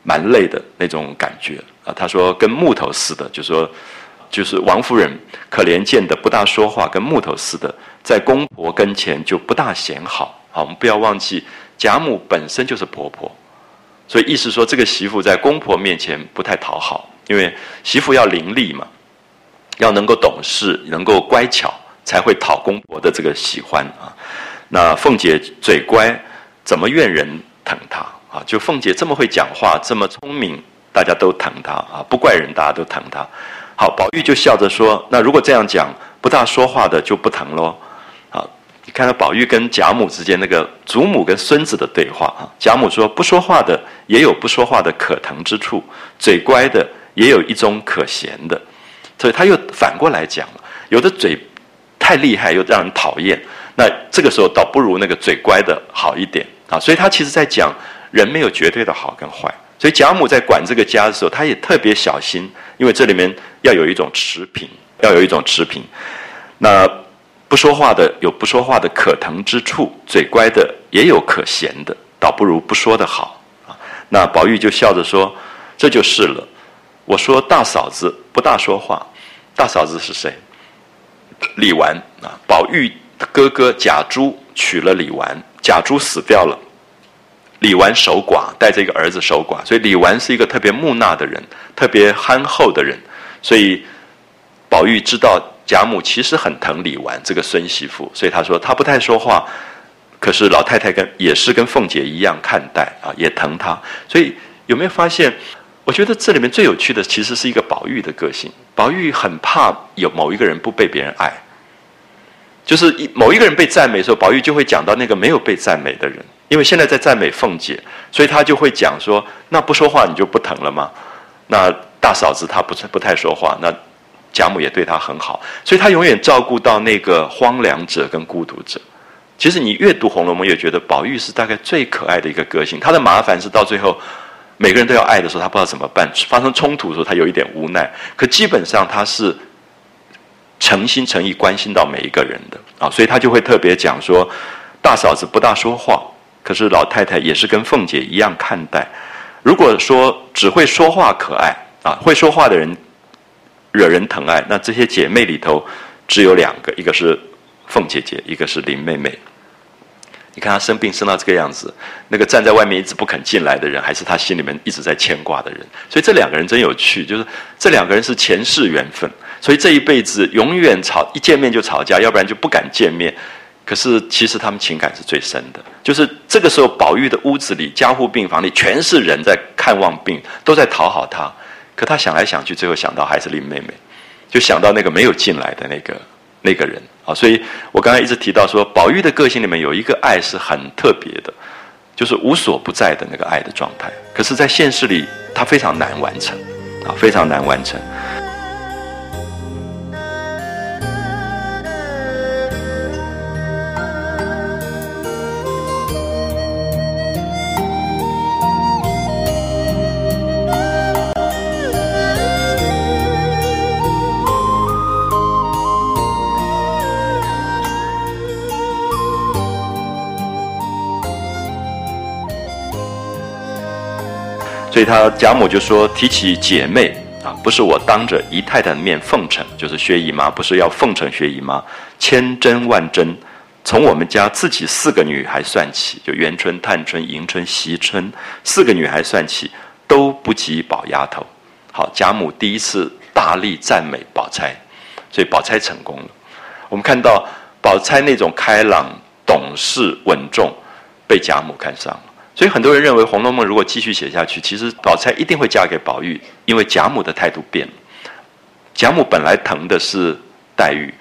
蛮累的那种感觉啊。他说跟木头似的，就说就是王夫人可怜见的不大说话，跟木头似的，在公婆跟前就不大显好。好，我们不要忘记贾母本身就是婆婆，所以意思说这个媳妇在公婆面前不太讨好，因为媳妇要伶俐嘛，要能够懂事，能够乖巧，才会讨公婆的这个喜欢啊。那凤姐嘴乖，怎么怨人？疼她啊！就凤姐这么会讲话，这么聪明，大家都疼她啊！不怪人，大家都疼她。好，宝玉就笑着说：“那如果这样讲，不大说话的就不疼喽。”好，你看到宝玉跟贾母之间那个祖母跟孙子的对话啊。贾母说：“不说话的也有不说话的可疼之处，嘴乖的也有一种可嫌的。”所以他又反过来讲了：有的嘴太厉害又让人讨厌，那这个时候倒不如那个嘴乖的好一点。啊，所以他其实在讲人没有绝对的好跟坏。所以贾母在管这个家的时候，她也特别小心，因为这里面要有一种持平，要有一种持平。那不说话的有不说话的可疼之处，嘴乖的也有可嫌的，倒不如不说的好啊。那宝玉就笑着说：“这就是了。”我说大嫂子不大说话，大嫂子是谁？李纨啊，宝玉哥哥贾珠娶了李纨。贾珠死掉了，李纨守寡，带着一个儿子守寡，所以李纨是一个特别木讷的人，特别憨厚的人。所以宝玉知道贾母其实很疼李纨这个孙媳妇，所以他说他不太说话，可是老太太跟也是跟凤姐一样看待啊，也疼她。所以有没有发现？我觉得这里面最有趣的其实是一个宝玉的个性。宝玉很怕有某一个人不被别人爱，就是一某一个人被赞美的时候，宝玉就会讲到那个没有被赞美的人。因为现在在赞美凤姐，所以他就会讲说：“那不说话你就不疼了吗？”那大嫂子她不是不太说话，那贾母也对她很好，所以她永远照顾到那个荒凉者跟孤独者。其实你越读《红楼梦》，越觉得宝玉是大概最可爱的一个个性。他的麻烦是到最后每个人都要爱的时候，他不知道怎么办；发生冲突的时候，他有一点无奈。可基本上他是诚心诚意关心到每一个人的啊，所以他就会特别讲说：“大嫂子不大说话。”可是老太太也是跟凤姐一样看待。如果说只会说话可爱啊，会说话的人惹人疼爱，那这些姐妹里头只有两个，一个是凤姐姐，一个是林妹妹。你看他生病生到这个样子，那个站在外面一直不肯进来的人，还是他心里面一直在牵挂的人。所以这两个人真有趣，就是这两个人是前世缘分，所以这一辈子永远吵，一见面就吵架，要不然就不敢见面。可是，其实他们情感是最深的。就是这个时候，宝玉的屋子里、家护病房里，全是人在看望病，都在讨好他。可他想来想去，最后想到还是林妹妹，就想到那个没有进来的那个那个人啊。所以我刚才一直提到说，宝玉的个性里面有一个爱是很特别的，就是无所不在的那个爱的状态。可是，在现实里，他非常难完成啊，非常难完成。所以他贾母就说：“提起姐妹啊，不是我当着姨太太的面奉承，就是薛姨妈，不是要奉承薛姨妈，千真万真。从我们家自己四个女孩算起，就元春、探春、迎春、惜春四个女孩算起，都不及宝丫头。好，贾母第一次大力赞美宝钗，所以宝钗成功了。我们看到宝钗那种开朗、懂事、稳重，被贾母看上。”所以很多人认为《红楼梦》如果继续写下去，其实宝钗一定会嫁给宝玉，因为贾母的态度变了。贾母本来疼的是黛玉，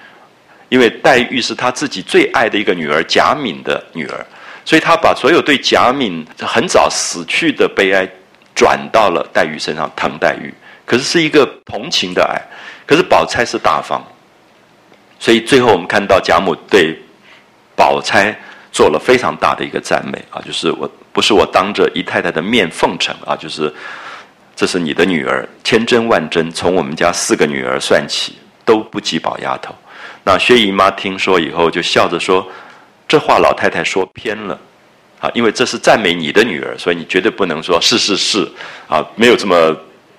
因为黛玉是她自己最爱的一个女儿贾敏的女儿，所以她把所有对贾敏很早死去的悲哀转到了黛玉身上，疼黛玉。可是是一个同情的爱，可是宝钗是大方，所以最后我们看到贾母对宝钗做了非常大的一个赞美啊，就是我。不是我当着姨太太的面奉承啊，就是这是你的女儿，千真万真。从我们家四个女儿算起，都不及宝丫头。那薛姨妈听说以后，就笑着说：“这话老太太说偏了啊，因为这是赞美你的女儿，所以你绝对不能说是是是啊，没有这么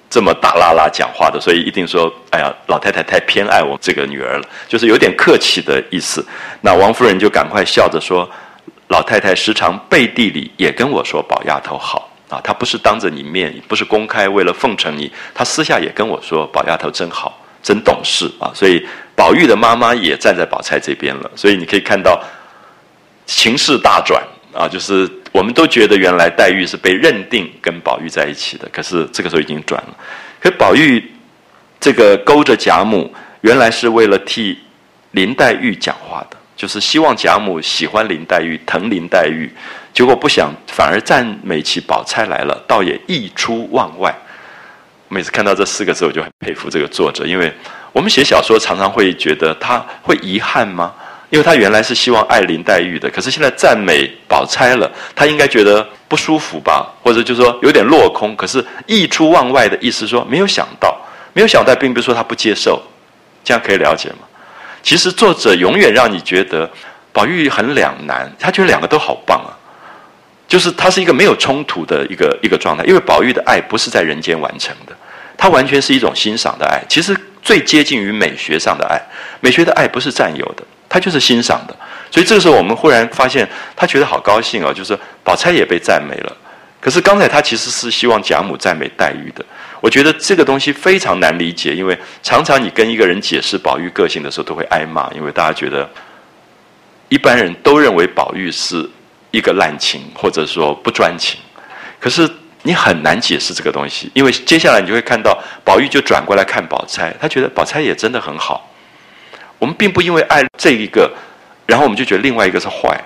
这么大啦啦讲话的，所以一定说，哎呀，老太太太偏爱我这个女儿了，就是有点客气的意思。”那王夫人就赶快笑着说。老太太时常背地里也跟我说：“宝丫头好啊，她不是当着你面，不是公开为了奉承你，她私下也跟我说：宝丫头真好，真懂事啊。”所以宝玉的妈妈也站在宝钗这边了。所以你可以看到情势大转啊，就是我们都觉得原来黛玉是被认定跟宝玉在一起的，可是这个时候已经转了。可宝玉这个勾着贾母，原来是为了替林黛玉讲话的。就是希望贾母喜欢林黛玉，疼林黛玉，结果不想反而赞美起宝钗来了，倒也溢出望外。每次看到这四个字，我就很佩服这个作者，因为我们写小说常常会觉得他会遗憾吗？因为他原来是希望爱林黛玉的，可是现在赞美宝钗了，他应该觉得不舒服吧？或者就是说有点落空。可是溢出望外的意思说没有想到，没有想到，并不是说他不接受，这样可以了解吗？其实作者永远让你觉得宝玉很两难，他觉得两个都好棒啊，就是他是一个没有冲突的一个一个状态。因为宝玉的爱不是在人间完成的，他完全是一种欣赏的爱，其实最接近于美学上的爱。美学的爱不是占有的，他就是欣赏的。所以这个时候我们忽然发现，他觉得好高兴哦，就是宝钗也被赞美了，可是刚才他其实是希望贾母赞美黛玉的。我觉得这个东西非常难理解，因为常常你跟一个人解释宝玉个性的时候，都会挨骂，因为大家觉得一般人都认为宝玉是一个滥情，或者说不专情。可是你很难解释这个东西，因为接下来你就会看到宝玉就转过来看宝钗，他觉得宝钗也真的很好。我们并不因为爱这一个，然后我们就觉得另外一个是坏，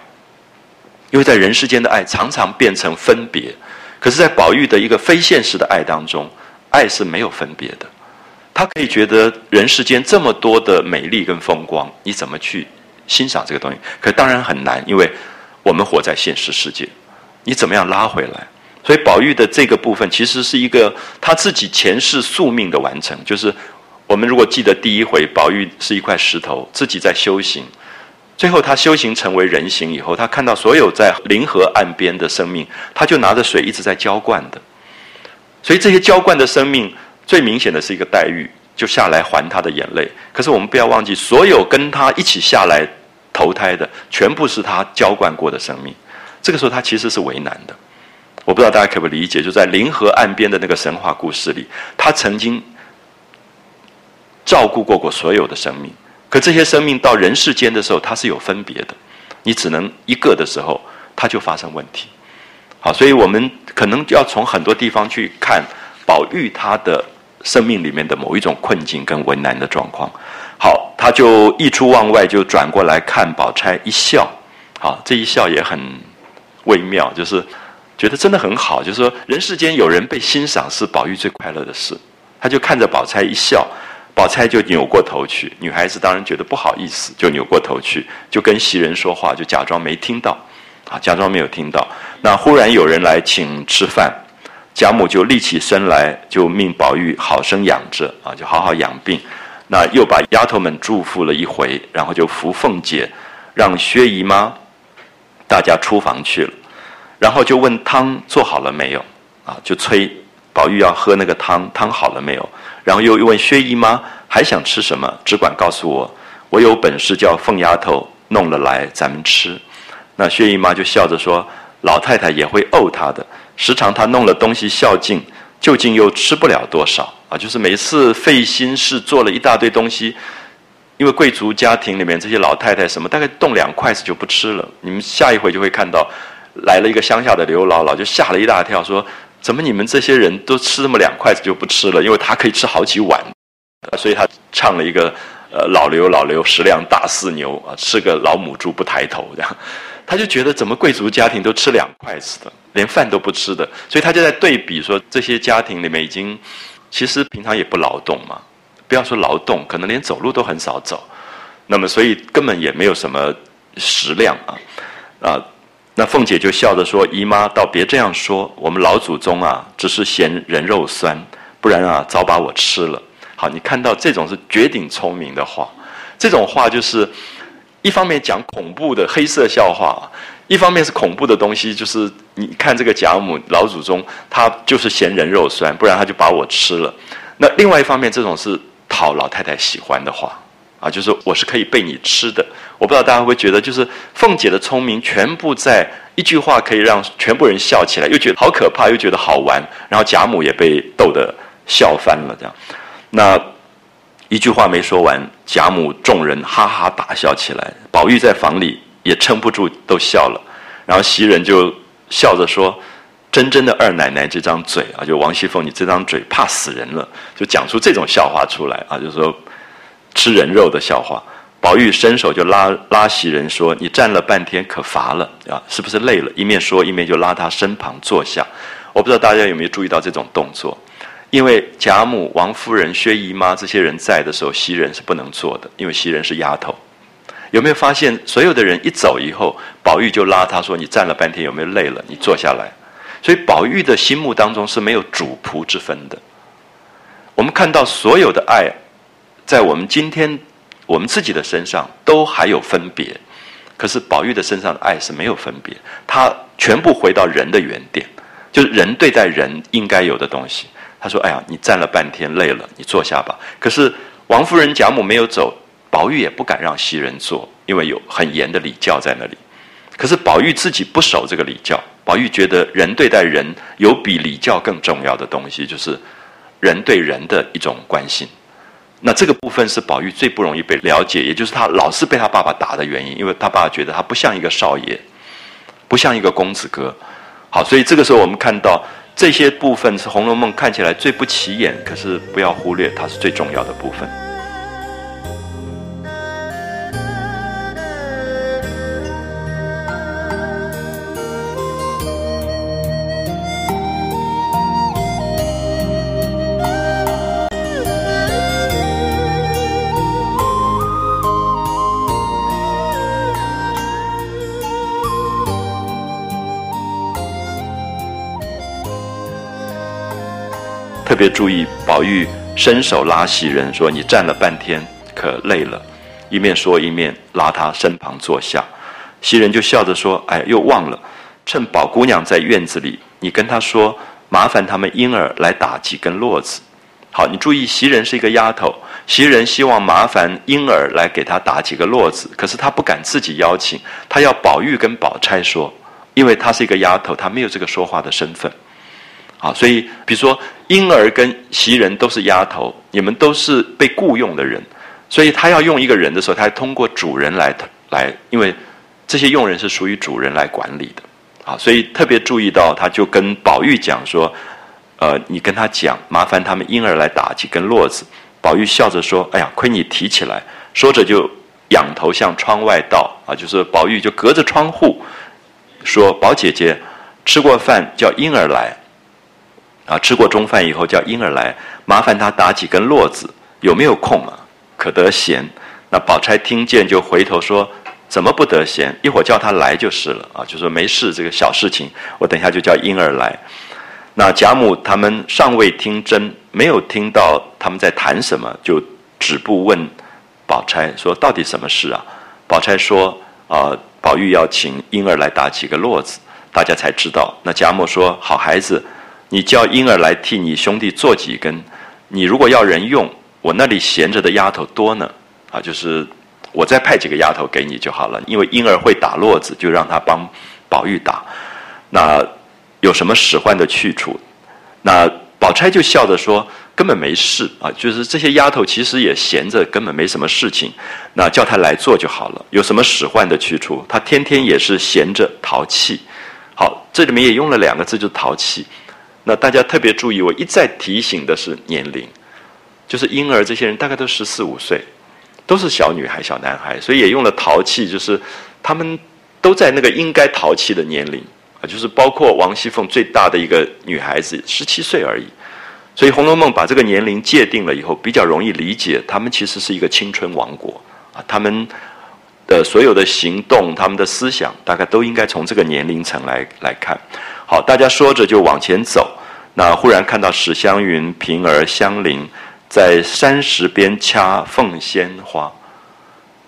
因为在人世间的爱常常变成分别，可是，在宝玉的一个非现实的爱当中。爱是没有分别的，他可以觉得人世间这么多的美丽跟风光，你怎么去欣赏这个东西？可当然很难，因为我们活在现实世界，你怎么样拉回来？所以宝玉的这个部分其实是一个他自己前世宿命的完成。就是我们如果记得第一回，宝玉是一块石头，自己在修行，最后他修行成为人形以后，他看到所有在临河岸边的生命，他就拿着水一直在浇灌的。所以这些浇灌的生命，最明显的是一个黛玉，就下来还他的眼泪。可是我们不要忘记，所有跟他一起下来投胎的，全部是他浇灌过的生命。这个时候他其实是为难的。我不知道大家可不理解？就在临河岸边的那个神话故事里，他曾经照顾过过所有的生命，可这些生命到人世间的时候，它是有分别的。你只能一个的时候，它就发生问题。好，所以我们可能要从很多地方去看宝玉他的生命里面的某一种困境跟为难的状况。好，他就一出望外，就转过来看宝钗一笑。好，这一笑也很微妙，就是觉得真的很好。就是说，人世间有人被欣赏是宝玉最快乐的事。他就看着宝钗一笑，宝钗就扭过头去。女孩子当然觉得不好意思，就扭过头去，就跟袭人说话，就假装没听到。啊，假装没有听到。那忽然有人来请吃饭，贾母就立起身来，就命宝玉好生养着啊，就好好养病。那又把丫头们祝福了一回，然后就扶凤姐，让薛姨妈，大家出房去了。然后就问汤做好了没有？啊，就催宝玉要喝那个汤，汤好了没有？然后又问薛姨妈还想吃什么？只管告诉我，我有本事叫凤丫头弄了来，咱们吃。那薛姨妈就笑着说：“老太太也会怄她的，时常她弄了东西孝敬，究竟又吃不了多少啊！就是每次费心事做了一大堆东西，因为贵族家庭里面这些老太太什么，大概动两筷子就不吃了。你们下一回就会看到，来了一个乡下的刘姥姥，就吓了一大跳，说：怎么你们这些人都吃那么两筷子就不吃了？因为他可以吃好几碗，所以他唱了一个：呃，老刘老刘食量大似牛啊，吃个老母猪不抬头这样。[laughs] ”他就觉得怎么贵族家庭都吃两筷子的，连饭都不吃的，所以他就在对比说这些家庭里面已经，其实平常也不劳动嘛，不要说劳动，可能连走路都很少走，那么所以根本也没有什么食量啊啊！那凤姐就笑着说：“姨妈倒别这样说，我们老祖宗啊，只是嫌人肉酸，不然啊早把我吃了。”好，你看到这种是绝顶聪明的话，这种话就是。一方面讲恐怖的黑色笑话，一方面是恐怖的东西，就是你看这个贾母老祖宗，他就是嫌人肉酸，不然他就把我吃了。那另外一方面，这种是讨老太太喜欢的话，啊，就是我是可以被你吃的。我不知道大家会不会觉得，就是凤姐的聪明全部在一句话可以让全部人笑起来，又觉得好可怕，又觉得好玩，然后贾母也被逗得笑翻了，这样。那。一句话没说完，贾母众人哈哈大笑起来。宝玉在房里也撑不住，都笑了。然后袭人就笑着说：“真真的二奶奶这张嘴啊，就王熙凤，你这张嘴怕死人了。”就讲出这种笑话出来啊，就是说吃人肉的笑话。宝玉伸手就拉拉袭人说：“你站了半天，可乏了啊？是不是累了？”一面说，一面就拉他身旁坐下。我不知道大家有没有注意到这种动作。因为贾母、王夫人、薛姨妈这些人在的时候，袭人是不能坐的，因为袭人是丫头。有没有发现，所有的人一走以后，宝玉就拉他说：“你站了半天，有没有累了？你坐下来。”所以宝玉的心目当中是没有主仆之分的。我们看到所有的爱，在我们今天我们自己的身上都还有分别，可是宝玉的身上的爱是没有分别，他全部回到人的原点，就是人对待人应该有的东西。他说：“哎呀，你站了半天累了，你坐下吧。”可是王夫人、贾母没有走，宝玉也不敢让袭人坐，因为有很严的礼教在那里。可是宝玉自己不守这个礼教，宝玉觉得人对待人有比礼教更重要的东西，就是人对人的一种关心。那这个部分是宝玉最不容易被了解，也就是他老是被他爸爸打的原因，因为他爸爸觉得他不像一个少爷，不像一个公子哥。好，所以这个时候我们看到这些部分是《红楼梦》看起来最不起眼，可是不要忽略它是最重要的部分。特别注意，宝玉伸手拉袭人说：“你站了半天，可累了。”一面说一面拉他身旁坐下。袭人就笑着说：“哎，又忘了，趁宝姑娘在院子里，你跟她说，麻烦他们婴儿来打几根络子。”好，你注意，袭人是一个丫头，袭人希望麻烦婴儿来给她打几个络子，可是她不敢自己邀请，她要宝玉跟宝钗说，因为她是一个丫头，她没有这个说话的身份。啊，所以比如说婴儿跟袭人都是丫头，你们都是被雇佣的人，所以他要用一个人的时候，他通过主人来来，因为这些佣人是属于主人来管理的。啊，所以特别注意到，他就跟宝玉讲说，呃，你跟他讲，麻烦他们婴儿来打几根络子。宝玉笑着说，哎呀，亏你提起来，说着就仰头向窗外道，啊，就是宝玉就隔着窗户说，宝姐姐吃过饭叫婴儿来。啊，吃过中饭以后叫婴儿来，麻烦他打几根络子，有没有空啊？可得闲。那宝钗听见就回头说：“怎么不得闲？一会儿叫他来就是了。”啊，就说没事，这个小事情，我等下就叫婴儿来。那贾母他们尚未听真，没有听到他们在谈什么，就止步问宝钗说：“到底什么事啊？”宝钗说：“啊，宝玉要请婴儿来打几个络子，大家才知道。”那贾母说：“好孩子。”你叫婴儿来替你兄弟做几根，你如果要人用，我那里闲着的丫头多呢，啊，就是我再派几个丫头给你就好了。因为婴儿会打络子，就让他帮宝玉打。那有什么使唤的去处？那宝钗就笑着说：“根本没事啊，就是这些丫头其实也闲着，根本没什么事情。那叫他来做就好了。有什么使唤的去处？他天天也是闲着淘气。好，这里面也用了两个字，就是淘气。”那大家特别注意，我一再提醒的是年龄，就是婴儿这些人大概都十四五岁，都是小女孩、小男孩，所以也用了淘气，就是他们都在那个应该淘气的年龄啊，就是包括王熙凤最大的一个女孩子十七岁而已，所以《红楼梦》把这个年龄界定了以后，比较容易理解，他们其实是一个青春王国啊，他们的所有的行动、他们的思想，大概都应该从这个年龄层来来看。好，大家说着就往前走。那忽然看到史湘云、平儿、香菱在山石边掐凤仙花。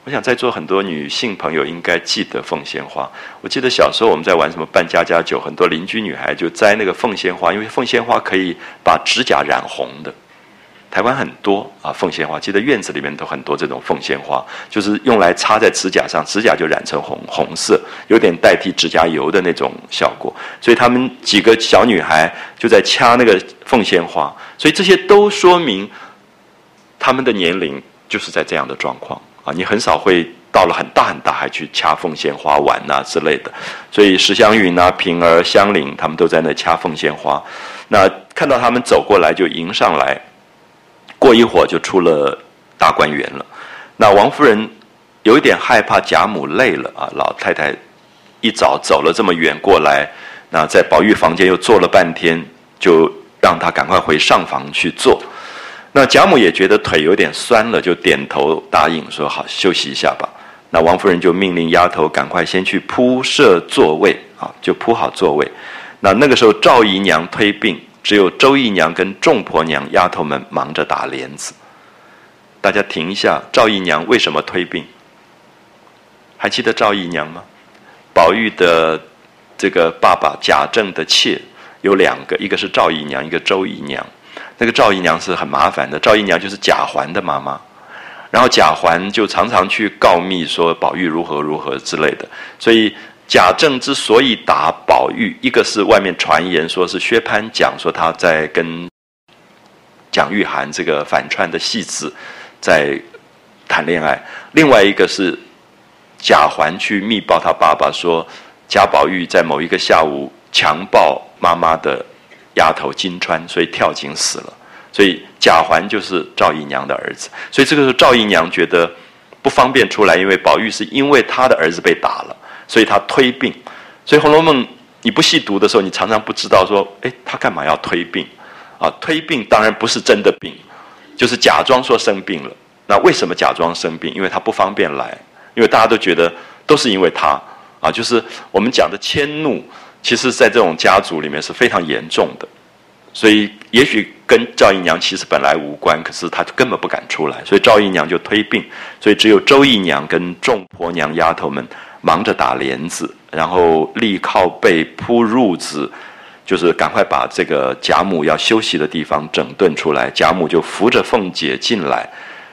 我想在座很多女性朋友应该记得凤仙花。我记得小时候我们在玩什么扮家家酒，很多邻居女孩就摘那个凤仙花，因为凤仙花可以把指甲染红的。台湾很多啊，凤仙花，记得院子里面都很多这种凤仙花，就是用来插在指甲上，指甲就染成红红色，有点代替指甲油的那种效果。所以他们几个小女孩就在掐那个凤仙花，所以这些都说明他们的年龄就是在这样的状况啊。你很少会到了很大很大还去掐凤仙花玩呐之类的。所以石香云啊、平儿、香菱他们都在那掐凤仙花，那看到他们走过来就迎上来。过一会儿就出了大观园了，那王夫人有一点害怕贾母累了啊，老太太一早走了这么远过来，那在宝玉房间又坐了半天，就让她赶快回上房去坐。那贾母也觉得腿有点酸了，就点头答应说好休息一下吧。那王夫人就命令丫头赶快先去铺设座位啊，就铺好座位。那那个时候赵姨娘推病。只有周姨娘跟众婆娘丫头们忙着打帘子。大家停一下，赵姨娘为什么推病？还记得赵姨娘吗？宝玉的这个爸爸贾政的妾有两个，一个是赵姨娘，一个周姨娘。那个赵姨娘是很麻烦的，赵姨娘就是贾环的妈妈。然后贾环就常常去告密说宝玉如何如何之类的，所以贾政之所以打宝玉，一个是外面传言说是薛蟠讲说他在跟蒋玉菡这个反串的戏子在谈恋爱，另外一个是贾环去密报他爸爸说贾宝玉在某一个下午强暴妈妈的丫头金钏，所以跳井死了。所以贾环就是赵姨娘的儿子，所以这个时候赵姨娘觉得不方便出来，因为宝玉是因为他的儿子被打了。所以他推病，所以《红楼梦》你不细读的时候，你常常不知道说，哎，他干嘛要推病？啊，推病当然不是真的病，就是假装说生病了。那为什么假装生病？因为他不方便来，因为大家都觉得都是因为他啊，就是我们讲的迁怒，其实在这种家族里面是非常严重的。所以也许跟赵姨娘其实本来无关，可是她根本不敢出来，所以赵姨娘就推病，所以只有周姨娘跟众婆娘丫头们。忙着打帘子，然后立靠背铺褥子，就是赶快把这个贾母要休息的地方整顿出来。贾母就扶着凤姐进来，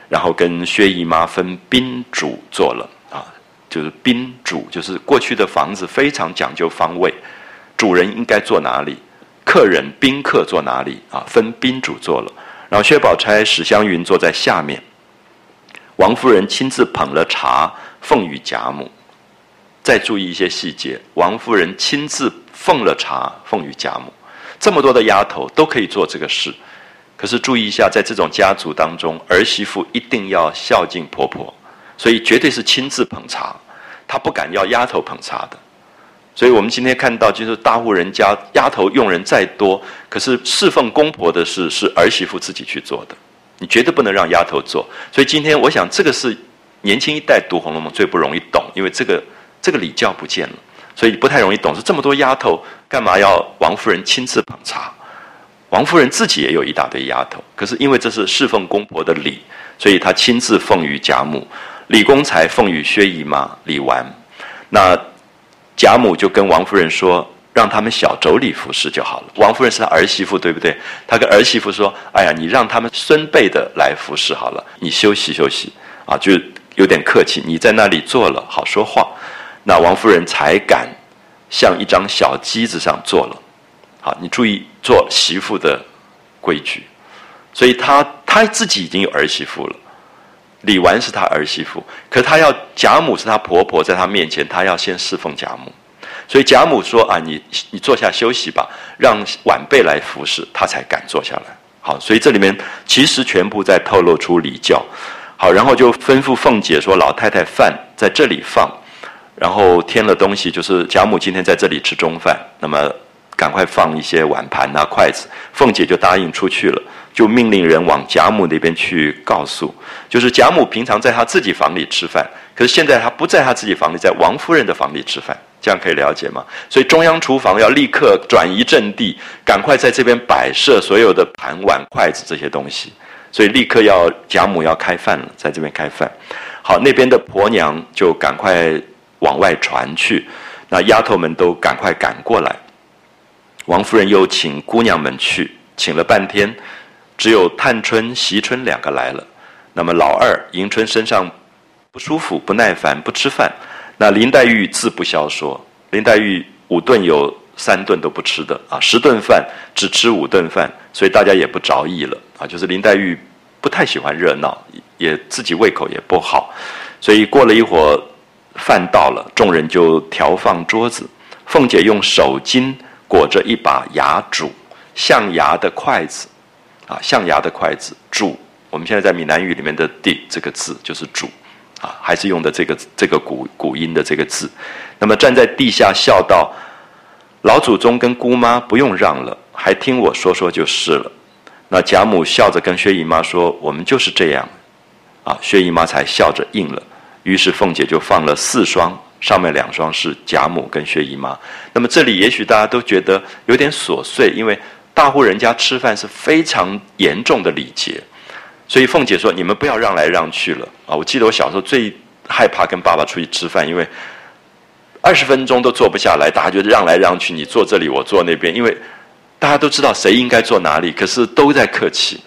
然后跟薛姨妈分宾主坐了啊，就是宾主，就是过去的房子非常讲究方位，主人应该坐哪里，客人宾客坐哪里啊，分宾主坐了。然后薛宝钗、史湘云坐在下面，王夫人亲自捧了茶奉与贾母。再注意一些细节，王夫人亲自奉了茶奉与贾母，这么多的丫头都可以做这个事，可是注意一下，在这种家族当中，儿媳妇一定要孝敬婆婆，所以绝对是亲自捧茶，她不敢要丫头捧茶的。所以我们今天看到，就是大户人家丫头用人再多，可是侍奉公婆的事是儿媳妇自己去做的，你绝对不能让丫头做。所以今天我想，这个是年轻一代读《红楼梦》最不容易懂，因为这个。这个礼教不见了，所以不太容易懂。是这么多丫头，干嘛要王夫人亲自捧茶？王夫人自己也有一大堆丫头，可是因为这是侍奉公婆的礼，所以她亲自奉于贾母。李公才奉于薛姨妈、李纨。那贾母就跟王夫人说，让他们小妯娌服侍就好了。王夫人是她儿媳妇，对不对？她跟儿媳妇说：“哎呀，你让他们孙辈的来服侍好了，你休息休息啊，就有点客气。你在那里坐了，好说话。”那王夫人才敢像一张小机子上坐了。好，你注意做媳妇的规矩。所以她她自己已经有儿媳妇了，李纨是她儿媳妇，可她要贾母是她婆婆，在她面前，她要先侍奉贾母。所以贾母说：“啊，你你坐下休息吧，让晚辈来服侍，她才敢坐下来。”好，所以这里面其实全部在透露出礼教。好，然后就吩咐凤姐说：“老太太饭在这里放。”然后添了东西，就是贾母今天在这里吃中饭，那么赶快放一些碗盘啊、筷子。凤姐就答应出去了，就命令人往贾母那边去告诉，就是贾母平常在她自己房里吃饭，可是现在她不在她自己房里，在王夫人的房里吃饭，这样可以了解吗？所以中央厨房要立刻转移阵地，赶快在这边摆设所有的盘碗筷子这些东西，所以立刻要贾母要开饭了，在这边开饭。好，那边的婆娘就赶快。往外传去，那丫头们都赶快赶过来。王夫人又请姑娘们去，请了半天，只有探春、惜春两个来了。那么老二迎春身上不舒服、不耐烦，不吃饭。那林黛玉自不消说，林黛玉五顿有三顿都不吃的啊，十顿饭只吃五顿饭，所以大家也不着意了啊。就是林黛玉不太喜欢热闹，也自己胃口也不好，所以过了一会儿。饭到了，众人就调放桌子。凤姐用手巾裹着一把牙箸，象牙的筷子，啊，象牙的筷子，箸。我们现在在闽南语里面的“地”这个字就是“箸”，啊，还是用的这个这个古古音的这个字。那么站在地下笑道：“老祖宗跟姑妈不用让了，还听我说说就是了。”那贾母笑着跟薛姨妈说：“我们就是这样。”啊，薛姨妈才笑着应了。于是凤姐就放了四双，上面两双是贾母跟薛姨妈。那么这里也许大家都觉得有点琐碎，因为大户人家吃饭是非常严重的礼节，所以凤姐说：“你们不要让来让去了啊！”我记得我小时候最害怕跟爸爸出去吃饭，因为二十分钟都坐不下来，大家就让来让去，你坐这里，我坐那边，因为大家都知道谁应该坐哪里，可是都在客气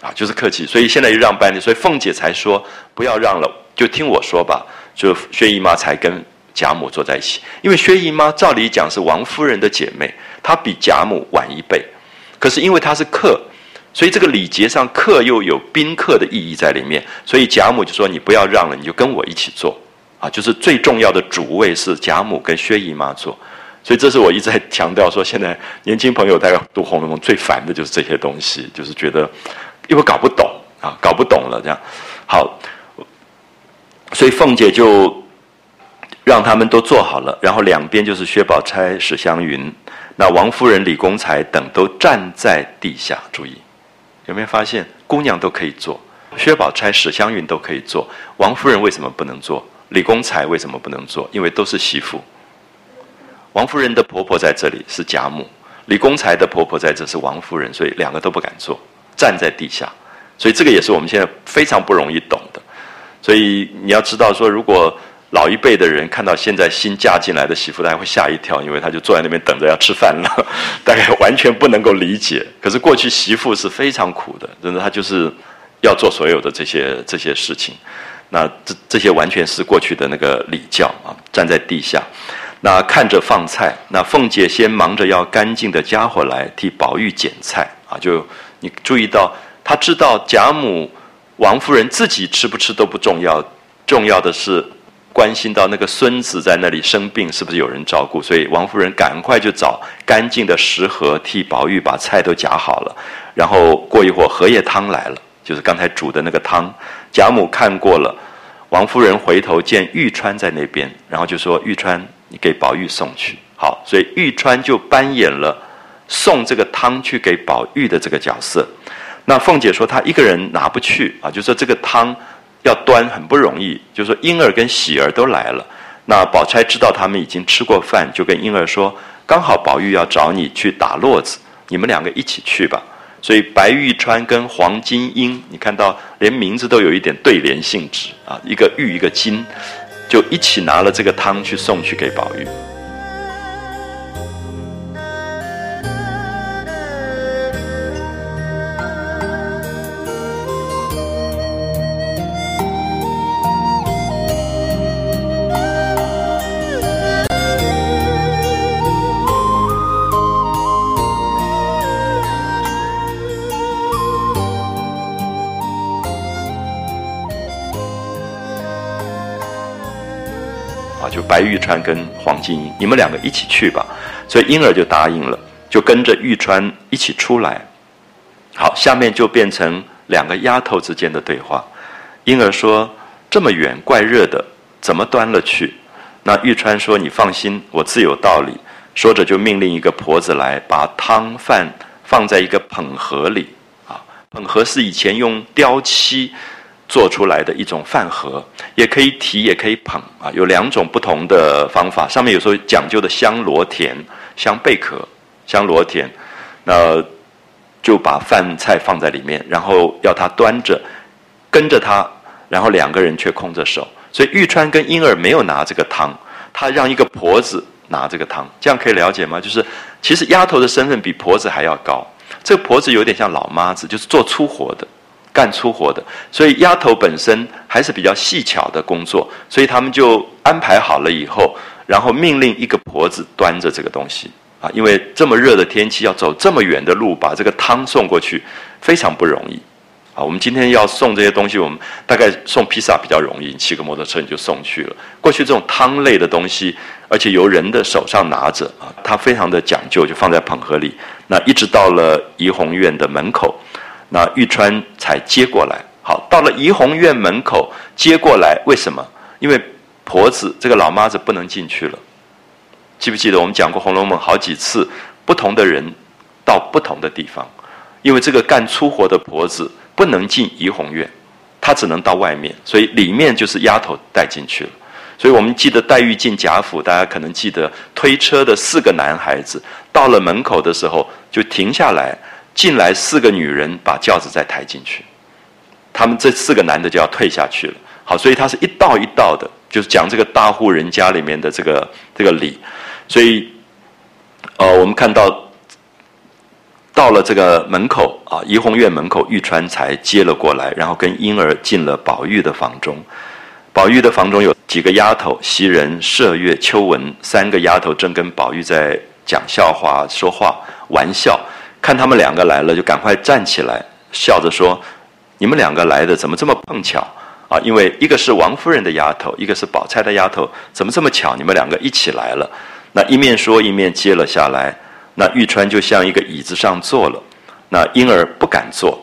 啊，就是客气，所以现在又让半天，所以凤姐才说不要让了。就听我说吧，就薛姨妈才跟贾母坐在一起，因为薛姨妈照理讲是王夫人的姐妹，她比贾母晚一辈，可是因为她是客，所以这个礼节上客又有宾客的意义在里面，所以贾母就说：“你不要让了，你就跟我一起坐。”啊，就是最重要的主位是贾母跟薛姨妈坐，所以这是我一直在强调说，现在年轻朋友大概读《红楼梦》最烦的就是这些东西，就是觉得因为搞不懂啊，搞不懂了这样。好，所以凤姐就。让他们都坐好了，然后两边就是薛宝钗、史湘云，那王夫人、李公才等都站在地下。注意，有没有发现姑娘都可以坐，薛宝钗、史湘云都可以坐，王夫人为什么不能坐？李公才为什么不能坐？因为都是媳妇。王夫人的婆婆在这里是贾母，李公才的婆婆在这是王夫人，所以两个都不敢坐，站在地下。所以这个也是我们现在非常不容易懂。所以你要知道说，如果老一辈的人看到现在新嫁进来的媳妇，大家会吓一跳，因为他就坐在那边等着要吃饭了，[laughs] 大概完全不能够理解。可是过去媳妇是非常苦的，真的，她就是要做所有的这些这些事情。那这这些完全是过去的那个礼教啊，站在地下，那看着放菜。那凤姐先忙着要干净的家伙来替宝玉捡菜啊，就你注意到，她知道贾母、王夫人自己吃不吃都不重要，重要的是。关心到那个孙子在那里生病，是不是有人照顾？所以王夫人赶快就找干净的食盒，替宝玉把菜都夹好了。然后过一会儿，荷叶汤来了，就是刚才煮的那个汤。贾母看过了，王夫人回头见玉川在那边，然后就说：“玉川，你给宝玉送去。”好，所以玉川就扮演了送这个汤去给宝玉的这个角色。那凤姐说她一个人拿不去啊，就说这个汤。要端很不容易，就说婴儿跟喜儿都来了。那宝钗知道他们已经吃过饭，就跟婴儿说：“刚好宝玉要找你去打络子，你们两个一起去吧。”所以白玉川跟黄金英，你看到连名字都有一点对联性质啊，一个玉一个金，就一起拿了这个汤去送去给宝玉。跟黄金英，你们两个一起去吧。所以婴儿就答应了，就跟着玉川一起出来。好，下面就变成两个丫头之间的对话。婴儿说：“这么远，怪热的，怎么端了去？”那玉川说：“你放心，我自有道理。”说着就命令一个婆子来，把汤饭放在一个捧盒里。啊，捧盒是以前用雕漆。做出来的一种饭盒，也可以提，也可以捧啊，有两种不同的方法。上面有时候讲究的香螺田、香贝壳、香螺田，那就把饭菜放在里面，然后要他端着，跟着他，然后两个人却空着手。所以玉川跟婴儿没有拿这个汤，他让一个婆子拿这个汤，这样可以了解吗？就是其实丫头的身份比婆子还要高，这个婆子有点像老妈子，就是做粗活的。干粗活的，所以丫头本身还是比较细巧的工作，所以他们就安排好了以后，然后命令一个婆子端着这个东西啊，因为这么热的天气要走这么远的路，把这个汤送过去非常不容易啊。我们今天要送这些东西，我们大概送披萨比较容易，骑个摩托车你就送去了。过去这种汤类的东西，而且由人的手上拿着啊，它非常的讲究，就放在捧盒里。那一直到了怡红院的门口。那玉川才接过来，好，到了怡红院门口接过来，为什么？因为婆子这个老妈子不能进去了。记不记得我们讲过《红楼梦》好几次，不同的人到不同的地方，因为这个干粗活的婆子不能进怡红院，她只能到外面，所以里面就是丫头带进去了。所以我们记得黛玉进贾府，大家可能记得推车的四个男孩子到了门口的时候就停下来。进来四个女人，把轿子再抬进去，他们这四个男的就要退下去了。好，所以他是一道一道的，就是讲这个大户人家里面的这个这个礼。所以，呃，我们看到到了这个门口啊，怡红院门口，玉川才接了过来，然后跟婴儿进了宝玉的房中。宝玉的房中有几个丫头，袭人、麝月、秋纹三个丫头正跟宝玉在讲笑话、说话、玩笑。看他们两个来了，就赶快站起来，笑着说：“你们两个来的怎么这么碰巧啊？因为一个是王夫人的丫头，一个是宝钗的丫头，怎么这么巧？你们两个一起来了。”那一面说一面接了下来。那玉川就像一个椅子上坐了，那婴儿不敢坐，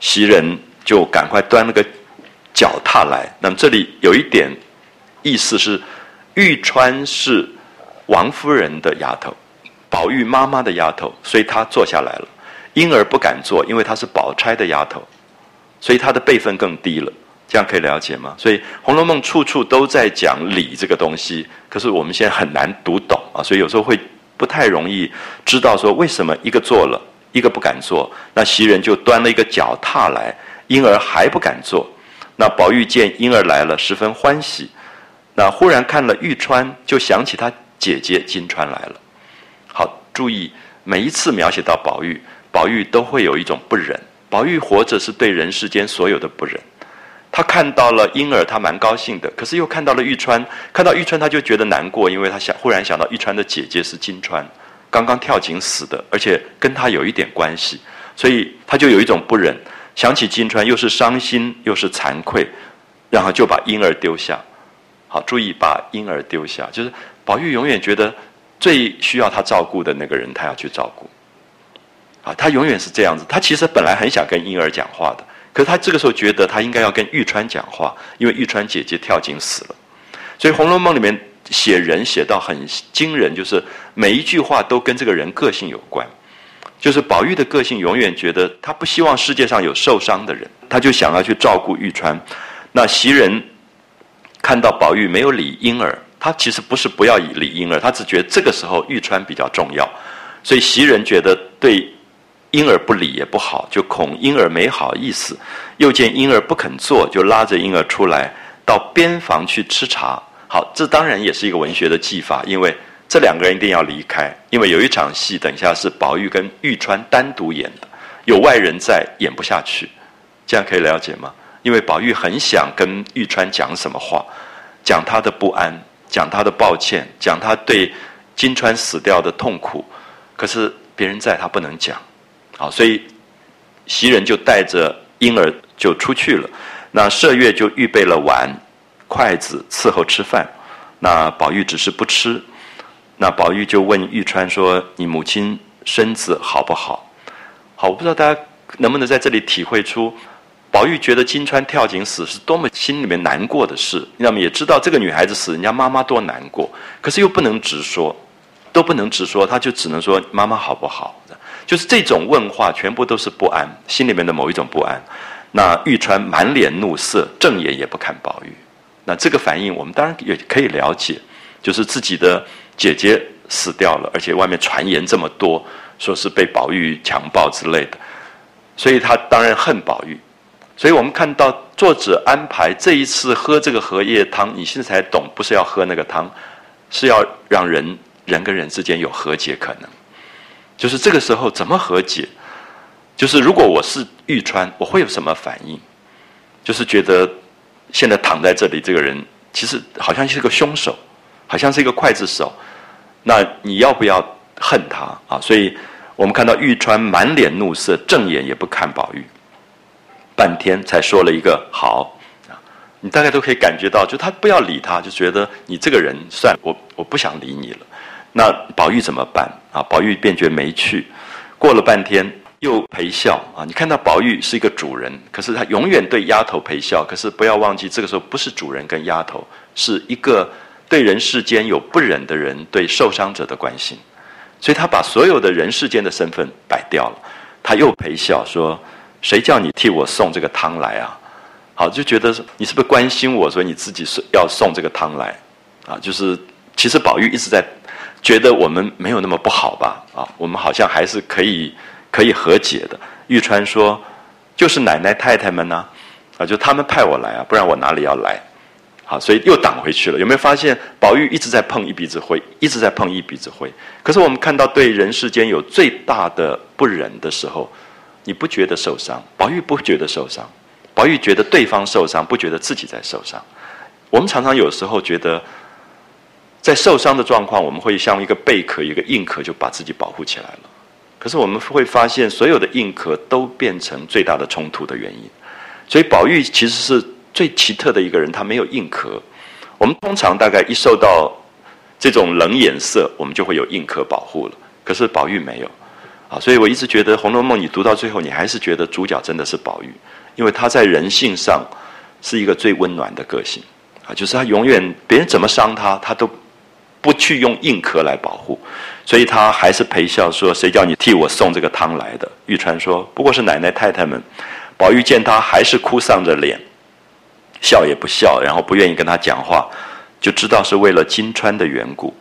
袭人就赶快端了个。脚踏来，那么这里有一点意思是，玉川是王夫人的丫头，宝玉妈妈的丫头，所以她坐下来了。婴儿不敢坐，因为她是宝钗的丫头，所以她的辈分更低了。这样可以了解吗？所以《红楼梦》处处都在讲礼这个东西，可是我们现在很难读懂啊，所以有时候会不太容易知道说为什么一个坐了，一个不敢坐。那袭人就端了一个脚踏来，婴儿还不敢坐。那宝玉见婴儿来了，十分欢喜。那忽然看了玉川，就想起他姐姐金钏来了。注意每一次描写到宝玉，宝玉都会有一种不忍。宝玉活着是对人世间所有的不忍。他看到了婴儿，他蛮高兴的；可是又看到了玉川，看到玉川他就觉得难过，因为他想忽然想到玉川的姐姐是金川，刚刚跳井死的，而且跟他有一点关系，所以他就有一种不忍。想起金川，又是伤心又是惭愧，然后就把婴儿丢下。好，注意把婴儿丢下，就是宝玉永远觉得最需要他照顾的那个人，他要去照顾。啊，他永远是这样子。他其实本来很想跟婴儿讲话的，可是他这个时候觉得他应该要跟玉川讲话，因为玉川姐姐跳井死了。所以《红楼梦》里面写人写到很惊人，就是每一句话都跟这个人个性有关。就是宝玉的个性，永远觉得他不希望世界上有受伤的人，他就想要去照顾玉川。那袭人看到宝玉没有理婴儿，他其实不是不要以理婴儿，他只觉得这个时候玉川比较重要，所以袭人觉得对婴儿不理也不好，就恐婴儿没好意思，又见婴儿不肯坐，就拉着婴儿出来到边房去吃茶。好，这当然也是一个文学的技法，因为。这两个人一定要离开，因为有一场戏，等一下是宝玉跟玉川单独演的，有外人在演不下去，这样可以了解吗？因为宝玉很想跟玉川讲什么话，讲他的不安，讲他的抱歉，讲他对金钏死掉的痛苦，可是别人在他不能讲，好，所以袭人就带着婴儿就出去了，那麝月就预备了碗、筷子伺候吃饭，那宝玉只是不吃。那宝玉就问玉钏说：“你母亲身子好不好？”好，我不知道大家能不能在这里体会出，宝玉觉得金钏跳井死是多么心里面难过的事。那么也知道这个女孩子死，人家妈妈多难过，可是又不能直说，都不能直说，他就只能说妈妈好不好？就是这种问话，全部都是不安，心里面的某一种不安。那玉钏满脸怒色，正眼也不看宝玉。那这个反应，我们当然也可以了解，就是自己的。姐姐死掉了，而且外面传言这么多，说是被宝玉强暴之类的，所以他当然恨宝玉。所以我们看到作者安排这一次喝这个荷叶汤，你现在才懂，不是要喝那个汤，是要让人人跟人之间有和解可能。就是这个时候怎么和解？就是如果我是玉川，我会有什么反应？就是觉得现在躺在这里这个人，其实好像是个凶手，好像是一个刽子手。那你要不要恨他啊？所以我们看到玉川满脸怒色，正眼也不看宝玉，半天才说了一个好啊。你大概都可以感觉到，就他不要理他，就觉得你这个人算我我不想理你了。那宝玉怎么办啊？宝玉便觉没趣。过了半天又陪笑啊。你看到宝玉是一个主人，可是他永远对丫头陪笑。可是不要忘记，这个时候不是主人跟丫头，是一个。对人世间有不忍的人，对受伤者的关心，所以他把所有的人世间的身份摆掉了。他又陪笑说：“谁叫你替我送这个汤来啊？”好，就觉得你是不是关心我，所以你自己是要送这个汤来啊？就是其实宝玉一直在觉得我们没有那么不好吧？啊，我们好像还是可以可以和解的。玉川说：“就是奶奶太太们呢，啊，就他们派我来啊，不然我哪里要来？”好，所以又挡回去了。有没有发现宝玉一直在碰一鼻子灰，一直在碰一鼻子灰？可是我们看到对人世间有最大的不忍的时候，你不觉得受伤？宝玉不觉得受伤，宝玉觉得对方受伤，不觉得自己在受伤。我们常常有时候觉得，在受伤的状况，我们会像一个贝壳、一个硬壳，就把自己保护起来了。可是我们会发现，所有的硬壳都变成最大的冲突的原因。所以宝玉其实是最奇特的一个人，他没有硬壳。我们通常大概一受到这种冷眼色，我们就会有硬壳保护了。可是宝玉没有啊，所以我一直觉得《红楼梦》你读到最后，你还是觉得主角真的是宝玉，因为他在人性上是一个最温暖的个性。啊，就是他永远别人怎么伤他，他都不去用硬壳来保护，所以他还是陪笑说：“谁叫你替我送这个汤来的？”玉川说：“不过是奶奶太太们。”宝玉见他还是哭丧着脸，笑也不笑，然后不愿意跟他讲话，就知道是为了金钏的缘故。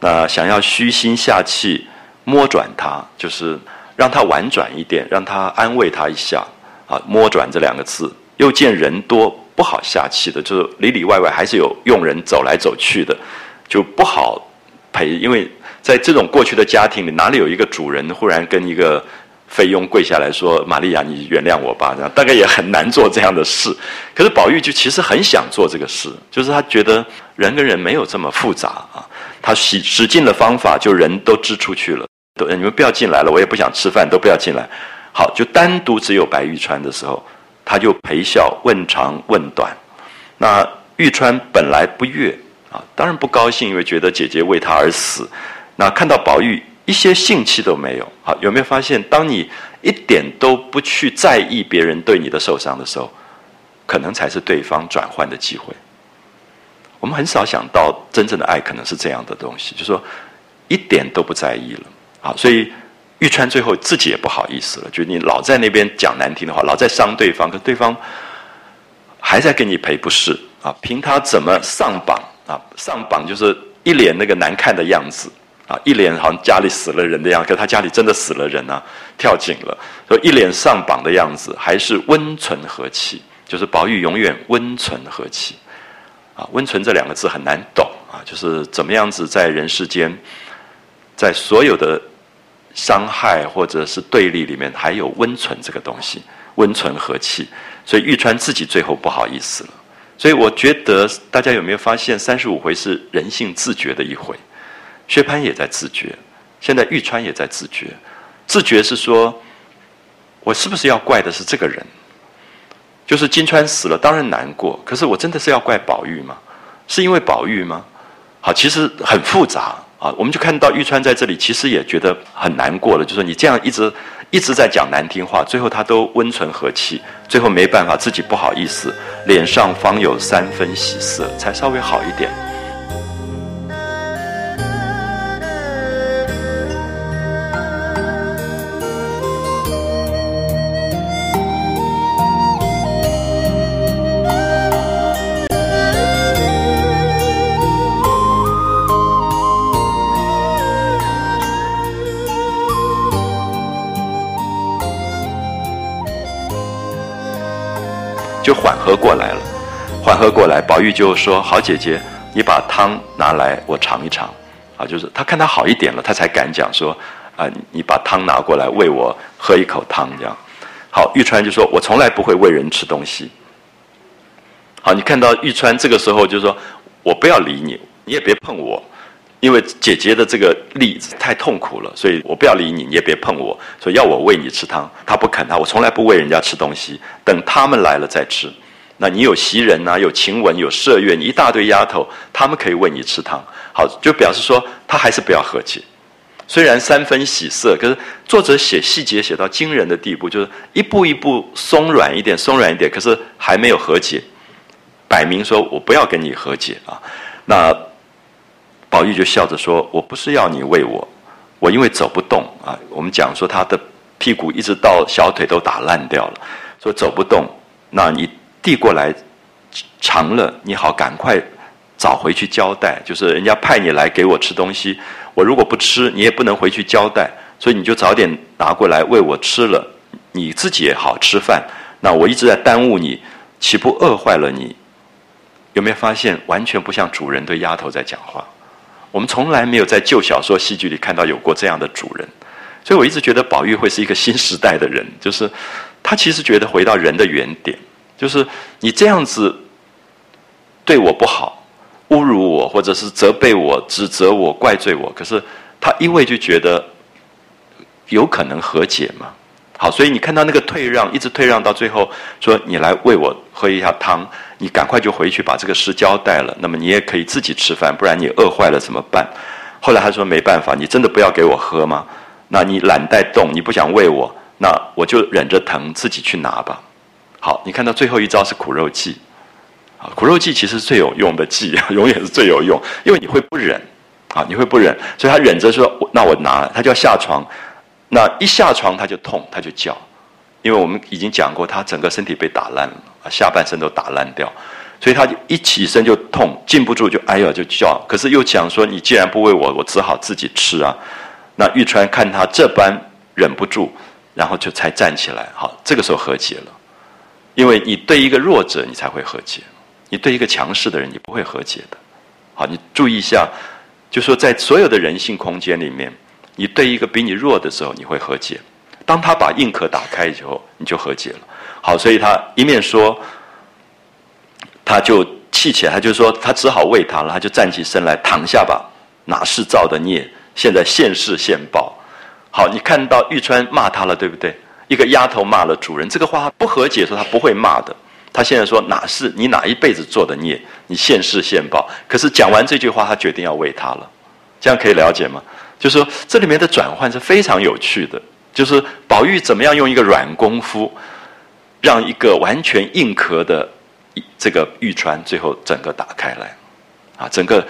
那想要虚心下气摸转他，就是让他婉转一点，让他安慰他一下。啊，摸转这两个字，又见人多。不好下气的，就是里里外外还是有佣人走来走去的，就不好陪。因为在这种过去的家庭里，哪里有一个主人忽然跟一个菲佣跪下来说：“玛利亚，你原谅我吧。”这样大概也很难做这样的事。可是宝玉就其实很想做这个事，就是他觉得人跟人没有这么复杂啊。他使使尽了方法，就人都支出去了，都你们不要进来了，我也不想吃饭，都不要进来。好，就单独只有白玉川的时候。他就陪笑问长问短，那玉川本来不悦啊，当然不高兴，因为觉得姐姐为他而死。那看到宝玉一些兴气都没有，好有没有发现？当你一点都不去在意别人对你的受伤的时候，可能才是对方转换的机会。我们很少想到真正的爱可能是这样的东西，就说一点都不在意了啊，所以。玉川最后自己也不好意思了，就你老在那边讲难听的话，老在伤对方，可对方还在给你赔不是啊？凭他怎么上榜啊？上榜就是一脸那个难看的样子啊，一脸好像家里死了人的样，可他家里真的死了人啊，跳井了，说一脸上榜的样子，还是温存和气，就是宝玉永远温存和气啊。温存这两个字很难懂啊，就是怎么样子在人世间，在所有的。伤害或者是对立里面还有温存这个东西，温存和气，所以玉川自己最后不好意思了。所以我觉得大家有没有发现，三十五回是人性自觉的一回，薛蟠也在自觉，现在玉川也在自觉。自觉是说，我是不是要怪的是这个人？就是金川死了，当然难过，可是我真的是要怪宝玉吗？是因为宝玉吗？好，其实很复杂。啊，我们就看到玉川在这里，其实也觉得很难过了。就说你这样一直一直在讲难听话，最后他都温存和气，最后没办法，自己不好意思，脸上方有三分喜色，才稍微好一点。缓和过来了，缓和过来，宝玉就说：“好姐姐，你把汤拿来，我尝一尝。”啊，就是他看他好一点了，他才敢讲说：“啊，你把汤拿过来，喂我喝一口汤。”这样，好，玉川就说：“我从来不会喂人吃东西。”好，你看到玉川这个时候就说：“我不要理你，你也别碰我。”因为姐姐的这个例子太痛苦了，所以我不要理你，你也别碰我。所以要我喂你吃汤，他不肯他，我从来不喂人家吃东西，等他们来了再吃。那你有袭人呐，有晴雯，有麝月，你一大堆丫头，他们可以喂你吃汤。好，就表示说他还是不要和解。虽然三分喜色，可是作者写细节写到惊人的地步，就是一步一步松软一点，松软一点，可是还没有和解，摆明说我不要跟你和解啊。那。宝玉就笑着说：“我不是要你喂我，我因为走不动啊。我们讲说他的屁股一直到小腿都打烂掉了，说走不动。那你递过来尝了，你好赶快找回去交代。就是人家派你来给我吃东西，我如果不吃，你也不能回去交代。所以你就早点拿过来喂我吃了，你自己也好吃饭。那我一直在耽误你，岂不饿坏了你？有没有发现，完全不像主人对丫头在讲话？”我们从来没有在旧小说、戏剧里看到有过这样的主人，所以我一直觉得宝玉会是一个新时代的人，就是他其实觉得回到人的原点，就是你这样子对我不好，侮辱我，或者是责备我、指责我、怪罪我，可是他因为就觉得有可能和解嘛。好，所以你看到那个退让，一直退让到最后，说你来喂我喝一下汤，你赶快就回去把这个事交代了。那么你也可以自己吃饭，不然你饿坏了怎么办？后来他说没办法，你真的不要给我喝吗？那你懒带动，你不想喂我，那我就忍着疼自己去拿吧。好，你看到最后一招是苦肉计，啊，苦肉计其实最有用的计，[laughs] 永远是最有用，因为你会不忍，啊，你会不忍，所以他忍着说，那我拿，他就要下床。那一下床他就痛，他就叫，因为我们已经讲过，他整个身体被打烂了，下半身都打烂掉，所以他就一起身就痛，禁不住就哎呦就叫。可是又讲说，你既然不喂我，我只好自己吃啊。那玉川看他这般忍不住，然后就才站起来。好，这个时候和解了，因为你对一个弱者你才会和解，你对一个强势的人你不会和解的。好，你注意一下，就说在所有的人性空间里面。你对一个比你弱的时候，你会和解；当他把硬壳打开以后，你就和解了。好，所以他一面说，他就气起来，他就说他只好喂他了，他就站起身来躺下吧。哪是造的孽？现在现世现报。好，你看到玉川骂他了，对不对？一个丫头骂了主人，这个话不和解，说他不会骂的。他现在说哪是你哪一辈子做的孽？你现世现报。可是讲完这句话，他决定要喂他了。这样可以了解吗？就是说，这里面的转换是非常有趣的。就是宝玉怎么样用一个软功夫，让一个完全硬壳的这个玉川，最后整个打开来，啊，整个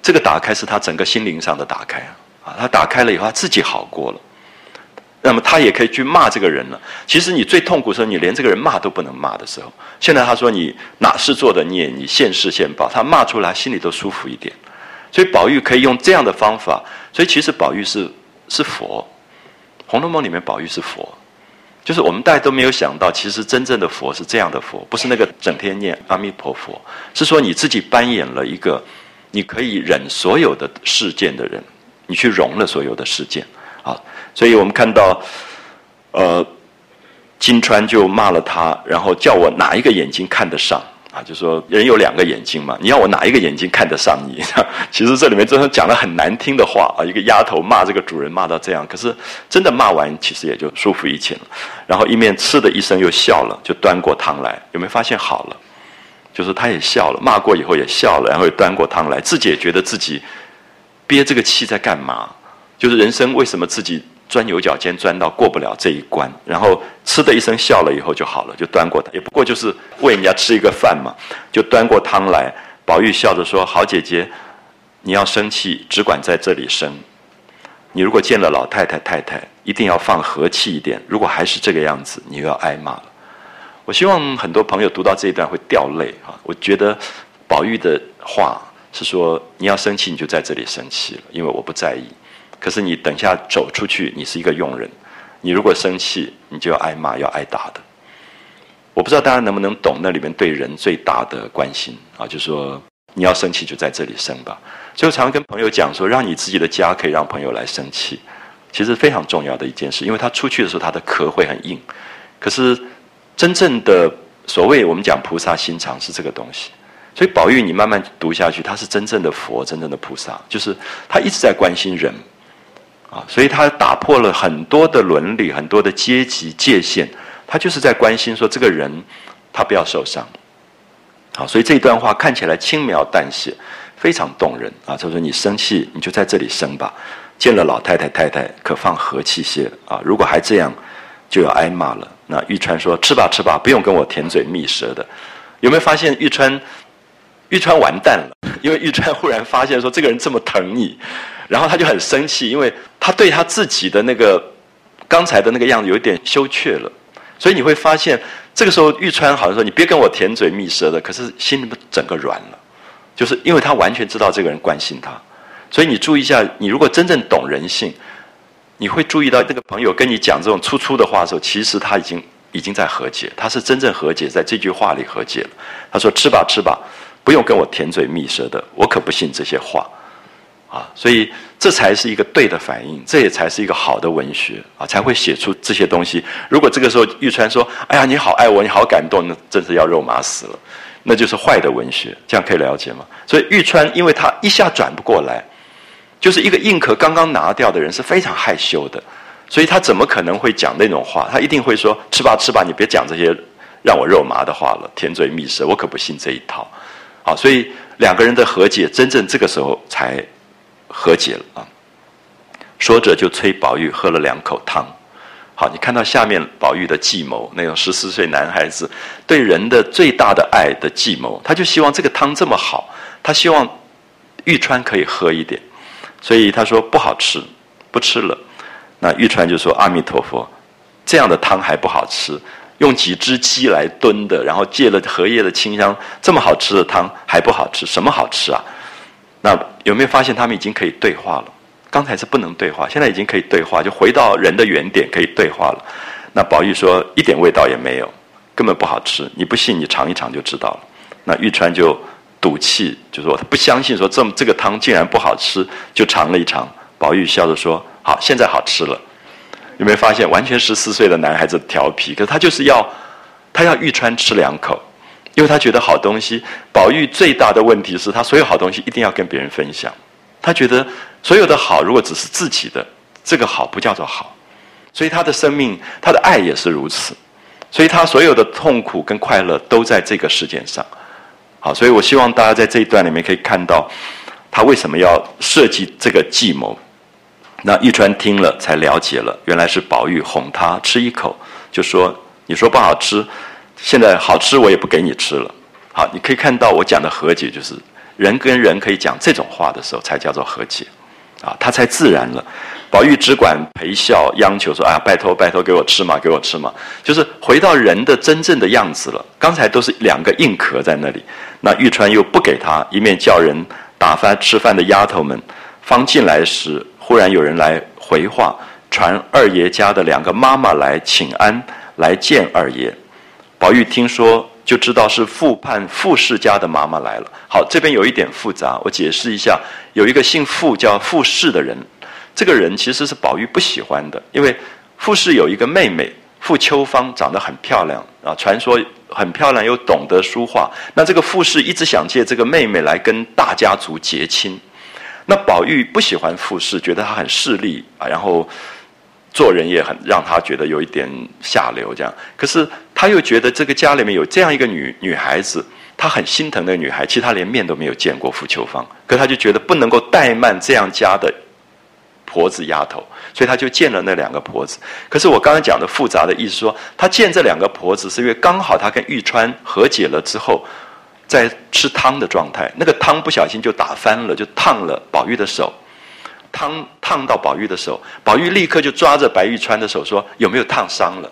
这个打开是他整个心灵上的打开啊，他打开了以后，他自己好过了。那么他也可以去骂这个人了。其实你最痛苦时候，你连这个人骂都不能骂的时候，现在他说你哪是做的孽，你现世现报，他骂出来心里都舒服一点。所以宝玉可以用这样的方法，所以其实宝玉是是佛，《红楼梦》里面宝玉是佛，就是我们大家都没有想到，其实真正的佛是这样的佛，不是那个整天念阿弥陀佛，是说你自己扮演了一个你可以忍所有的事件的人，你去容了所有的事件啊，所以我们看到，呃，金川就骂了他，然后叫我哪一个眼睛看得上。啊，就说人有两个眼睛嘛，你要我哪一个眼睛看得上你？[laughs] 其实这里面真的讲了很难听的话啊，一个丫头骂这个主人骂到这样，可是真的骂完，其实也就舒服一切了。然后一面吃的一声又笑了，就端过汤来，有没有发现好了？就是他也笑了，骂过以后也笑了，然后又端过汤来，自己也觉得自己憋这个气在干嘛？就是人生为什么自己？钻牛角尖，钻到过不了这一关，然后吃的一声笑了以后就好了，就端过他，也不过就是喂人家吃一个饭嘛，就端过汤来。宝玉笑着说：“好姐姐，你要生气，只管在这里生。你如果见了老太太太太，一定要放和气一点。如果还是这个样子，你又要挨骂了。”我希望很多朋友读到这一段会掉泪啊！我觉得宝玉的话是说：“你要生气，你就在这里生气了，因为我不在意。”可是你等下走出去，你是一个佣人，你如果生气，你就要挨骂，要挨打的。我不知道大家能不能懂那里面对人最大的关心啊，就是说你要生气就在这里生吧。所以我常跟朋友讲说，让你自己的家可以让朋友来生气，其实非常重要的一件事，因为他出去的时候他的壳会很硬。可是真正的所谓我们讲菩萨心肠是这个东西。所以宝玉你慢慢读下去，他是真正的佛，真正的菩萨，就是他一直在关心人。啊，所以他打破了很多的伦理，很多的阶级界限，他就是在关心说这个人他不要受伤。好，所以这一段话看起来轻描淡写，非常动人啊。他说：“你生气，你就在这里生吧。见了老太太太太，可放和气些啊。如果还这样，就要挨骂了。”那玉川说：“吃吧吃吧，不用跟我甜嘴蜜舌的。”有没有发现玉川？玉川完蛋了，因为玉川忽然发现说这个人这么疼你。然后他就很生气，因为他对他自己的那个刚才的那个样子有点羞怯了，所以你会发现，这个时候玉川好像说：“你别跟我甜嘴蜜舌的。”可是心里整个软了，就是因为他完全知道这个人关心他，所以你注意一下，你如果真正懂人性，你会注意到这个朋友跟你讲这种粗粗的话的时候，其实他已经已经在和解，他是真正和解，在这句话里和解了。他说：“吃吧吃吧，不用跟我甜嘴蜜舌的，我可不信这些话。”啊，所以这才是一个对的反应，这也才是一个好的文学啊，才会写出这些东西。如果这个时候玉川说：“哎呀，你好爱我，你好感动”，那真是要肉麻死了。那就是坏的文学，这样可以了解吗？所以玉川，因为他一下转不过来，就是一个硬壳刚刚拿掉的人是非常害羞的，所以他怎么可能会讲那种话？他一定会说：“吃吧，吃吧，你别讲这些让我肉麻的话了，甜嘴蜜舌，我可不信这一套。”好，所以两个人的和解，真正这个时候才和解了啊。说着就催宝玉喝了两口汤。好，你看到下面宝玉的计谋，那种十四岁男孩子对人的最大的爱的计谋，他就希望这个汤这么好，他希望玉川可以喝一点，所以他说不好吃，不吃了。那玉川就说阿弥陀佛，这样的汤还不好吃，用几只鸡来炖的，然后借了荷叶的清香，这么好吃的汤还不好吃，什么好吃啊？那有没有发现他们已经可以对话了？刚才是不能对话，现在已经可以对话，就回到人的原点，可以对话了。那宝玉说一点味道也没有，根本不好吃。你不信，你尝一尝就知道了。那玉川就赌气，就说他不相信，说这么这个汤竟然不好吃，就尝了一尝。宝玉笑着说：“好，现在好吃了。”有没有发现，完全十四岁的男孩子调皮，可是他就是要他要玉川吃两口，因为他觉得好东西。宝玉最大的问题是他所有好东西一定要跟别人分享，他觉得。所有的好，如果只是自己的，这个好不叫做好。所以他的生命，他的爱也是如此。所以他所有的痛苦跟快乐都在这个事件上。好，所以我希望大家在这一段里面可以看到，他为什么要设计这个计谋。那玉川听了才了解了，原来是宝玉哄他吃一口，就说：“你说不好吃，现在好吃我也不给你吃了。”好，你可以看到我讲的和解，就是人跟人可以讲这种话的时候，才叫做和解。啊，他才自然了。宝玉只管陪笑，央求说：“啊，拜托拜托，给我吃嘛，给我吃嘛。”就是回到人的真正的样子了。刚才都是两个硬壳在那里，那玉川又不给他，一面叫人打发吃饭的丫头们。方进来时，忽然有人来回话，传二爷家的两个妈妈来请安，来见二爷。宝玉听说。就知道是傅判傅氏家的妈妈来了。好，这边有一点复杂，我解释一下。有一个姓傅叫傅氏的人，这个人其实是宝玉不喜欢的，因为傅氏有一个妹妹傅秋芳，长得很漂亮啊，传说很漂亮又懂得书画。那这个傅氏一直想借这个妹妹来跟大家族结亲。那宝玉不喜欢傅氏，觉得她很势利啊，然后。做人也很让他觉得有一点下流，这样。可是他又觉得这个家里面有这样一个女女孩子，他很心疼那个女孩。其实他连面都没有见过傅秋芳，可他就觉得不能够怠慢这样家的婆子丫头，所以他就见了那两个婆子。可是我刚才讲的复杂的意思说，他见这两个婆子是因为刚好他跟玉川和解了之后，在吃汤的状态，那个汤不小心就打翻了，就烫了宝玉的手。汤烫到宝玉的手，宝玉立刻就抓着白玉川的手说：“有没有烫伤了？”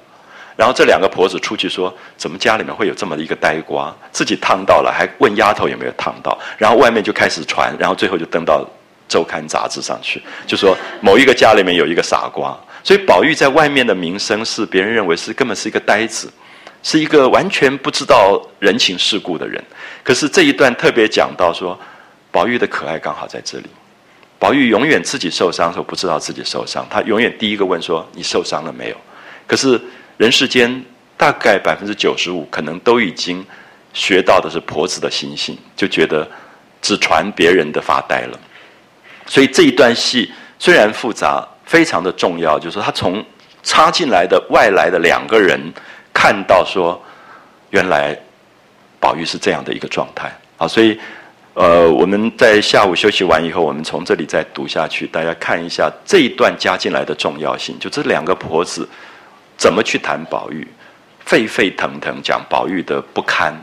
然后这两个婆子出去说：“怎么家里面会有这么一个呆瓜？自己烫到了，还问丫头有没有烫到？”然后外面就开始传，然后最后就登到周刊杂志上去，就说某一个家里面有一个傻瓜。所以宝玉在外面的名声是别人认为是根本是一个呆子，是一个完全不知道人情世故的人。可是这一段特别讲到说，宝玉的可爱刚好在这里。宝玉永远自己受伤的时候不知道自己受伤，他永远第一个问说：“你受伤了没有？”可是人世间大概百分之九十五可能都已经学到的是婆子的心性，就觉得只传别人的发呆了。所以这一段戏虽然复杂，非常的重要，就是说他从插进来的外来的两个人看到说，原来宝玉是这样的一个状态啊，所以。呃，我们在下午休息完以后，我们从这里再读下去，大家看一下这一段加进来的重要性。就这两个婆子怎么去谈宝玉，沸沸腾腾讲宝玉的不堪，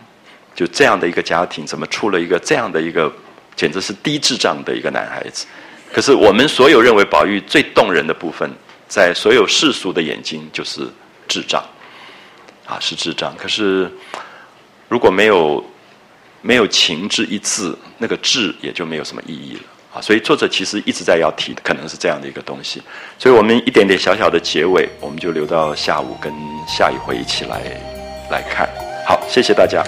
就这样的一个家庭，怎么出了一个这样的一个简直是低智障的一个男孩子？可是我们所有认为宝玉最动人的部分，在所有世俗的眼睛就是智障，啊，是智障。可是如果没有。没有情之一字，那个智也就没有什么意义了啊！所以作者其实一直在要提，可能是这样的一个东西。所以我们一点点小小的结尾，我们就留到下午跟下一回一起来来看。好，谢谢大家。